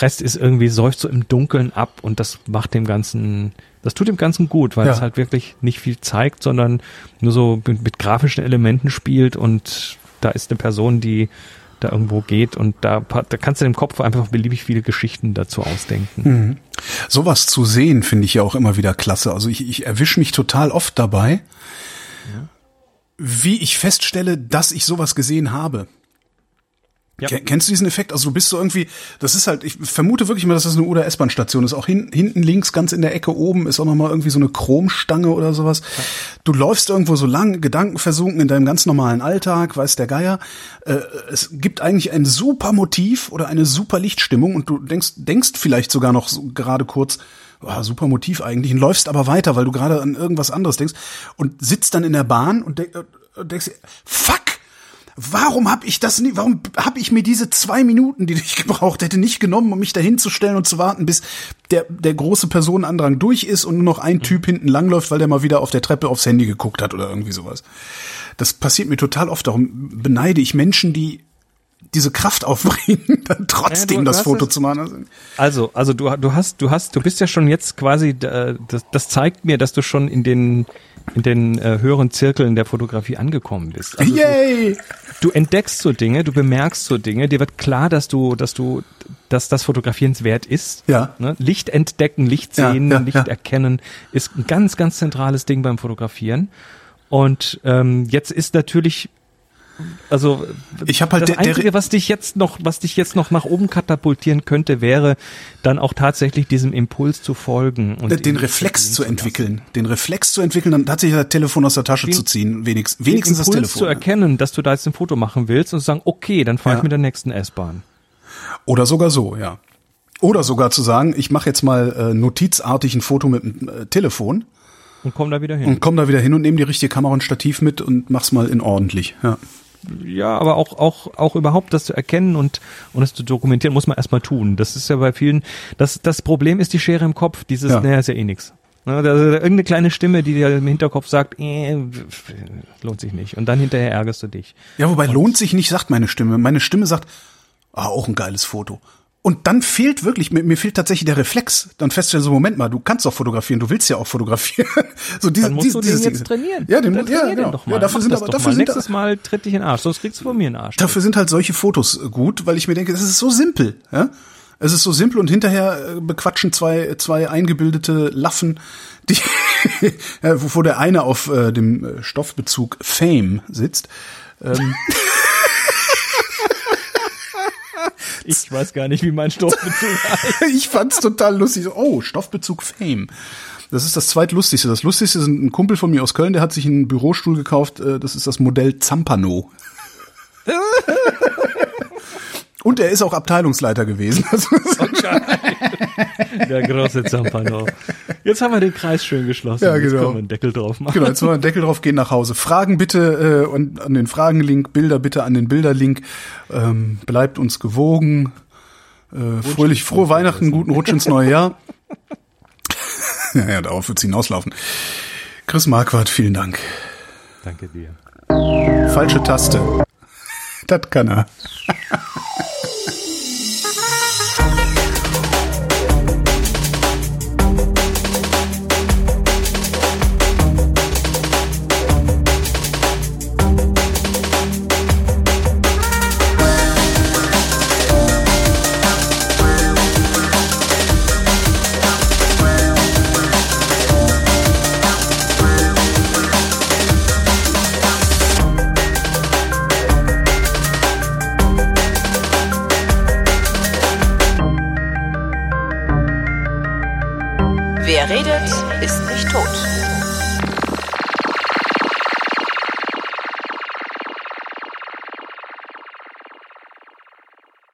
Rest ist irgendwie seufzt so im Dunkeln ab und das macht dem Ganzen, das tut dem Ganzen gut, weil Ja. es halt wirklich nicht viel zeigt, sondern nur so mit, mit grafischen Elementen spielt und da ist eine Person, die da irgendwo geht und da, da kannst du im Kopf einfach beliebig viele Geschichten dazu ausdenken. Sowas zu sehen, finde ich ja auch immer wieder klasse. Also ich, ich erwische mich total oft dabei, wie ich feststelle, dass ich sowas gesehen habe. Ja. Ke- Kennst du diesen Effekt? Also du bist so irgendwie, das ist halt, ich vermute wirklich mal, dass das eine U- oder S-Bahn-Station ist. Auch hin, hinten links, ganz in der Ecke oben, ist auch nochmal irgendwie so eine Chromstange oder sowas. Du läufst irgendwo so lang, gedankenversunken in deinem ganz normalen Alltag, weiß der Geier. Äh, es gibt eigentlich ein super Motiv oder eine super Lichtstimmung und du denkst, denkst vielleicht sogar noch so gerade kurz, ah, super Motiv eigentlich, und läufst aber weiter, weil du gerade an irgendwas anderes denkst und sitzt dann in der Bahn und denk, äh, denkst, fuck! Warum habe ich das nie, warum habe ich mir diese zwei Minuten, die ich gebraucht hätte, nicht genommen, um mich dahin zu stellen und zu warten, bis der, der große Personenandrang durch ist und nur noch ein Typ hinten langläuft, weil der mal wieder auf der Treppe aufs Handy geguckt hat oder irgendwie sowas. Das passiert mir total oft. Darum beneide ich Menschen, die diese Kraft aufbringen, dann trotzdem Ja, du- du das hast Foto es- zu machen. Also, Also, also du, du hast, du hast, du bist ja schon jetzt quasi, äh, das, das zeigt mir, dass du schon in den, in den äh, höheren Zirkeln der Fotografie angekommen bist. Also Yay! du, du entdeckst so Dinge, du bemerkst so Dinge, dir wird klar, dass du, dass du, dass das fotografierenswert ist. Ja. Ne? Licht entdecken, Licht Ja, sehen, ja, Licht ja. erkennen ist ein ganz, ganz zentrales Ding beim Fotografieren. Und ähm, jetzt ist natürlich also Ich hab halt das der- der- Einzige, was dich jetzt noch, was dich jetzt noch nach oben katapultieren könnte, wäre dann auch tatsächlich diesem Impuls zu folgen und den ihn Reflex zu entwickeln, den Reflex zu entwickeln, dann tatsächlich das Telefon aus der Tasche Den- zu ziehen, wenigstens, Den wenigstens das Impuls Telefon. zu erkennen, dass du da jetzt ein Foto machen willst und zu sagen, okay, dann fahre Ja. ich mit der nächsten S-Bahn. Oder sogar so, ja. Oder sogar zu sagen, ich mache jetzt mal äh, notizartig ein Foto mit dem äh, Telefon Und komm da wieder hin. und komm da wieder hin und nehme die richtige Kamera und Stativ mit und mach's mal in ordentlich. Ja. Ja, aber auch, auch, auch überhaupt das zu erkennen und, und das zu dokumentieren, muss man erstmal tun. Das ist ja bei vielen, das, das Problem ist die Schere im Kopf, dieses, Ja. naja, ist ja eh nix. Ne, da, da, irgendeine kleine Stimme, die dir im Hinterkopf sagt, äh, lohnt sich nicht. Und dann hinterher ärgerst du dich. ja, wobei lohnt sich nicht, sagt meine Stimme. Meine Stimme sagt, ah, auch ein geiles Foto. Und dann fehlt wirklich, mir, mir fehlt tatsächlich der Reflex, dann festzustellen, so Moment mal, du kannst doch fotografieren, du willst ja auch fotografieren. so diese, Dann musst diese, du den jetzt Ding. trainieren. Ja, den, dann ja, genau. den doch mal. ja, dafür Mach sind das aber, doch dafür mal. sind, Nächstes Mal tritt dich in den Arsch, sonst kriegst du von mir einen Arsch. dafür sind halt solche Fotos gut, weil ich mir denke, das ist so simpel. Ja? Es ist so simpel und hinterher äh, bequatschen zwei, zwei eingebildete Laffen, die, ja, wovor der eine auf äh, dem äh, Stoffbezug Fame sitzt. Ähm, Ich weiß gar nicht, wie mein Stoffbezug heißt. ich fand's total lustig. Oh, Stoffbezug Fame. Das ist das zweitlustigste. Das lustigste ist ein Kumpel von mir aus Köln, der hat sich einen Bürostuhl gekauft. äh, Das ist das Modell Zampano. Und er ist auch Abteilungsleiter gewesen. Der große Zampano. Jetzt haben wir den Kreis schön geschlossen. Ja, Jetzt genau. können wir einen Deckel drauf machen. genau, jetzt machen wir einen Deckel drauf, gehen nach Hause. Fragen bitte äh, und an den Fragenlink, Bilder bitte an den Bilderlink. Ähm, bleibt uns gewogen. Äh, fröhlich, frohe Weihnachten, guten Rutsch ins neue Jahr. ja, ja, darauf wird's hinauslaufen. Chris Marquardt, vielen Dank. Danke dir. Falsche Taste. Das kann er.